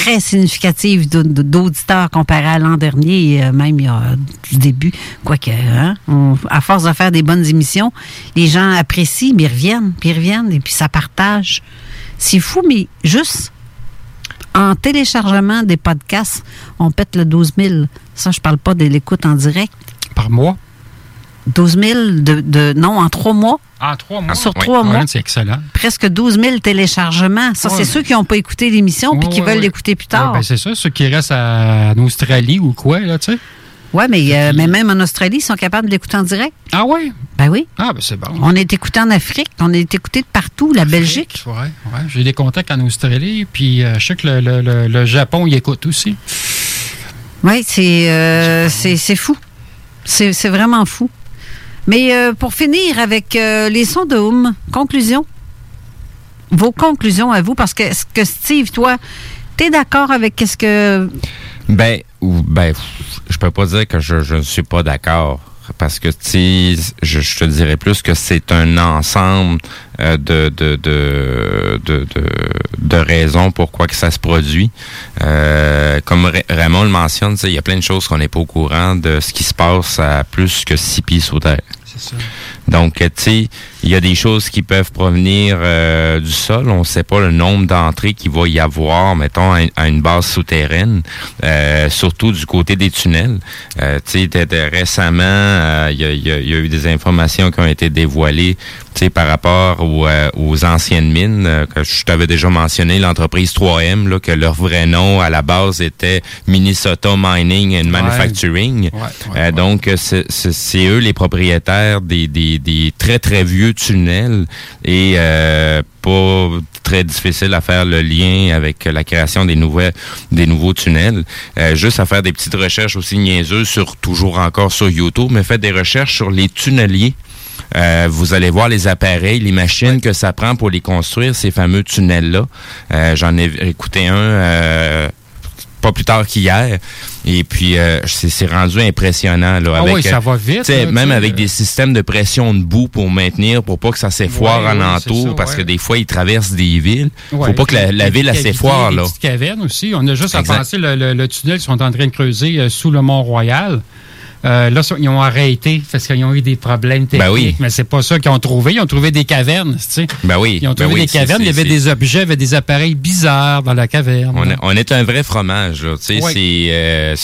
très significative d'au- d'auditeurs comparé à l'an dernier, euh, même il du début. Quoique, hein, à force de faire des bonnes émissions, les gens apprécient, mais ils reviennent, puis ils reviennent, et puis ça partage. C'est fou, mais juste en téléchargement des podcasts, on pète le 12 000. Ça, je parle pas de l'écoute en direct. Par mois? 12 000 de, de- non, en trois mois. En trois mois? Sur Oui. trois Ouais, mois. C'est excellent. Presque 12 000 téléchargements. Ça, c'est ceux qui n'ont pas écouté l'émission puis qui veulent l'écouter plus tard. Ouais, ben, c'est ça, ceux qui restent à- en Australie ou quoi, là, tu sais. Oui, mais, euh, mais même en Australie, ils sont capables de l'écouter en direct. Ah oui? Ben oui. Ah, ben c'est bon. On est écouté en Afrique, on est écouté de partout, la Belgique. Ouais, ouais. J'ai des contacts en Australie, puis euh, je sais que le, le- le- le Japon y écoute aussi. Oui, c'est euh, c'est fou. C'est vraiment fou. Mais euh, pour finir avec euh, les sons de Hum, conclusion, vos conclusions à vous, parce que, est-ce que Steve, toi, t'es d'accord avec qu'est-ce que... Ben, ben, je peux pas dire que je, je ne suis pas d'accord. Parce que, tu sais, je, je te dirais plus que c'est un ensemble euh, de, de, de, de, raisons pourquoi que ça se produit. Euh, comme Ra- Raymond le mentionne, il y a plein de choses qu'on n'est pas au courant de ce qui se passe à plus que six pieds sous terre. C'est ça. Donc, euh, tu sais, il y a des choses qui peuvent provenir euh, du sol. On ne sait pas le nombre d'entrées qu'il va y avoir, mettons, à, à une base souterraine, euh, surtout du côté des tunnels. Euh, tu sais, récemment, euh, il y, a, y a- y a eu des informations qui ont été dévoilées, tu sais, par rapport aux, euh, aux anciennes mines, euh, que je t'avais déjà mentionné, l'entreprise 3M, là, que leur vrai nom à la base était Minnesota Mining and Manufacturing. Euh, donc, euh, c'est eux les propriétaires des, des, des très, très vieux tunnels et euh, pas très difficile à faire le lien avec la création des nouvelles des nouveaux tunnels. Euh, juste à faire des petites recherches aussi niaiseuses sur toujours encore sur YouTube, mais faites des recherches sur les tunneliers. Euh, vous allez voir les appareils, les machines que ça prend pour les construire, ces fameux tunnels-là. Euh, J'en ai écouté un euh, pas plus tard qu'hier. Et puis, euh, c'est rendu impressionnant. Là, Ah oui, ça euh, va vite, tu sais, là, Même avec euh. des systèmes de pression de boue pour maintenir, pour pas que ça s'effoire Ouais, en entour, ça, parce ouais. que des fois, ils traversent des villes. Ouais, Faut pas que la, ville, s'effoire. là. cavernes aussi. On a juste à Exact. penser le, le- le tunnel qu'ils sont en train de creuser euh, sous le Mont-Royal. Euh, là, ils ont arrêté parce qu'ils ont eu des problèmes techniques. Ben oui. Mais c'est pas ça qu'ils ont trouvé. Ils ont trouvé des cavernes, tu sais. Ben oui. Ils ont ben trouvé oui, des cavernes. Il y avait des objets, il y avait des appareils bizarres dans la caverne. On est, on est un vrai fromage, là. Tu sais, Oui. c'est, euh,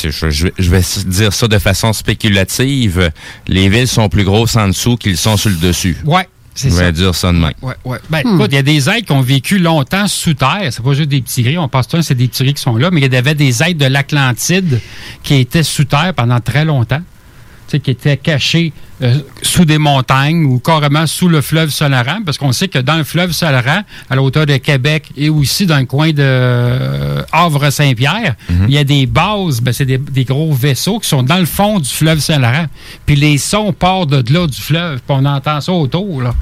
je vais dire ça de façon spéculative. Les villes sont plus grosses en dessous qu'ils sont sur le dessus. Ouais, c'est ça. dire ça de même. Ouais, ouais. Ben, écoute, il y a des êtres qui ont vécu longtemps sous terre. C'est pas juste des petits gris. On pense que c'est des petits gris qui sont là, mais il y avait des êtres de l'Atlantide qui étaient sous terre pendant très longtemps. Tu sais, qui étaient cachés euh, sous des montagnes ou carrément sous le fleuve Saint-Laurent, parce qu'on sait que dans le fleuve Saint-Laurent, à la hauteur de Québec et aussi dans le coin de euh, Havre-Saint-Pierre, il y a des bases, ben, c'est des, des gros vaisseaux qui sont dans le fond du fleuve Saint-Laurent. Puis les sons partent de là du fleuve, puis on entend ça autour. Là.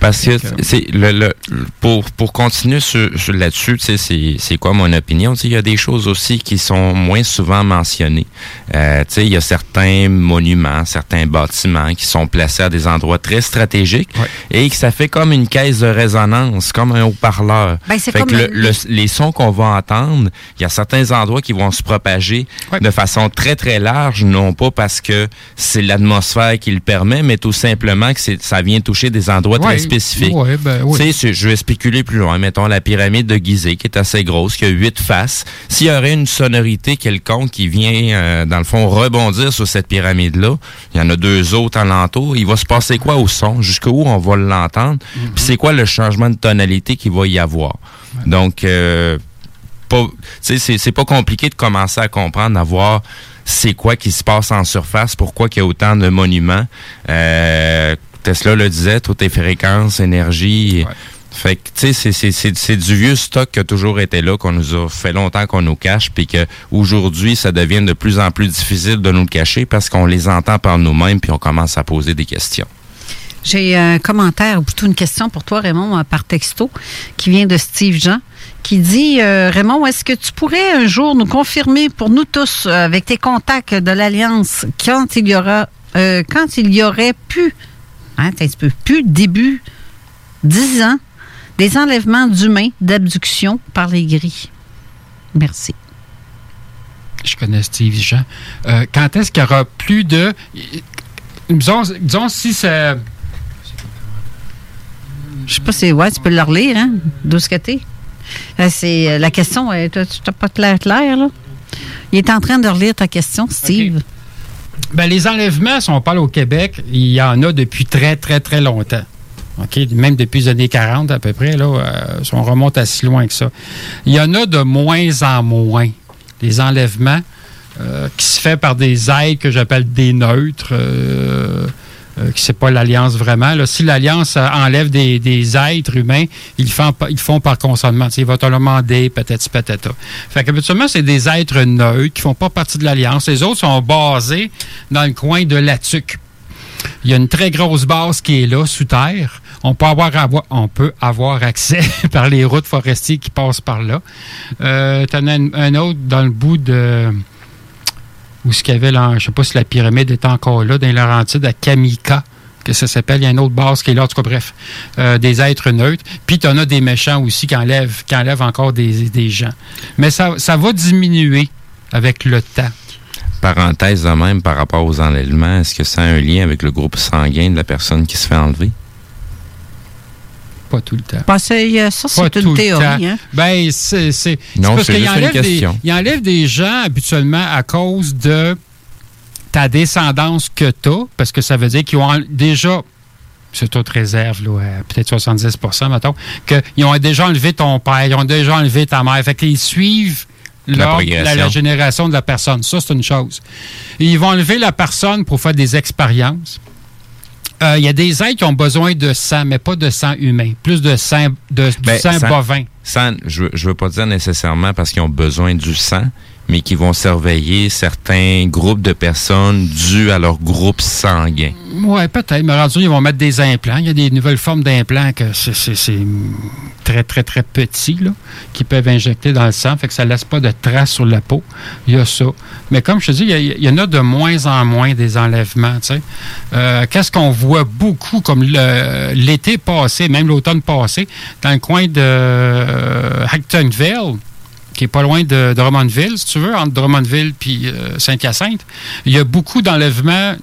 Parce que c'est le, le- pour pour continuer sur, sur là-dessus, c'est c'est quoi mon opinion? Il y a des choses aussi qui sont moins souvent mentionnées. Euh, il y a certains monuments, certains bâtiments qui sont placés à des endroits très stratégiques et que ça fait comme une caisse de résonance, comme un haut-parleur. Ben, c'est Fait comme que le- le- le- les sons qu'on va entendre, il y a certains endroits qui vont se propager de façon très très large, non pas parce que c'est l'atmosphère qui le permet, mais tout simplement que ça vient toucher des endroits Ouais, très spécifiques. ouais, ben oui. Tu sais, c'est- je vais spéculer plus loin. Mettons la pyramide de Gizeh, qui est assez grosse, qui a huit faces. S'il y aurait une sonorité quelconque qui vient, euh, dans le fond, rebondir sur cette pyramide-là, il y en a deux autres alentour, il va se passer quoi au son? Jusqu'où on va l'entendre? Mm-hmm. Puis c'est quoi le changement de tonalité qu'il va y avoir? Donc, euh, c'est pas compliqué de commencer à comprendre, à voir c'est quoi qui se passe en surface, pourquoi il y a autant de monuments. Euh, Tesla le disait, toutes les fréquences, énergie. Fait que, tu sais, c'est- du vieux stock qui a toujours été là, qu'on nous a fait longtemps qu'on nous cache, puis qu'aujourd'hui, ça devient de plus en plus difficile de nous le cacher parce qu'on les entend par nous-mêmes, puis on commence à poser des questions. J'ai un commentaire, ou plutôt une question pour toi, Raymond, euh, par texto, qui vient de Steve Jean, qui dit euh, Raymond, est-ce que tu pourrais un jour nous confirmer pour nous tous, euh, avec tes contacts de l'Alliance, quand il y aura quand il y aurait pu, hein, un petit peu, plus début 10 ans, des enlèvements d'humains d'abduction par les gris? Merci. Je connais Steve Jean. Euh, quand est-ce qu'il y aura plus de. Disons, disons si ça. Je sais pas si ouais, tu peux le relire, hein? D'où ce que t'es? Euh, C'est euh, la question, tu t'as pas clair clair, là? Il est en train de relire ta question, Steve. Ben, les enlèvements, si on parle au Québec, il y en a depuis très, très, très longtemps. OK? Même depuis les années 40 à peu près, là, euh, on remonte à si loin que ça. Il y en a de moins en moins, les enlèvements euh, qui se fait par des aides que j'appelle des neutres, euh, euh, qui c'est pas l'Alliance vraiment. Là. Si l'Alliance euh, enlève des, des êtres humains, ils font, ils font par consentement. Tu sais, Ils vont te demander, peut-être, patata. Fait qu'habituellement, c'est des êtres neutres qui font pas partie de l'Alliance. Les autres sont basés dans le coin de la. Il y a une très grosse base qui est là, sous terre. On peut avoir, on peut avoir accès par les routes forestières qui passent par là. Euh, T'en as un, un autre dans le bout de... Où ce qu'il y avait, là, je sais pas si la pyramide est encore là, dans les Laurentides, à Kamika, que ça s'appelle. Il y a une autre base qui est là, en tout cas, bref. Euh, des êtres neutres. Puis tu en as des méchants aussi qui enlèvent, qui enlèvent encore des, des gens. Mais ça, ça va diminuer avec le temps. Parenthèse de même par rapport aux enlèvements, est-ce que ça a un lien avec le groupe sanguin de la personne qui se fait enlever? Pas tout le temps. C'est, euh, ça, c'est une théorie. Hein? Ben, c'est. c'est- Non, parce c'est qu'il juste une enlève des, question. il enlève des gens habituellement à cause de ta descendance que tu as, parce que ça veut dire qu'ils ont déjà. C'est toute réserve, là, à peut-être 70% mettons, qu'ils ont déjà enlevé ton père, ils ont déjà enlevé ta mère. Fait qu'ils suivent La la, la génération de la personne. Ça, c'est une chose. Et ils vont enlever la personne pour faire des expériences. Euh, Il y a des êtres qui ont besoin de sang, mais pas de sang humain. Plus de sang, de, du Ben, sang sang- bovin. sang, je, je veux pas dire nécessairement parce qu'ils ont besoin du sang, mais qui vont surveiller certains groupes de personnes dus à leur groupe sanguin. Oui, peut-être. Mais rendu, ils vont mettre des implants. Il y a des nouvelles formes d'implants que c'est- très, très, très petits, là, qui peuvent injecter dans le sang. Fait que ça laisse pas de traces sur la peau. Il y a ça. Mais comme je te dis, il y, en a de moins en moins des enlèvements, tu sais. Euh, Qu'est-ce qu'on voit beaucoup, comme l'été passé, même l'automne passé, dans le coin de euh, Actonville, qui est pas loin de, de Drummondville, si tu veux, entre Drummondville puis euh, Saint-Hyacinthe, il y a beaucoup d'enlèvements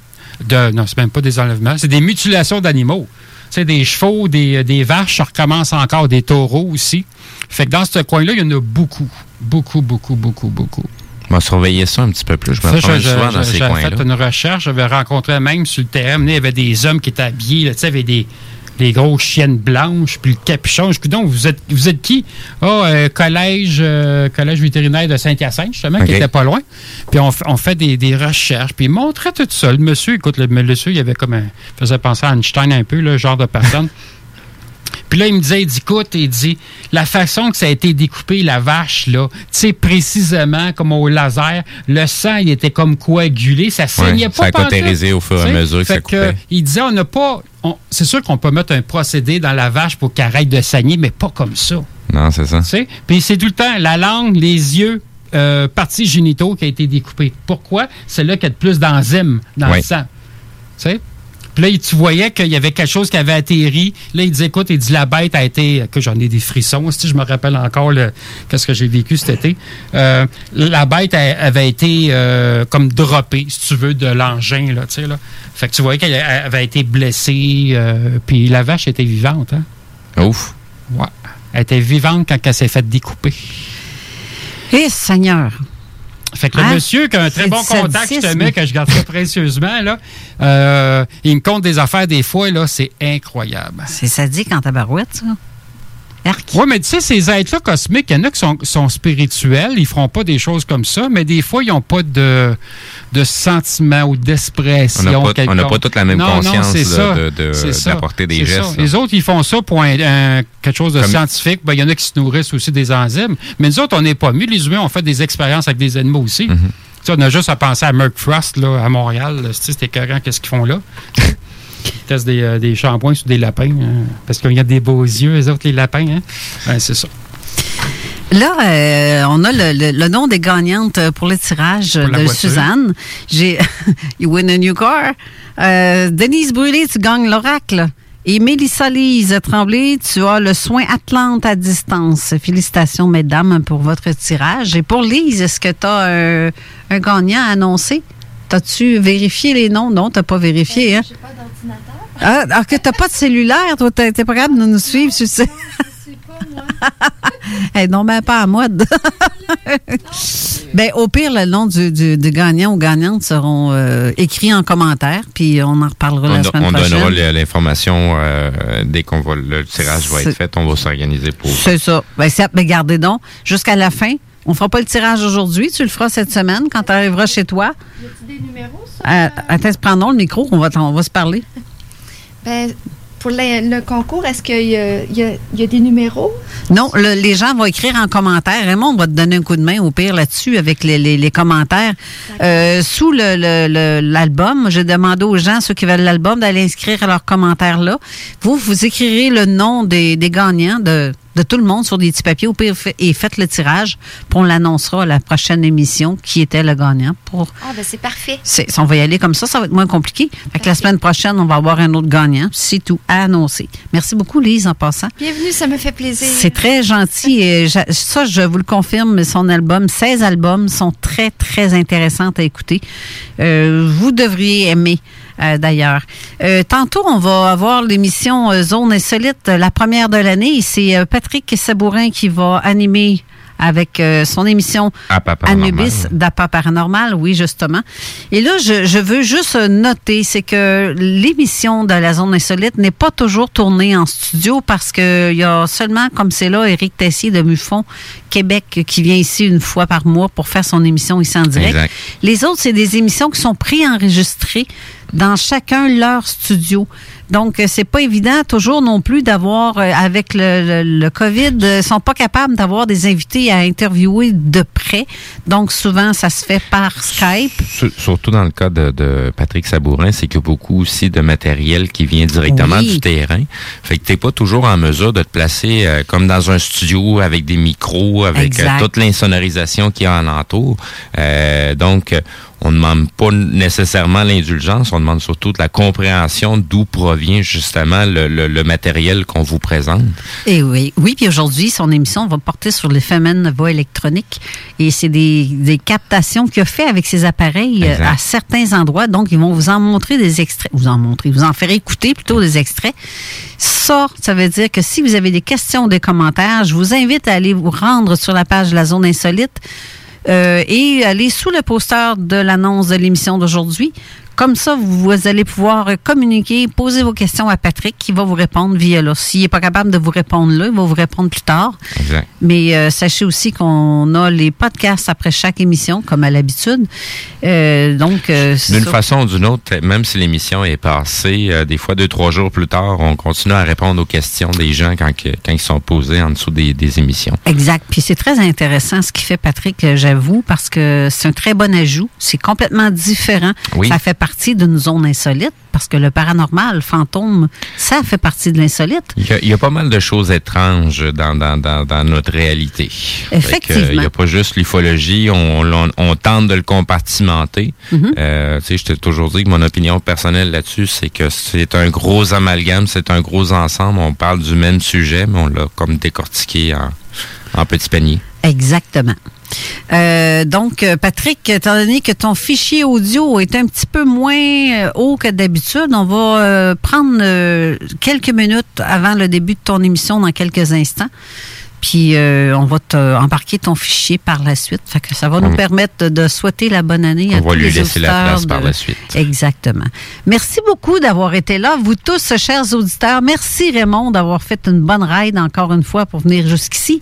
de. Non, c'est même pas des enlèvements, c'est des mutilations d'animaux. Tu des chevaux, des, des vaches, ça recommence encore, des taureaux aussi. Fait que dans ce coin-là, il y en a beaucoup. Beaucoup, beaucoup, beaucoup, beaucoup. On va surveiller ça un petit peu plus. Je me souvent je- dans ces J'avais coins-là. fait une recherche, j'avais rencontré même sur le terrain, il y avait des hommes qui étaient habillés, là, tu sais, avec des, des grosses chiennes blanches, puis le capuchon. Je dis, donc, vous êtes, vous êtes qui? Ah, euh, collège, euh, collège vétérinaire de Saint-Hyacinthe, justement, qui était pas loin. Puis on, fait des, des recherches, puis il montrait tout ça. Le monsieur, écoute, le, le monsieur, il avait comme un, faisait penser à Einstein un peu, le genre de personne. Puis là, il me disait, il dit, écoute, il dit, la façon que ça a été découpé, la vache, là, tu sais, précisément comme au laser, le sang, il était comme coagulé, ça saignait Ouais, pas. ça a cautérisé au fur et à mesure que fait ça coupait. il disait, on n'a pas, c'est sûr qu'on peut mettre un procédé dans la vache pour qu'elle arrête de saigner, mais pas comme ça. Non, c'est ça. Tu sais? Puis c'est tout le temps la langue, les yeux, euh, parties génitaux qui a été découpée. Pourquoi? C'est là qu'il y a le plus d'enzymes dans le sang. Tu sais? Puis là, tu voyais qu'il y avait quelque chose qui avait atterri. Là, il disait, écoute, il dit, la bête a été, que j'en ai des frissons, si je me rappelle encore le, qu'est-ce que j'ai vécu cet été. Euh, la bête a- avait été euh, comme droppée, si tu veux, de l'engin, là, tu sais, là. Fait que tu voyais qu'elle avait été blessée, euh, puis la vache était vivante, hein? Ouf. Ouais. Elle était vivante quand elle s'est faite découper. Eh, Seigneur! Fait que le Hein? monsieur qui a un très bon contact, je te mets, que je garde ça précieusement, là, euh, il me compte des affaires des fois, là, c'est incroyable. C'est sadique en tabarouette, ça. Oui, mais tu sais, ces êtres-là cosmiques, il y en a qui sont, sont spirituels, ils feront pas des choses comme ça, mais des fois, ils n'ont pas de, de sentiment ou d'expression. On n'a pas- on toute la même Non, conscience c'est de- de- d'apporter des gestes. Les autres, ils font ça pour un- un- quelque chose de Comme- scientifique. Ben, Il y en a qui se nourrissent aussi des enzymes. Mais nous autres, on n'est pas mieux. Les humains ont fait des expériences avec des animaux aussi. Mm-hmm. Tu sais, on a juste à penser à Merck Frost là, à Montréal. là. Tu sais, C'est écœurant, qu'est-ce qu'ils font là? Ils testent des, euh, des shampoings sur des lapins. hein, parce qu'ils ont des beaux yeux, les autres, les lapins. Hein? Ben, c'est ça. Là, euh, on a le, le- le nom des gagnantes pour le tirage Pour de voiture. Suzanne. J'ai You win a new car. Euh, Denise Brûlé, tu gagnes l'oracle. Et Mélissa Lise Tremblay, tu as le soin Atlante à distance. Félicitations, mesdames, pour votre tirage. Et pour Lise, est-ce que tu as un, un gagnant à annoncer? T'as-tu vérifié les noms? Non, t'as pas vérifié, hein? pas. Ah, alors que t'as pas de cellulaire, toi, t'es pas capable de nous suivre, tu sais. hey, non, ben pas à mode. ben, au pire, le nom du, du, du gagnant ou gagnante seront euh, écrits en commentaire, puis on en reparlera On, la do- semaine on prochaine. donnera le- l'information euh, dès qu'on va le tirage va être fait. On va s'organiser pour. C'est ça. Ben, c'est- ben, gardez donc, jusqu'à la fin. On fera pas le tirage aujourd'hui, tu le feras cette semaine quand tu arriveras chez toi. Y a-t-il des numéros, ça? Euh, attends, prends donc le micro, on va, on va se parler. Ben, pour le, le concours, est-ce qu'il y, y a- il y a des numéros? Non, le- les gens vont écrire en commentaire. Raymond va te donner un coup de main au pire là-dessus avec les, les- les commentaires. Euh, sous le- le- l'album, j'ai demandé aux gens, ceux qui veulent l'album, d'aller inscrire leurs commentaires là. Vous, vous écrirez le nom des, des gagnants de, de tout le monde sur des petits papiers au pire et faites le tirage. Puis on l'annoncera à la prochaine émission qui était le gagnant pour Ah, ben c'est parfait. c'est- on va y aller comme ça, ça va être moins compliqué. Fait que la semaine prochaine, on va avoir un autre gagnant. C'est tout à annoncer. Merci beaucoup, Lise, en passant. Bienvenue, ça me fait plaisir. C'est très gentil et ça, je vous le confirme, son album, 16 albums sont très, très intéressants à écouter. Euh, vous devriez aimer. Euh, D'ailleurs. Euh, tantôt, on va avoir l'émission euh, Zone Insolite, la première de l'année. C'est Patrick Sabourin qui va animer avec euh, son émission. Anubis d'Appa Paranormal, oui, justement. Et là, je, je veux juste noter, c'est que l'émission de la Zone Insolite n'est pas toujours tournée en studio parce qu'il y a seulement, comme c'est là, Éric Tessier de Muffon, Québec, qui vient ici une fois par mois pour faire son émission ici en direct. Exact. Les autres, c'est des émissions qui sont préenregistrées dans chacun leur studio. Donc, euh, c'est pas évident toujours non plus d'avoir, euh, avec le, le, le COVID, euh, sont pas capables d'avoir des invités à interviewer de près. Donc, souvent, ça se fait par Skype. Sur- Surtout dans le cas de, de Patrick Sabourin, c'est qu'il y a beaucoup aussi de matériel qui vient directement Oui. du terrain. Fait que t'es pas toujours en mesure de te placer euh, comme dans un studio avec des micros, avec euh, toute l'insonorisation qui y a alentour. Euh, donc, euh, on ne demande pas nécessairement l'indulgence, on demande surtout de la compréhension d'où provient justement le, le- le matériel qu'on vous présente. Et oui, oui. Puis aujourd'hui, son émission va porter sur les phénomènes voix électroniques. Et c'est des, des captations qu'il a fait avec ses appareils euh, Exact. à certains endroits. Donc, ils vont vous en montrer des extraits. Vous en montrer, vous en faire écouter plutôt des extraits. Ça, ça veut dire que si vous avez des questions ou des commentaires, je vous invite à aller vous rendre sur la page de la Zone Insolite et aller sous le poster de l'annonce de l'émission d'aujourd'hui. Comme ça, vous, allez pouvoir communiquer, poser vos questions à Patrick qui va vous répondre via là. S'il n'est pas capable de vous répondre là, il va vous répondre plus tard. Exact. Mais euh, sachez aussi qu'on a les podcasts après chaque émission, comme à l'habitude. Euh, donc, euh, D'une façon ou d'une autre, même si l'émission est passée, des fois deux, trois jours plus tard, on continue à répondre aux questions des gens quand, quand ils sont posés en dessous des, des émissions. Exact. Puis c'est très intéressant ce qu'il fait Patrick, j'avoue, parce que c'est un très bon ajout. C'est complètement différent. Oui. Ça fait partie d'une zone insolite, parce que le paranormal, le fantôme, ça fait partie de l'insolite. Il y, a, il y a pas mal de choses étranges dans, dans, dans, dans notre réalité. Que, Effectivement. il n'y a pas juste l'ufologie, on, on, on tente de le compartimenter. Mhm. Euh, tu sais, je t'ai toujours dit que mon opinion personnelle là-dessus, c'est que c'est un gros amalgame, c'est un gros ensemble. On parle du même sujet, mais on l'a comme décortiqué en, en petits paniers. Exactement. Euh, donc, Patrick, étant donné que ton fichier audio est un petit peu moins euh, haut que d'habitude, on va euh, prendre euh, quelques minutes avant le début de ton émission dans quelques instants. Puis on va te embarquer ton fichier par la suite. Fait que ça va nous Mm. permettre de, de souhaiter la bonne année à On va tous lui les laisser la place par la suite. Exactement. Merci beaucoup d'avoir été là, vous tous, chers auditeurs. Merci Raymond d'avoir fait une bonne ride encore une fois pour venir jusqu'ici.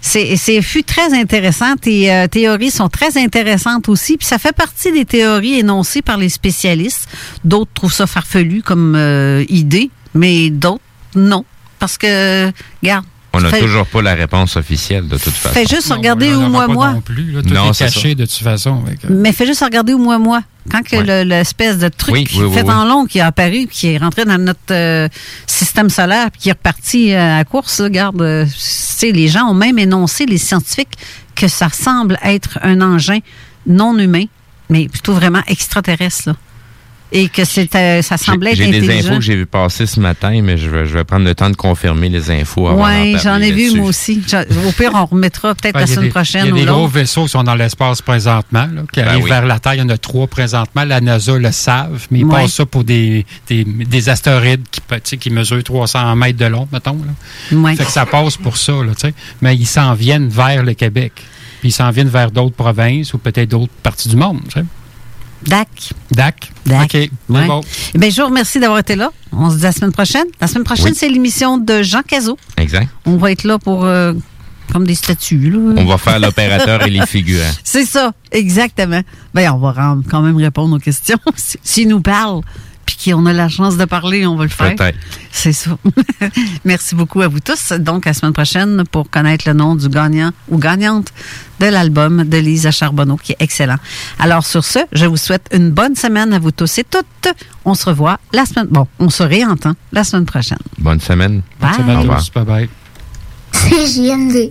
C'est, fut très intéressant. Tes euh, théories sont très intéressantes aussi. Puis ça fait partie des théories énoncées par les spécialistes. D'autres trouvent ça farfelu comme euh, idée, mais d'autres non. Parce que, regarde. On n'a fait- toujours pas la réponse officielle de toute façon. Fais juste regarder au mois mois. Non plus, là, tout Non, est c'est caché de toute façon. Mais fais juste regarder au mois mois. Quand que le- l'espèce de truc Oui, oui, oui, fait oui. en long qui est apparu, qui est rentré dans notre euh, système solaire, puis qui est reparti euh, à la course, là, regarde, euh, tu sais, les gens ont même énoncé, les scientifiques, que ça semble être un engin non humain, mais plutôt vraiment extraterrestre. Là. Et que euh, ça semblait être J'ai des infos que j'ai vu passer ce matin, mais je vais, je vais prendre le temps de confirmer les infos avant Oui, j'en ai vu moi aussi. Au pire, on remettra peut-être Ben, la semaine des- prochaine Il y a des gros vaisseaux qui sont dans l'espace présentement, là, qui Ben arrivent oui. vers la Terre. Il y en a trois présentement. La NASA le savent, mais ils Ouais. passent ça pour des, des, des astéroïdes qui, pe- tu sais, qui mesurent 300 mètres de long, mettons. Là. Ouais. Fait que ça passe pour ça, là, tu sais. mais ils s'en viennent vers le Québec. Puis ils s'en viennent vers d'autres provinces ou peut-être d'autres parties du monde. tu sais. Dac. Dac. Dac. OK. Ouais. bon. Eh bien, je vous remercie d'avoir été là. On se dit la semaine prochaine. La semaine prochaine, Oui. c'est l'émission de Jean Cazot. Exact. On va être là pour euh, comme des statues. Là. On va faire l'opérateur et les figurants. C'est ça, exactement. Ben, on va quand même répondre aux questions si- s'il nous parle. Puis qu'on a la chance de parler, on va le faire. Peut-être. C'est ça. Merci beaucoup à vous tous. Donc, à la semaine prochaine pour connaître le nom du gagnant ou gagnante de l'album de Lisa Charbonneau, qui est excellent. Alors, sur ce, je vous souhaite une bonne semaine à vous tous et toutes. On se revoit la semaine... Bon, on se réentend la semaine prochaine. Bonne semaine. Bye. semaine à Au revoir. tous. Bye bye. C'est.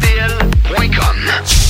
cdl.com.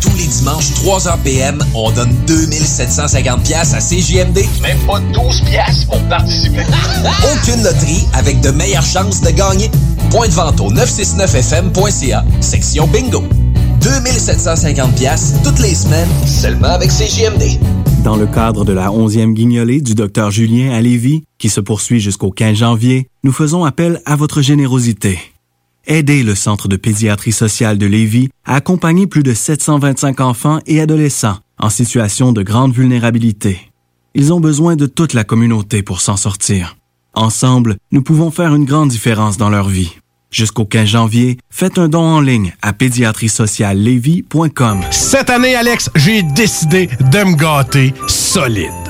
Tous les dimanches, 3h PM, on donne 2750 pièces à CJMD. Même pas 12 pièces pour participer. Aucune loterie avec de meilleures chances de gagner. Point de vente au 969fm.ca, section bingo. 2750 pièces toutes les semaines, seulement avec CJMD. Dans le cadre de la 11e guignolée du Dr Julien à Lévis, qui se poursuit jusqu'au 15 janvier, nous faisons appel à votre générosité. Aidez le Centre de pédiatrie sociale de Lévis à accompagner plus de 725 enfants et adolescents en situation de grande vulnérabilité. Ils ont besoin de toute la communauté pour s'en sortir. Ensemble, nous pouvons faire une grande différence dans leur vie. Jusqu'au 15 janvier, faites un don en ligne à pédiatriesociallevy.com. Cette année, Alex, j'ai décidé de me gâter solide.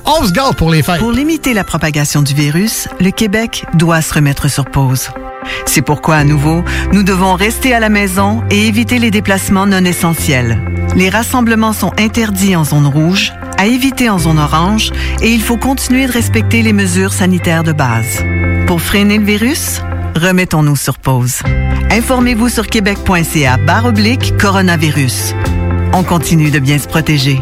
on se gâte pour les. Pour limiter la propagation du virus, le Québec doit se remettre sur pause. C'est pourquoi, à nouveau, nous devons rester à la maison et éviter les déplacements non essentiels. Les rassemblements sont interdits en zone rouge, à éviter en zone orange, et il faut continuer de respecter les mesures sanitaires de base. Pour freiner le virus, remettons-nous sur pause. Informez-vous sur québec.ca barre oblique coronavirus. On continue de bien se protéger.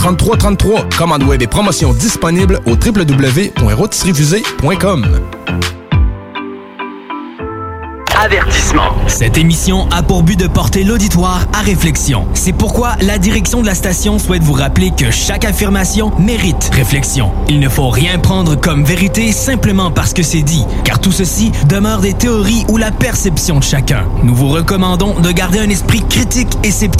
3333. Commande web et promotion disponible au www.rôtisseriefusée.com. Avertissement. Cette émission a pour but de porter l'auditoire à réflexion. C'est pourquoi la direction de la station souhaite vous rappeler que chaque affirmation mérite réflexion. Il ne faut rien prendre comme vérité simplement parce que c'est dit, car tout ceci demeure des théories ou la perception de chacun. Nous vous recommandons de garder un esprit critique et sceptique.